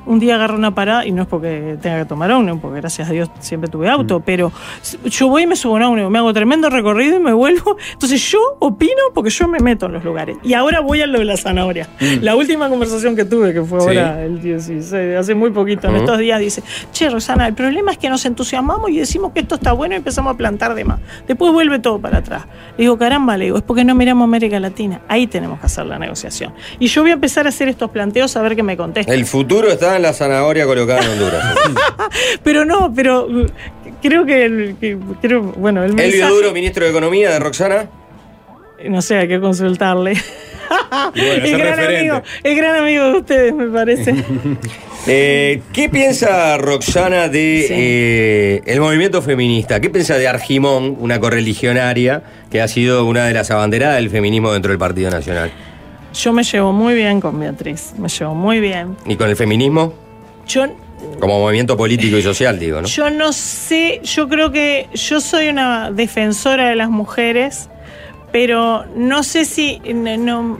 un día agarro una parada, y no es porque tenga que tomar ómnibus, porque gracias a Dios siempre tuve auto, pero s- yo voy y me subo a un ómnibus, me hago tremendo recorrido y me vuelvo. Entonces yo opino porque yo me meto en los lugares. Y ahora voy a lo de la zanahoria. La última conversación que tuve, que fue Sí. ahora el 16, hace muy poquito, en estos días, dice, che, Rosana, el problema es que nos entusiasmamos y decimos que esto está bueno y empezamos a plantar de más. Después vuelve todo para atrás. Le digo, caramba, le digo, es porque no miramos América Latina. Ahí tenemos que hacer la negociación. Y yo voy a empezar a hacer estos planteos a ver qué me contesta. El futuro está en la zanahoria colocada en Honduras. (laughs) Pero no, pero uh, creo que, el, que- creo, bueno, el Elvio Duro, ministro de Economía de Roxana. no sé, hay que consultarle. Bueno, (laughs) el, gran amigo, el gran amigo de ustedes, me parece. (laughs) Eh, ¿Qué piensa Roxana de Sí. eh, el movimiento feminista? ¿Qué piensa de Argimón, una correligionaria que ha sido una de las abanderadas del feminismo dentro del Partido Nacional? Yo me llevo muy bien con Beatriz, me llevo muy bien. ¿Y con el feminismo? Yo Como movimiento político y social, digo, ¿no? Yo no sé, yo creo que yo soy una defensora de las mujeres, pero no sé si no,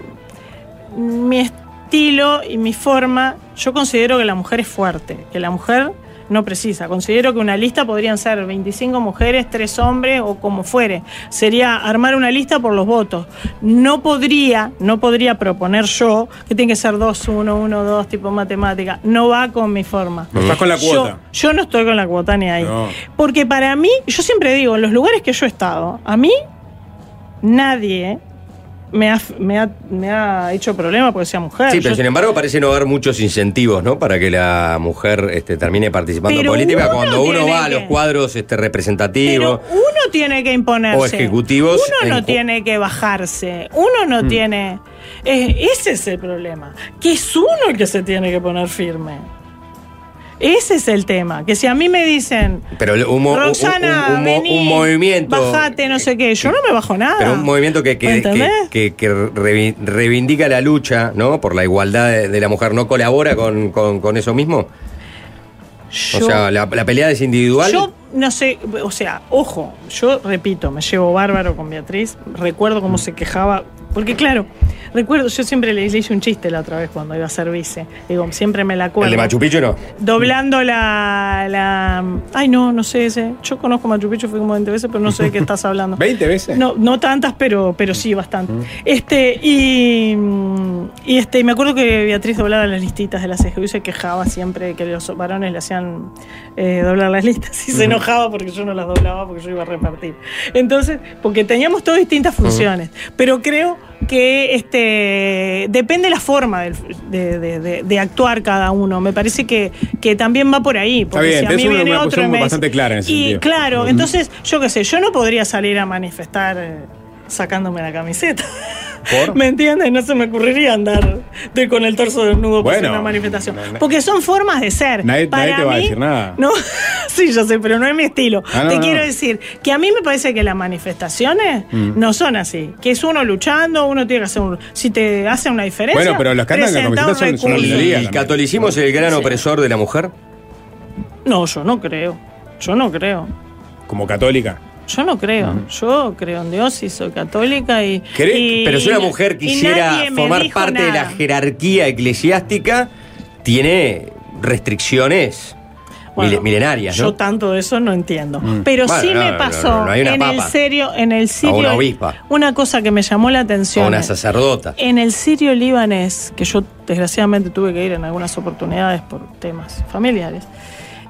mi estilo y mi forma, yo considero que la mujer es fuerte, que la mujer no precisa. Considero que una lista podrían ser 25 mujeres, 3 hombres o como fuere. Sería armar una lista por los votos. No podría, no podría proponer yo que tiene que ser 2, 1, 1, 2, tipo matemática. No va con mi forma. No estás con la Yo- cuota. Yo, no estoy con la cuota ni ahí. No. Porque para mí, yo siempre digo, en los lugares que yo he estado, a mí nadie me ha, me ha, me ha hecho problema porque sea mujer. Sí, pero Yo- sin embargo parece no haber muchos incentivos, ¿no? Para que la mujer este, termine participando Pero en política uno cuando uno tiene va a los cuadros este, pero representativos. uno tiene que imponerse. O ejecutivos Uno no en- tiene que bajarse. Uno Mm. no tiene. eh, ese es el problema. Que es uno el que se tiene que poner firme. Ese es el tema. Que si a mí me dicen. Pero un, mo- un- Roxana, un- un mo- vení, un movimiento. Bajate, no sé qué. Yo no me bajo nada. Pero un movimiento que, ¿Me que, que, que- reivindica la lucha, ¿no? Por la igualdad de, de la mujer, ¿no colabora con, con- con eso mismo? Yo- o sea, la, la pelea es individual. Yo no sé, o sea, ojo, yo repito, me llevo bárbaro con Beatriz, recuerdo cómo se quejaba, porque claro, recuerdo, yo siempre le, le hice un chiste la otra vez cuando iba a ser vice, digo, siempre me la acuerdo. el de Machu Picchu no. Doblando la, la- Ay, no, no sé ese. Yo conozco Machu Picchu, fui como 20 veces, pero no sé de qué estás hablando. (laughs) ¿20 veces? No, no tantas, pero, pero sí bastante. Este, y, y este, me acuerdo que Beatriz doblaba las listitas de la CGU y se quejaba siempre que los varones le hacían eh, doblar las listas y se enojaba porque yo no las doblaba porque yo iba a repartir. Entonces, porque teníamos todas distintas funciones. Pero creo que este depende la forma de, de- de- de actuar cada uno. Me parece que, que también va por ahí. Porque bien, si a mí una- viene una otro y posición me dice- bastante clara en ese y sentido. claro, entonces, yo qué sé, yo no podría salir a manifestar eh, sacándome la camiseta. ¿Por? ¿Me entiendes? No se me ocurriría andar de- con el torso desnudo para hacer Bueno, una manifestación. no, no. Porque son formas de ser. Nadie- Para nadie te va a decir nada. (laughs) No, sí, yo sé, pero no es mi estilo. Ah, no, te no. quiero decir que a mí me parece que las manifestaciones Mm. no son así. Que es uno luchando, uno tiene que hacer un. Si te hace una diferencia. Bueno, pero los que andan con camisetas son- son minoría. ¿Y el catolicismo es el gran opresor de la mujer? No, yo no creo. Yo no creo. Como católica. Yo no creo. Yo creo en Dios y soy católica y. ¿Cree- y- pero si una mujer quisiera formar parte de la jerarquía eclesiástica, tiene restricciones Bueno, milenarias, Yo tanto de eso no entiendo. Mm. Pero Bueno, sí no, me pasó no, en el serio, en el sirio. una obispa. una cosa que me llamó la atención. una sacerdota. En el sirio libanés, que yo desgraciadamente tuve que ir en algunas oportunidades por temas familiares,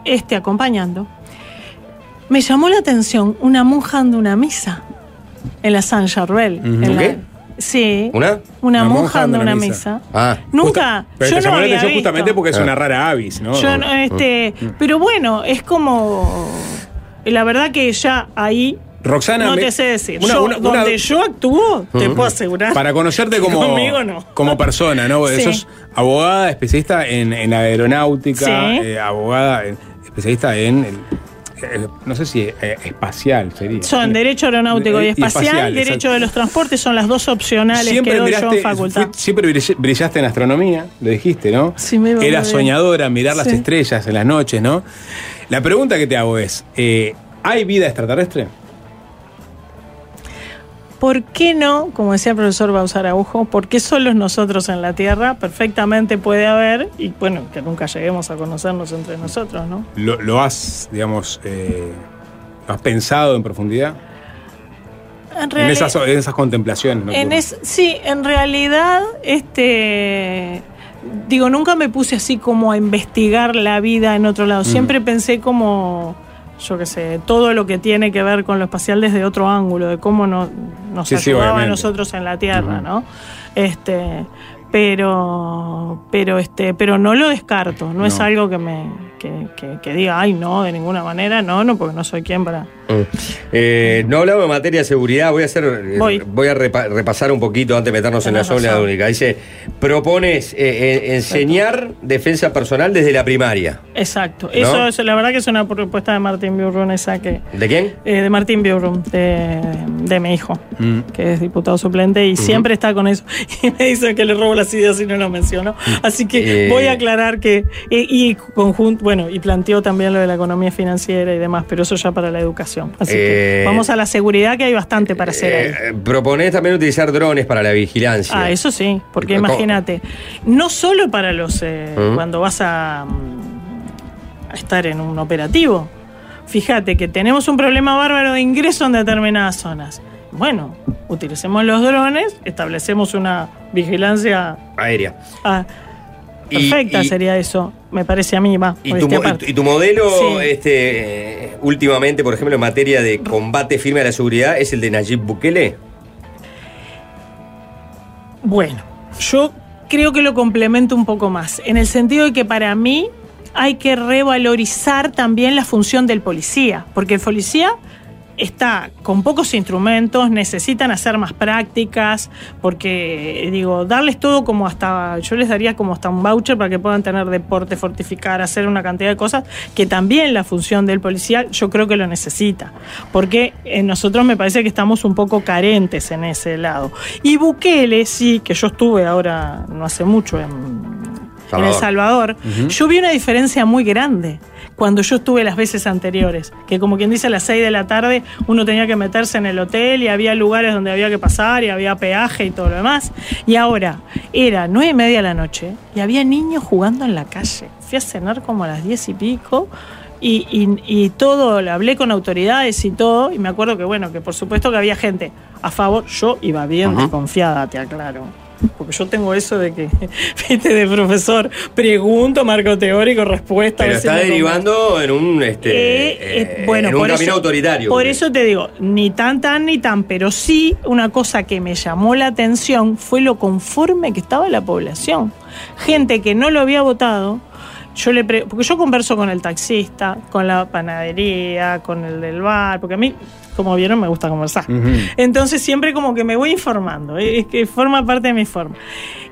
este acompañando, me llamó la atención una monja dando una misa en la San Charbel. Ujú. en la- ¿Qué? Sí. ¿Una? Una Una monja dando una una misa. misa. Ah, Nunca. Pero yo te no llamó la había atención visto. justamente porque es Ah. una rara avis, ¿no? Yo no, este, pero bueno, es como la verdad que ya ahí Roxana, no me- te sé decir. una- Yo, una- una- donde yo actúo, te puedo asegurar. Para conocerte como, Conmigo no. como persona, ¿no? Porque Sí. Sos abogada, especialista en, en aeronáutica, Sí. eh, abogada, especialista en, el- eh, no sé si eh, espacial sería. Son derecho aeronáutico y Eh, espacial, derecho exacto. de los transportes, son las dos opcionales Siempre que doy yo en facultad. fui- siempre brill- brillaste en astronomía, lo dijiste, ¿no? Sí, me bien. soñadora, mirar las estrellas en las noches, ¿no? La pregunta que te hago es, eh, ¿hay vida extraterrestre? ¿Por qué no, como decía el profesor Bausar Araujo, por qué solos nosotros en la Tierra? Perfectamente puede haber, y bueno, que nunca lleguemos a conocernos entre nosotros, ¿no? ¿Lo, lo has, digamos, eh, has pensado en profundidad? En, En reali- esas, en esas contemplaciones. ¿no? En es, sí, en realidad, este. Digo, nunca me puse así como a investigar la vida en otro lado. Siempre pensé como, yo qué sé, todo lo que tiene que ver con lo espacial desde otro ángulo, de cómo no- nos Sí, sí, ayudaba a nosotros en la Tierra, ¿no? Este, pero, pero este, pero no lo descarto. No, es algo que me, que, que- que diga, ay, no, de ninguna manera, no, no, porque no soy quien para. Eh, no hablamos de materia de seguridad, voy a hacer, eh, Voy. voy a repa- repasar un poquito antes de meternos en la razón. única. Dice, propones eh, eh, enseñar defensa personal desde la primaria. Exacto. Eso, es la verdad que es una propuesta de Martín Biurrun esa que. ¿De quién? Eh, de Martín Biurrum, de, de mi hijo, Mm. que es diputado suplente y siempre está con eso. (laughs) Y me dicen que le robo las ideas y no lo menciono. Así que voy a aclarar que. Y, y conjunto, bueno, y planteó también lo de la economía financiera y demás, pero eso ya para la educación. Así que Eh, vamos a la seguridad que hay bastante para hacer ahí. Eh, proponés también utilizar drones para la vigilancia. Ah, eso sí, porque imagínate, no solo para los eh, ¿Mm? cuando vas a, mm, a estar en un operativo. Fíjate que tenemos un problema bárbaro de ingreso en determinadas zonas. Bueno, utilicemos los drones, establecemos una vigilancia Aérea. Y- perfecta y- sería eso, me parece a mí, va. ¿Y por tu, y modelo, Sí. este, eh, últimamente, por ejemplo, en materia de combate firme a la seguridad, es el de Nayib Bukele? Bueno, yo creo que lo complemento un poco más, en el sentido de que para mí hay que revalorizar también la función del policía, porque el policía está con pocos instrumentos, necesitan hacer más prácticas, porque digo, darles todo como hasta, yo les daría como hasta un voucher para que puedan tener deporte, fortificar, hacer una cantidad de cosas, que también la función del policial yo creo que lo necesita, porque eh, nosotros me parece que estamos un poco carentes en ese lado. Y Bukele, sí, que yo estuve ahora, no hace mucho, en, en El Salvador, yo vi una diferencia muy grande cuando yo estuve las veces anteriores, que como quien dice a las 6 de la tarde uno tenía que meterse en el hotel y había lugares donde había que pasar y había peaje y todo lo demás. Y ahora era nueve y media de la noche y había niños jugando en la calle. Fui a cenar como a las 10 y pico. Y, y- y todo, hablé con autoridades y todo, y me acuerdo que, bueno, que por supuesto que había gente a favor, yo iba bien desconfiada, te aclaro. Porque yo tengo eso de que, (laughs) viste, de profesor, pregunto, marco teórico, respuesta. Pero está derivando en un, este, Eh, eh, eh, bueno, en un por camino eso- autoritario. Por eso te digo, ni tan tan ni tan, pero sí una cosa que me llamó la atención fue lo conforme que estaba la población. Gente que no lo había votado. Yo le pre- porque yo converso con el taxista, con la panadería, con el del bar, porque a mí, como vieron, me gusta conversar. Entonces siempre como que me voy informando, es que forma parte de mi forma.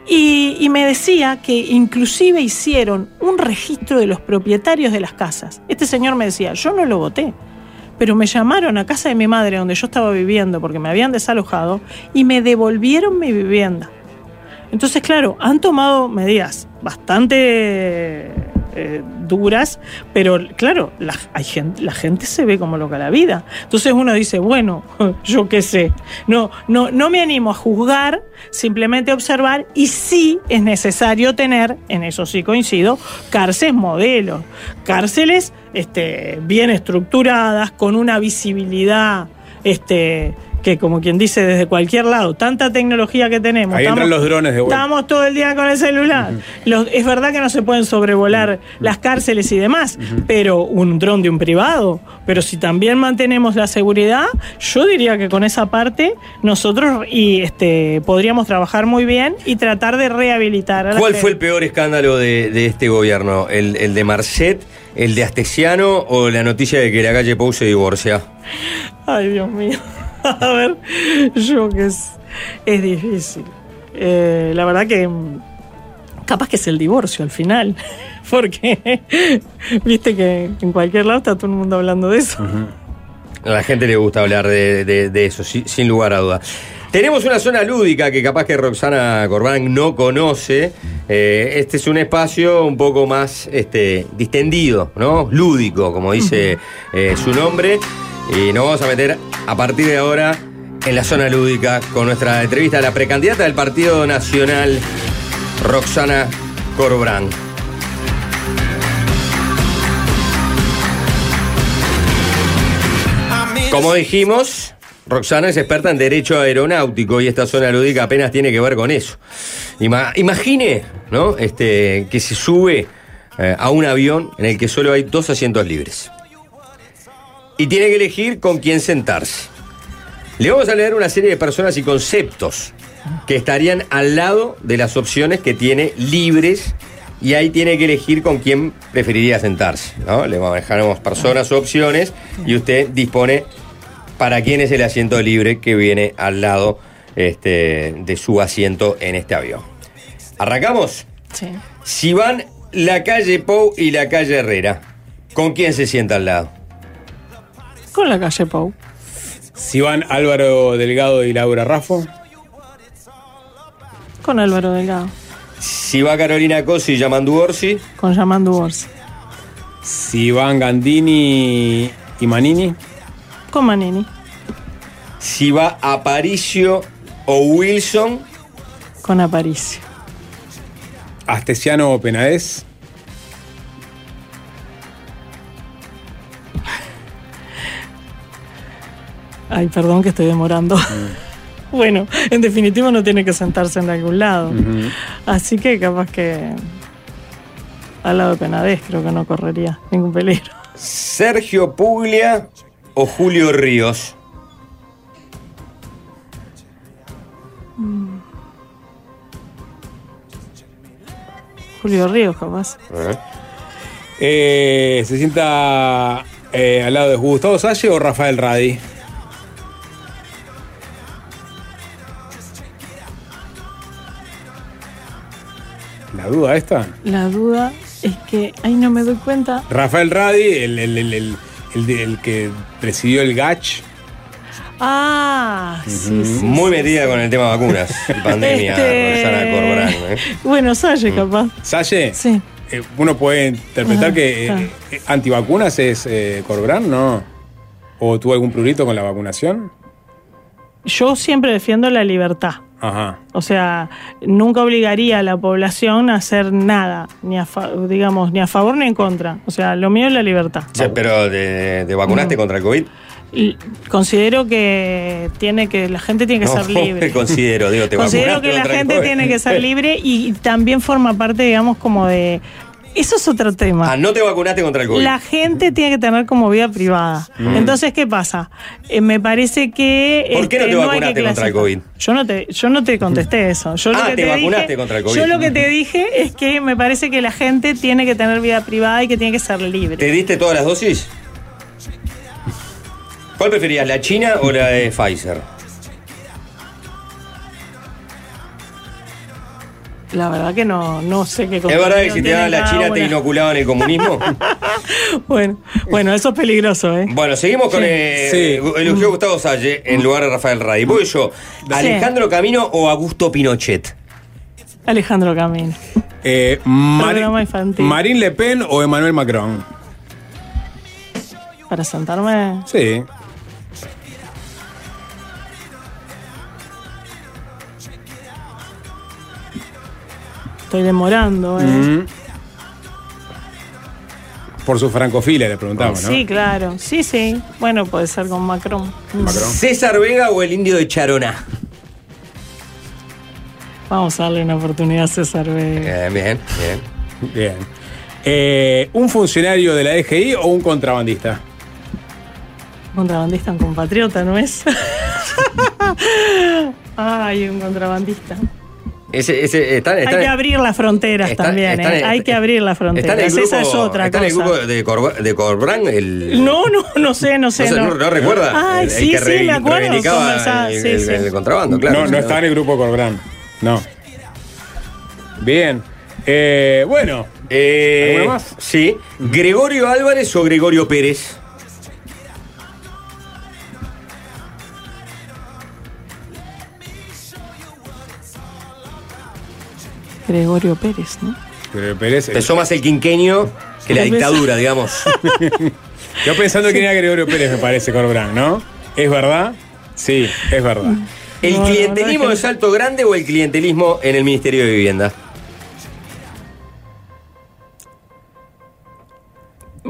Y, y me decía que inclusive hicieron un registro de los propietarios de las casas. Este señor me decía, yo no lo voté, pero me llamaron a casa de mi madre donde yo estaba viviendo porque me habían desalojado y me devolvieron mi vivienda. Entonces, claro, han tomado medidas bastante eh, duras, pero claro, la, gente, se ve como loca la vida. Entonces uno dice, bueno, (laughs) yo qué sé, no, no, no me animo a juzgar, simplemente observar y sí es necesario tener, en eso sí coincido, cárceles modelos, cárceles este, bien estructuradas, con una visibilidad este, que como quien dice desde cualquier lado, tanta tecnología que tenemos. Ahí entran los drones de vuelta. Estamos todo el día con el celular. Los- es verdad que no se pueden sobrevolar las cárceles y demás, pero un dron de un privado. Pero si también mantenemos la seguridad, yo diría que con esa parte nosotros y este podríamos trabajar muy bien y tratar de rehabilitar. a ¿Cuál fue el peor escándalo de, de este gobierno? ¿El, el de Marcet, el de Astesiano o la noticia de que la calle Pou se divorcia? Ay, Dios mío. (laughs) A ver, yo que es, es difícil. Eh, la verdad que capaz que es el divorcio al final. (laughs) Porque viste que en cualquier lado está todo el mundo hablando de eso. A la gente le gusta hablar de, de- de eso, sin lugar a duda. Tenemos una zona lúdica que capaz que Roxana Corbán no conoce. Eh, este es un espacio un poco más este, distendido, ¿no? Lúdico, como dice eh, su nombre. Y nos vamos a meter a partir de ahora en la zona lúdica con nuestra entrevista a la precandidata del Partido Nacional, Roxana Corbrán. Como dijimos, Roxana es experta en derecho aeronáutico y esta zona lúdica apenas tiene que ver con eso. Ima- imagine, ¿no? Este, que se sube eh, a un avión en el que solo hay dos asientos libres. Y tiene que elegir con quién sentarse. Le vamos a leer una serie de personas y conceptos que estarían al lado de las opciones que tiene libres y ahí tiene que elegir con quién preferiría sentarse. ¿no? Le manejamos personas o opciones y usted dispone para quién es el asiento libre que viene al lado este, de su asiento en este avión. ¿Arrancamos? Sí. Si van la calle Pou y la calle Herrera, ¿con quién se sienta al lado? Con la calle Pau. Si van Álvaro Delgado y Laura Raffo. Con Álvaro Delgado. Si va Carolina Cosi y Yamandu Orsi, Con Yamandu Borsi. Si van Gandini y Manini. Con Manini. Si va Aparicio o Wilson. Con Aparicio. Astesiano o Penades. Ay, perdón que estoy demorando. (laughs) bueno, en definitiva no tiene que sentarse en algún lado. Así que capaz que al lado de Penades creo que no correría ningún peligro. Sergio Puglia o Julio Ríos. Julio Ríos, capaz. Eh, ¿Se sienta eh, al lado de Gustavo Salle o Rafael Radi? ¿La duda esta? La duda es que, ay, no me doy cuenta. Rafael Radi, el, el- el- el- el de- el que presidió el GACH. Ah, sí, sí. Muy metida con el tema vacunas (laughs) y pandemia, Este- Roxana Corborán. ¿eh? Bueno, Salle, capaz. ¿Salle? Sí. Eh, uno puede interpretar Ajá, que eh, ajá. eh, antivacunas es eh, Corbrán, ¿no? ¿O tuvo algún prurito con la vacunación? Yo siempre defiendo la libertad. Ajá. O sea, nunca obligaría a la población a hacer nada, ni a fa- digamos, ni a favor ni en contra. O sea, lo mío es la libertad. Che, pero ¿te, te vacunaste contra el COVID? Y considero que tiene que la gente tiene que No, ser (laughs) libre. considero, digo, te Considero que la gente tiene que ser libre y también forma parte, digamos, como de eso es otro tema. Ah, no te vacunaste contra el COVID. La gente tiene que tener como vida privada. Mm. Entonces, ¿qué pasa? Eh, me parece que. ¿Por qué no este, te vacunaste contra el clasificar. Yo no te, yo no te contesté eso. Yo lo Ah, te vacunaste dije, contra el COVID. Yo lo que te dije es que me parece que la gente tiene que tener vida privada y que tiene que ser libre. ¿Te diste todas las dosis? ¿Cuál preferías, la china o la de Pfizer? La verdad que no, no sé qué ¿Es verdad que si te daban la china te una. inoculaban el comunismo? (laughs) Bueno, bueno, eso es peligroso, ¿eh? Bueno, seguimos con Sí. eh, elogió Gustavo Salle en lugar de Rafael Radi. Voy yo, ¿Alejandro Camino o Augusto Pinochet? Alejandro Camino. Eh, Mari- Programa infantil. ¿Marine Le Pen o Emmanuel Macron? Para sentarme. Sí. Estoy demorando, ¿eh? Mm. Por su francofilia le preguntamos, ¿no? Sí, claro. Sí, sí. Bueno, puede ser con Macron. ¿César Vega o el indio de Charona? Vamos a darle una oportunidad a César Vega. Bien, bien, bien. Bien. Eh, ¿Un funcionario de la DGI o un contrabandista? Contrabandista, un compatriota, ¿no es? (laughs) Ay, un contrabandista. Ese, ese, está, está- Hay que abrir las fronteras está- también, está- ¿eh? Hay que abrir las fronteras. grupo, Esa es otra está cosa. en el grupo de, Corba- de Corbrán, el... No, no, no sé, no sé. No, no. no- recuerda. Ay, El sí, que sí, re- me acuerdo. el, sí, el- sí. el contrabando, claro. no, no está en el grupo Corbrán. No. Bien. Eh, bueno. Eh, ¿Alguna más? Sí. ¿Gregorio Álvarez o Gregorio Pérez? Gregorio Pérez, ¿no? Pero Pérez. Pesó más el quinquenio que la dictadura, digamos. (laughs) Yo pensando que era Gregorio Pérez, me parece, Corbrán, ¿no? ¿Es verdad? Sí, es verdad. ¿El No, no, clientelismo no, de Salto Grande o el clientelismo en el Ministerio de Vivienda?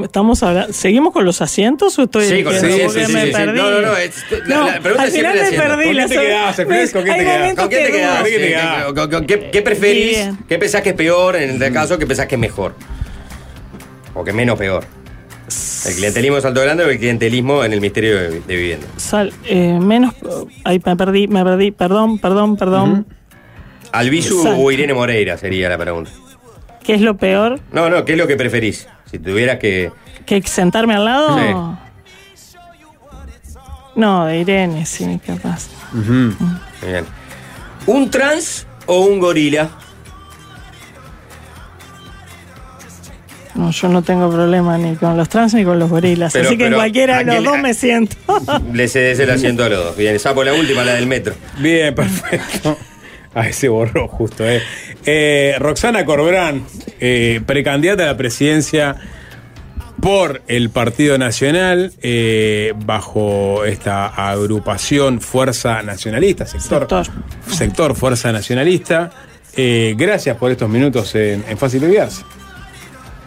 Estamos hablando, ¿Seguimos con los asientos o estoy Sí, con sí, me sí, perdí. No, no, no, es- la- No, la pregunta al final es me perdí. ¿Con la te so- quedás? ¿Con quién te quedás? ¿Con quién te que quedás? dudo. ¿Con quién te ¿Qué- quedás? con- con- ¿Qué, qué preferís? Bien. ¿Qué pensás que es peor en este caso? ¿Qué pensás que es mejor? ¿O que menos peor? ¿El clientelismo de Salto Grande o el clientelismo en el Ministerio de, de Vivienda? Sal- eh, menos. Ay, me perdí, me perdí. Perdón, perdón, perdón. ¿Albizu Exacto. o Irene Moreira sería la pregunta? ¿Qué es lo peor? No, no, ¿qué es lo que preferís? Si tuvieras que... ¿Que sentarme al lado? No, de Irene, sí, capaz. Bien. ¿Un trans o un gorila? No, yo no tengo problema ni con los trans ni con los gorilas. Pero- así que en cualquiera de ¿a los dos me siento. Le cedes el asiento a los dos. Bien, sapo la última, la del metro. Bien, perfecto. (laughs) Ay, se borró justo, ¿eh? Eh, Roxana Corbrán, eh, precandidata a la presidencia por el Partido Nacional eh, bajo esta agrupación Fuerza Nacionalista, sector, Sector. sector Fuerza Nacionalista. Gracias por estos minutos en, en Fácil de Viarse.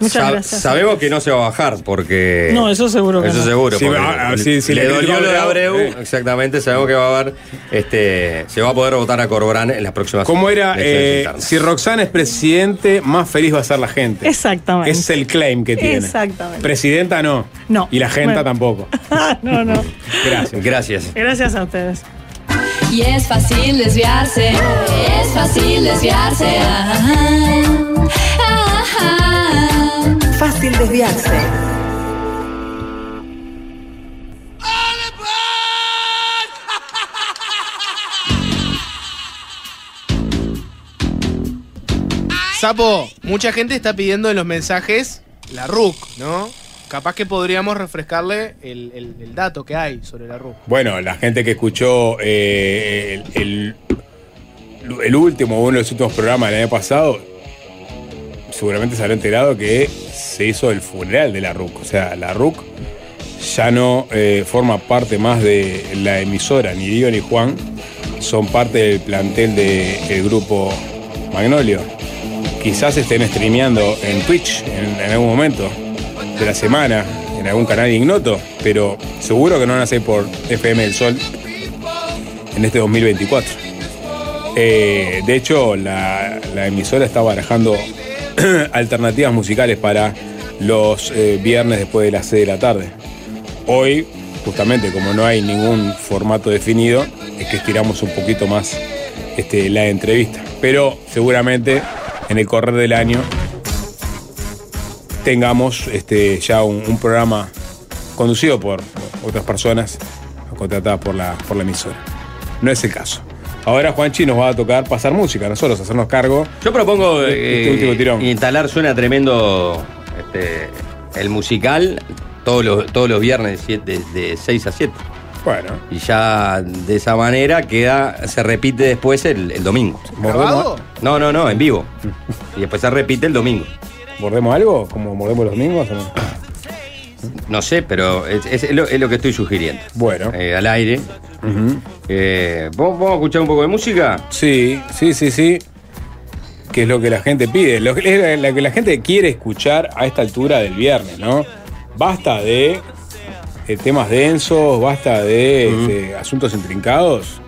Muchas gracias. Sabemos que no se va a bajar porque. No, eso seguro que Eso no. seguro. Va- ah, sí, sí, le le dolió lo de Abreu, eh. Exactamente, sabemos que va a haber. Este, se va a poder votar a Corbrán en las próximas ¿Cómo era? eh, si Roxana es presidente, más feliz va a ser la gente. Exactamente. Es el claim que tiene. Exactamente. Presidenta no. No. Y la gente Bueno. tampoco. (laughs) no, no. Gracias. Gracias. Gracias a ustedes. Y es fácil desviarse, es fácil desviarse. ah, ah, ah. Fácil desviarse. Sapo, mucha gente está pidiendo en los mensajes la RUC, ¿no? Capaz que podríamos refrescarle el, el- el dato que hay sobre la RUC. Bueno, la gente que escuchó eh, el, el- el último, uno de los últimos programas del año pasado, seguramente se habrá enterado que se hizo el funeral de la RUC. O sea, la RUC ya no eh, forma parte más de la emisora, ni Dio ni Juan, son parte del plantel del grupo Magnolio. Quizás estén streameando en Twitch en, en algún momento de la semana, en algún canal ignoto, pero seguro que no van a ser por FM del Sol en este 2024. Eh, de hecho, la, la emisora está barajando (clears throat) alternativas musicales para los eh, viernes después de las 6 de la tarde. Hoy, justamente como no hay ningún formato definido, es que estiramos un poquito más este, la entrevista. Pero seguramente en el correr del año tengamos este, ya un, un programa conducido por otras personas contratadas por la, por la emisora. No es el caso. Ahora Juanchi nos va a tocar pasar música, nosotros hacernos cargo. Yo propongo Este eh, último tirón. instalar, suena tremendo este, el musical todos los, todos los viernes de, siete- de 6 a 7. Bueno, Y ya de esa manera queda, se repite después el, el domingo. ¿Grabado? No, no, no, en vivo. Y después se repite el domingo. ¿mordemos algo? ¿Como mordemos los domingos? o no? No sé, pero es, es lo, es lo que estoy sugiriendo. Bueno. Eh, al aire. Eh, ¿vamos, vamos a escuchar un poco de música? Sí, sí, sí, sí. Que es lo que la gente pide, lo que, es lo que la gente quiere escuchar a esta altura del viernes, ¿no? Basta de, eh, temas densos, basta de este, asuntos intrincados.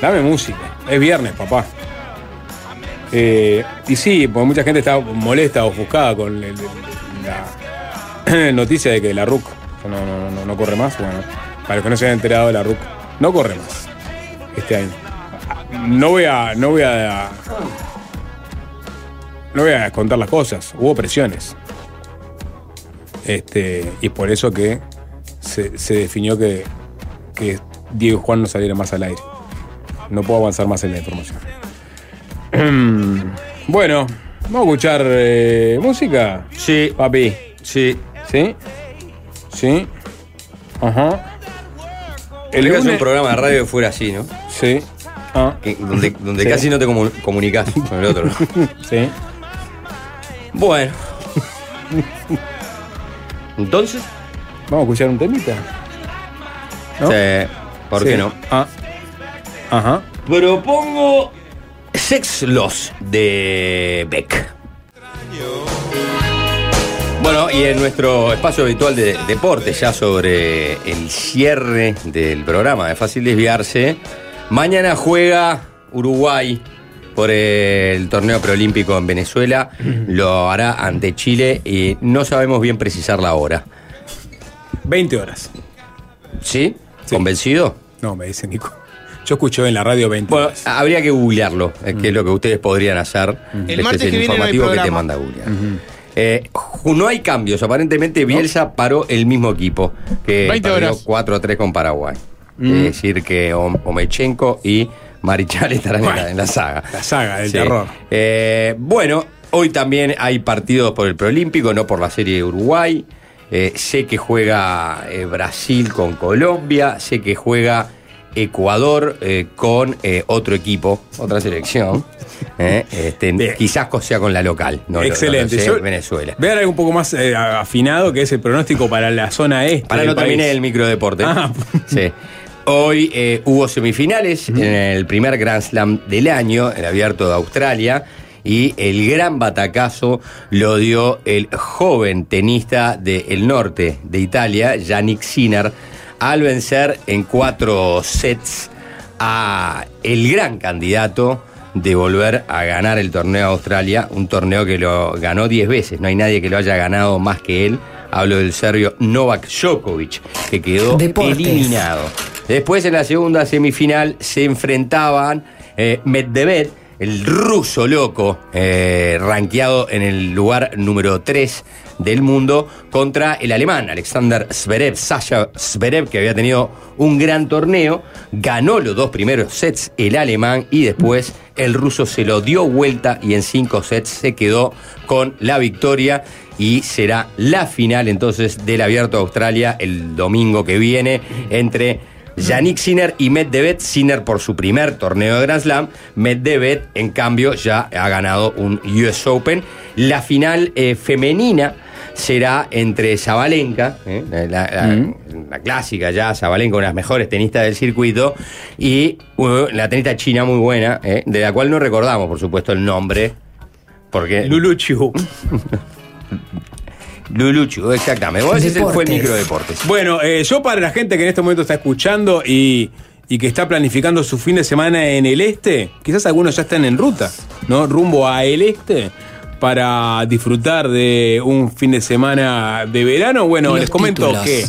Dame música, es viernes, papá. Eh, y sí, porque mucha gente está molesta, ofuscada con el- el- la (laughs) noticia de que la RUC no, no, no, no corre más. Bueno, para los que no se hayan enterado de la RUC, no corre más este año. No voy a. No voy a. No voy a contar las cosas. Hubo presiones. Este. Y por eso que se, se definió que, que Diego y Juan no salieran más al aire. No puedo avanzar más en la información. (clears throat) bueno, vamos a escuchar eh, música. Sí, Papi. sí. ¿Sí? ¿Sí? Ajá. El El un lunes- programa de radio que fuera así, ¿no? Sí. Ah, Que- donde donde Sí. casi no te comu- comunicas con el otro. ¿no? (laughs) sí. Bueno. Entonces, Vamos a escuchar un temita. ¿No? sí, ¿por Sí. qué no? Ah. Ajá. Propongo Sex Loss de Beck. Bueno, y en nuestro espacio habitual de deporte, ya sobre el cierre del programa de Fácil Desviarse, mañana juega Uruguay por el torneo preolímpico en Venezuela. Lo hará ante Chile y no sabemos bien precisar la hora. 20 horas. ¿Sí? Sí. ¿Convencido? No, me dice Nico. Yo escucho en la radio 20 Bueno, horas. habría que googlearlo, eh, que es lo que ustedes podrían hacer. El Este martes es el que viene no hay informativo que te manda googlear. Eh, no hay cambios, aparentemente Bielsa paró el mismo equipo que 20 perdió horas. 4 a 3 con Paraguay. Es decir, que Om- Omechenko y Marichal (laughs) estarán en la, en la saga. La saga del Sí. terror. Eh, bueno, hoy también hay partidos por el preolímpico, no por la serie de Uruguay. Eh, sé que juega Brasil con Colombia, sé que juega Ecuador eh, con eh, otro equipo, otra selección. eh, este, quizás sea con la local. no no lo Excelente. sé, Yo- Venezuela. Voy a dar algo un poco más eh, afinado, que es el pronóstico para la zona este. Para no terminar el microdeporte. Ah. Sí. Hoy hubo semifinales en el primer Grand Slam del año, el abierto de Australia, y el gran batacazo lo dio el joven tenista del norte de Italia, Yannick Sinner, al vencer en cuatro sets a el gran candidato de volver a ganar el torneo de Australia, un torneo que lo ganó 10 veces, no hay nadie que lo haya ganado más que él. Hablo del serbio Novak Djokovic, que quedó Deportes. eliminado. Después en la segunda semifinal se enfrentaban eh, Medvedev, el ruso loco, eh, rankeado en el lugar número 3 del mundo, contra el alemán Alexander Zverev, Sasha Zverev, que había tenido un gran torneo, ganó los dos primeros sets el alemán y después el ruso se lo dio vuelta y en cinco sets se quedó con la victoria y será la final entonces del Abierto de Australia el domingo que viene entre Yannick Sinner y Medvedev. Sinner por su primer torneo de Grand Slam. Medvedev, en cambio, ya ha ganado un US Open. La final eh, femenina será entre Zabalenka, eh, la, la- la clásica ya, Zabalenka, una de las mejores tenistas del circuito, y uh, la tenista china muy buena, eh, de la cual no recordamos, por supuesto, el nombre. Porque Lulu Chu. (laughs) Luluchu, exactamente. Vos decís, fue el microdeportes. Bueno, eh, yo para la gente que en este momento está escuchando y, y que está planificando su fin de semana en el este, quizás algunos ya están en ruta, ¿no? Rumbo a el este para disfrutar de un fin de semana de verano. Bueno, les comento títulos. que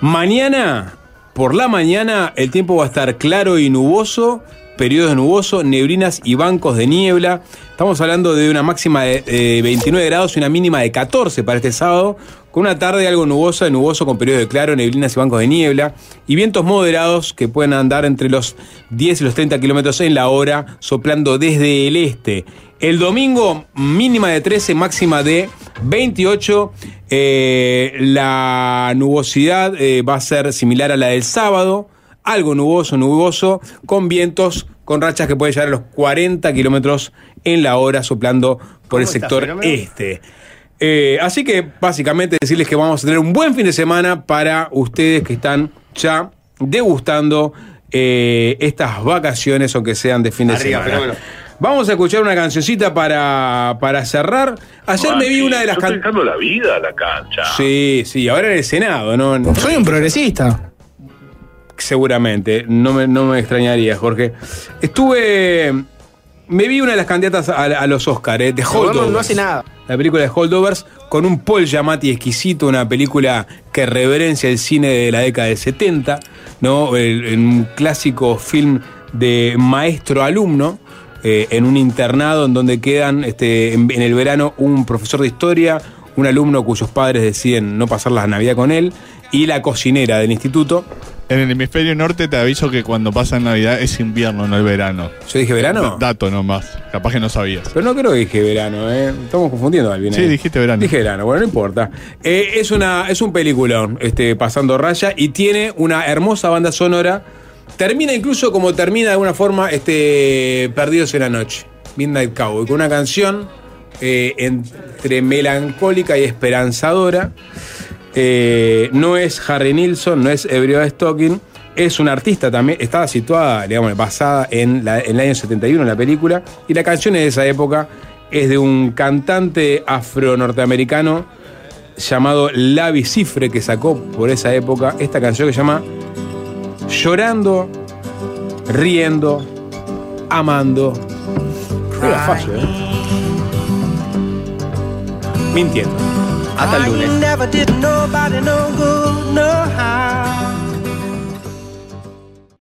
mañana, por la mañana, el tiempo va a estar claro y nuboso, periodos nubosos, neblinas y bancos de niebla. Estamos hablando de una máxima de eh, 29 grados y una mínima de 14 para este sábado, con una tarde algo nubosa, nuboso con periodos de claro, neblinas y bancos de niebla, y vientos moderados que pueden andar entre los 10 y los 30 kilómetros en la hora, soplando desde el este. El domingo, mínima de 13, máxima de 28. Eh, la nubosidad eh, va a ser similar a la del sábado algo nuboso, nuboso, con vientos, con rachas que pueden llegar a los 40 kilómetros en la hora, soplando por el sector este. Eh, así que básicamente decirles que vamos a tener un buen fin de semana para ustedes que están ya degustando eh, estas vacaciones, aunque sean de fin de Arriba, semana. fenómeno. Vamos a escuchar una cancioncita para, para cerrar. Ayer me vi una de las canciones. dejando la vida a la cancha. Sí, sí, ahora en el Senado, ¿no? Soy un progresista. Seguramente, no me, no me extrañaría, Jorge. Estuve. Me vi una de las candidatas a, a los Oscars, de El gobierno Holdovers. no hace nada. La película de Holdovers, con un Paul Giamatti exquisito, una película que reverencia el cine de la década del 70, ¿no? El- un clásico film de maestro-alumno, eh, en un internado en donde quedan este, en, en el verano un profesor de historia, un alumno cuyos padres deciden no pasar la Navidad con él, y la cocinera del instituto. En el hemisferio norte te aviso que cuando pasa Navidad es invierno, no el verano. ¿Yo dije verano? Da- Dato nomás. Capaz que no sabías. Pero no creo que dije verano, ¿eh? Estamos confundiendo a Alvin. Sí, ahí. dijiste verano. Dije verano, bueno, no importa. Eh, es, una, es un peliculón, este, pasando raya, y tiene una hermosa banda sonora. Termina incluso como termina de alguna forma este, Perdidos en la Noche, Midnight Cowboy, con una canción eh, entre melancólica y esperanzadora. Eh, no es Harry Nilsson, no es Everybody Stocking, es una artista también, estaba situada, digamos, basada en, la- en el año 71 en la película, y la canción es de esa época, es de un cantante afro-norteamericano llamado Lavi Cifre, que sacó por esa época esta canción que se llama Llorando, Riendo, Amando. Era fácil, ¿eh? Mintiendo. Hasta el lunes.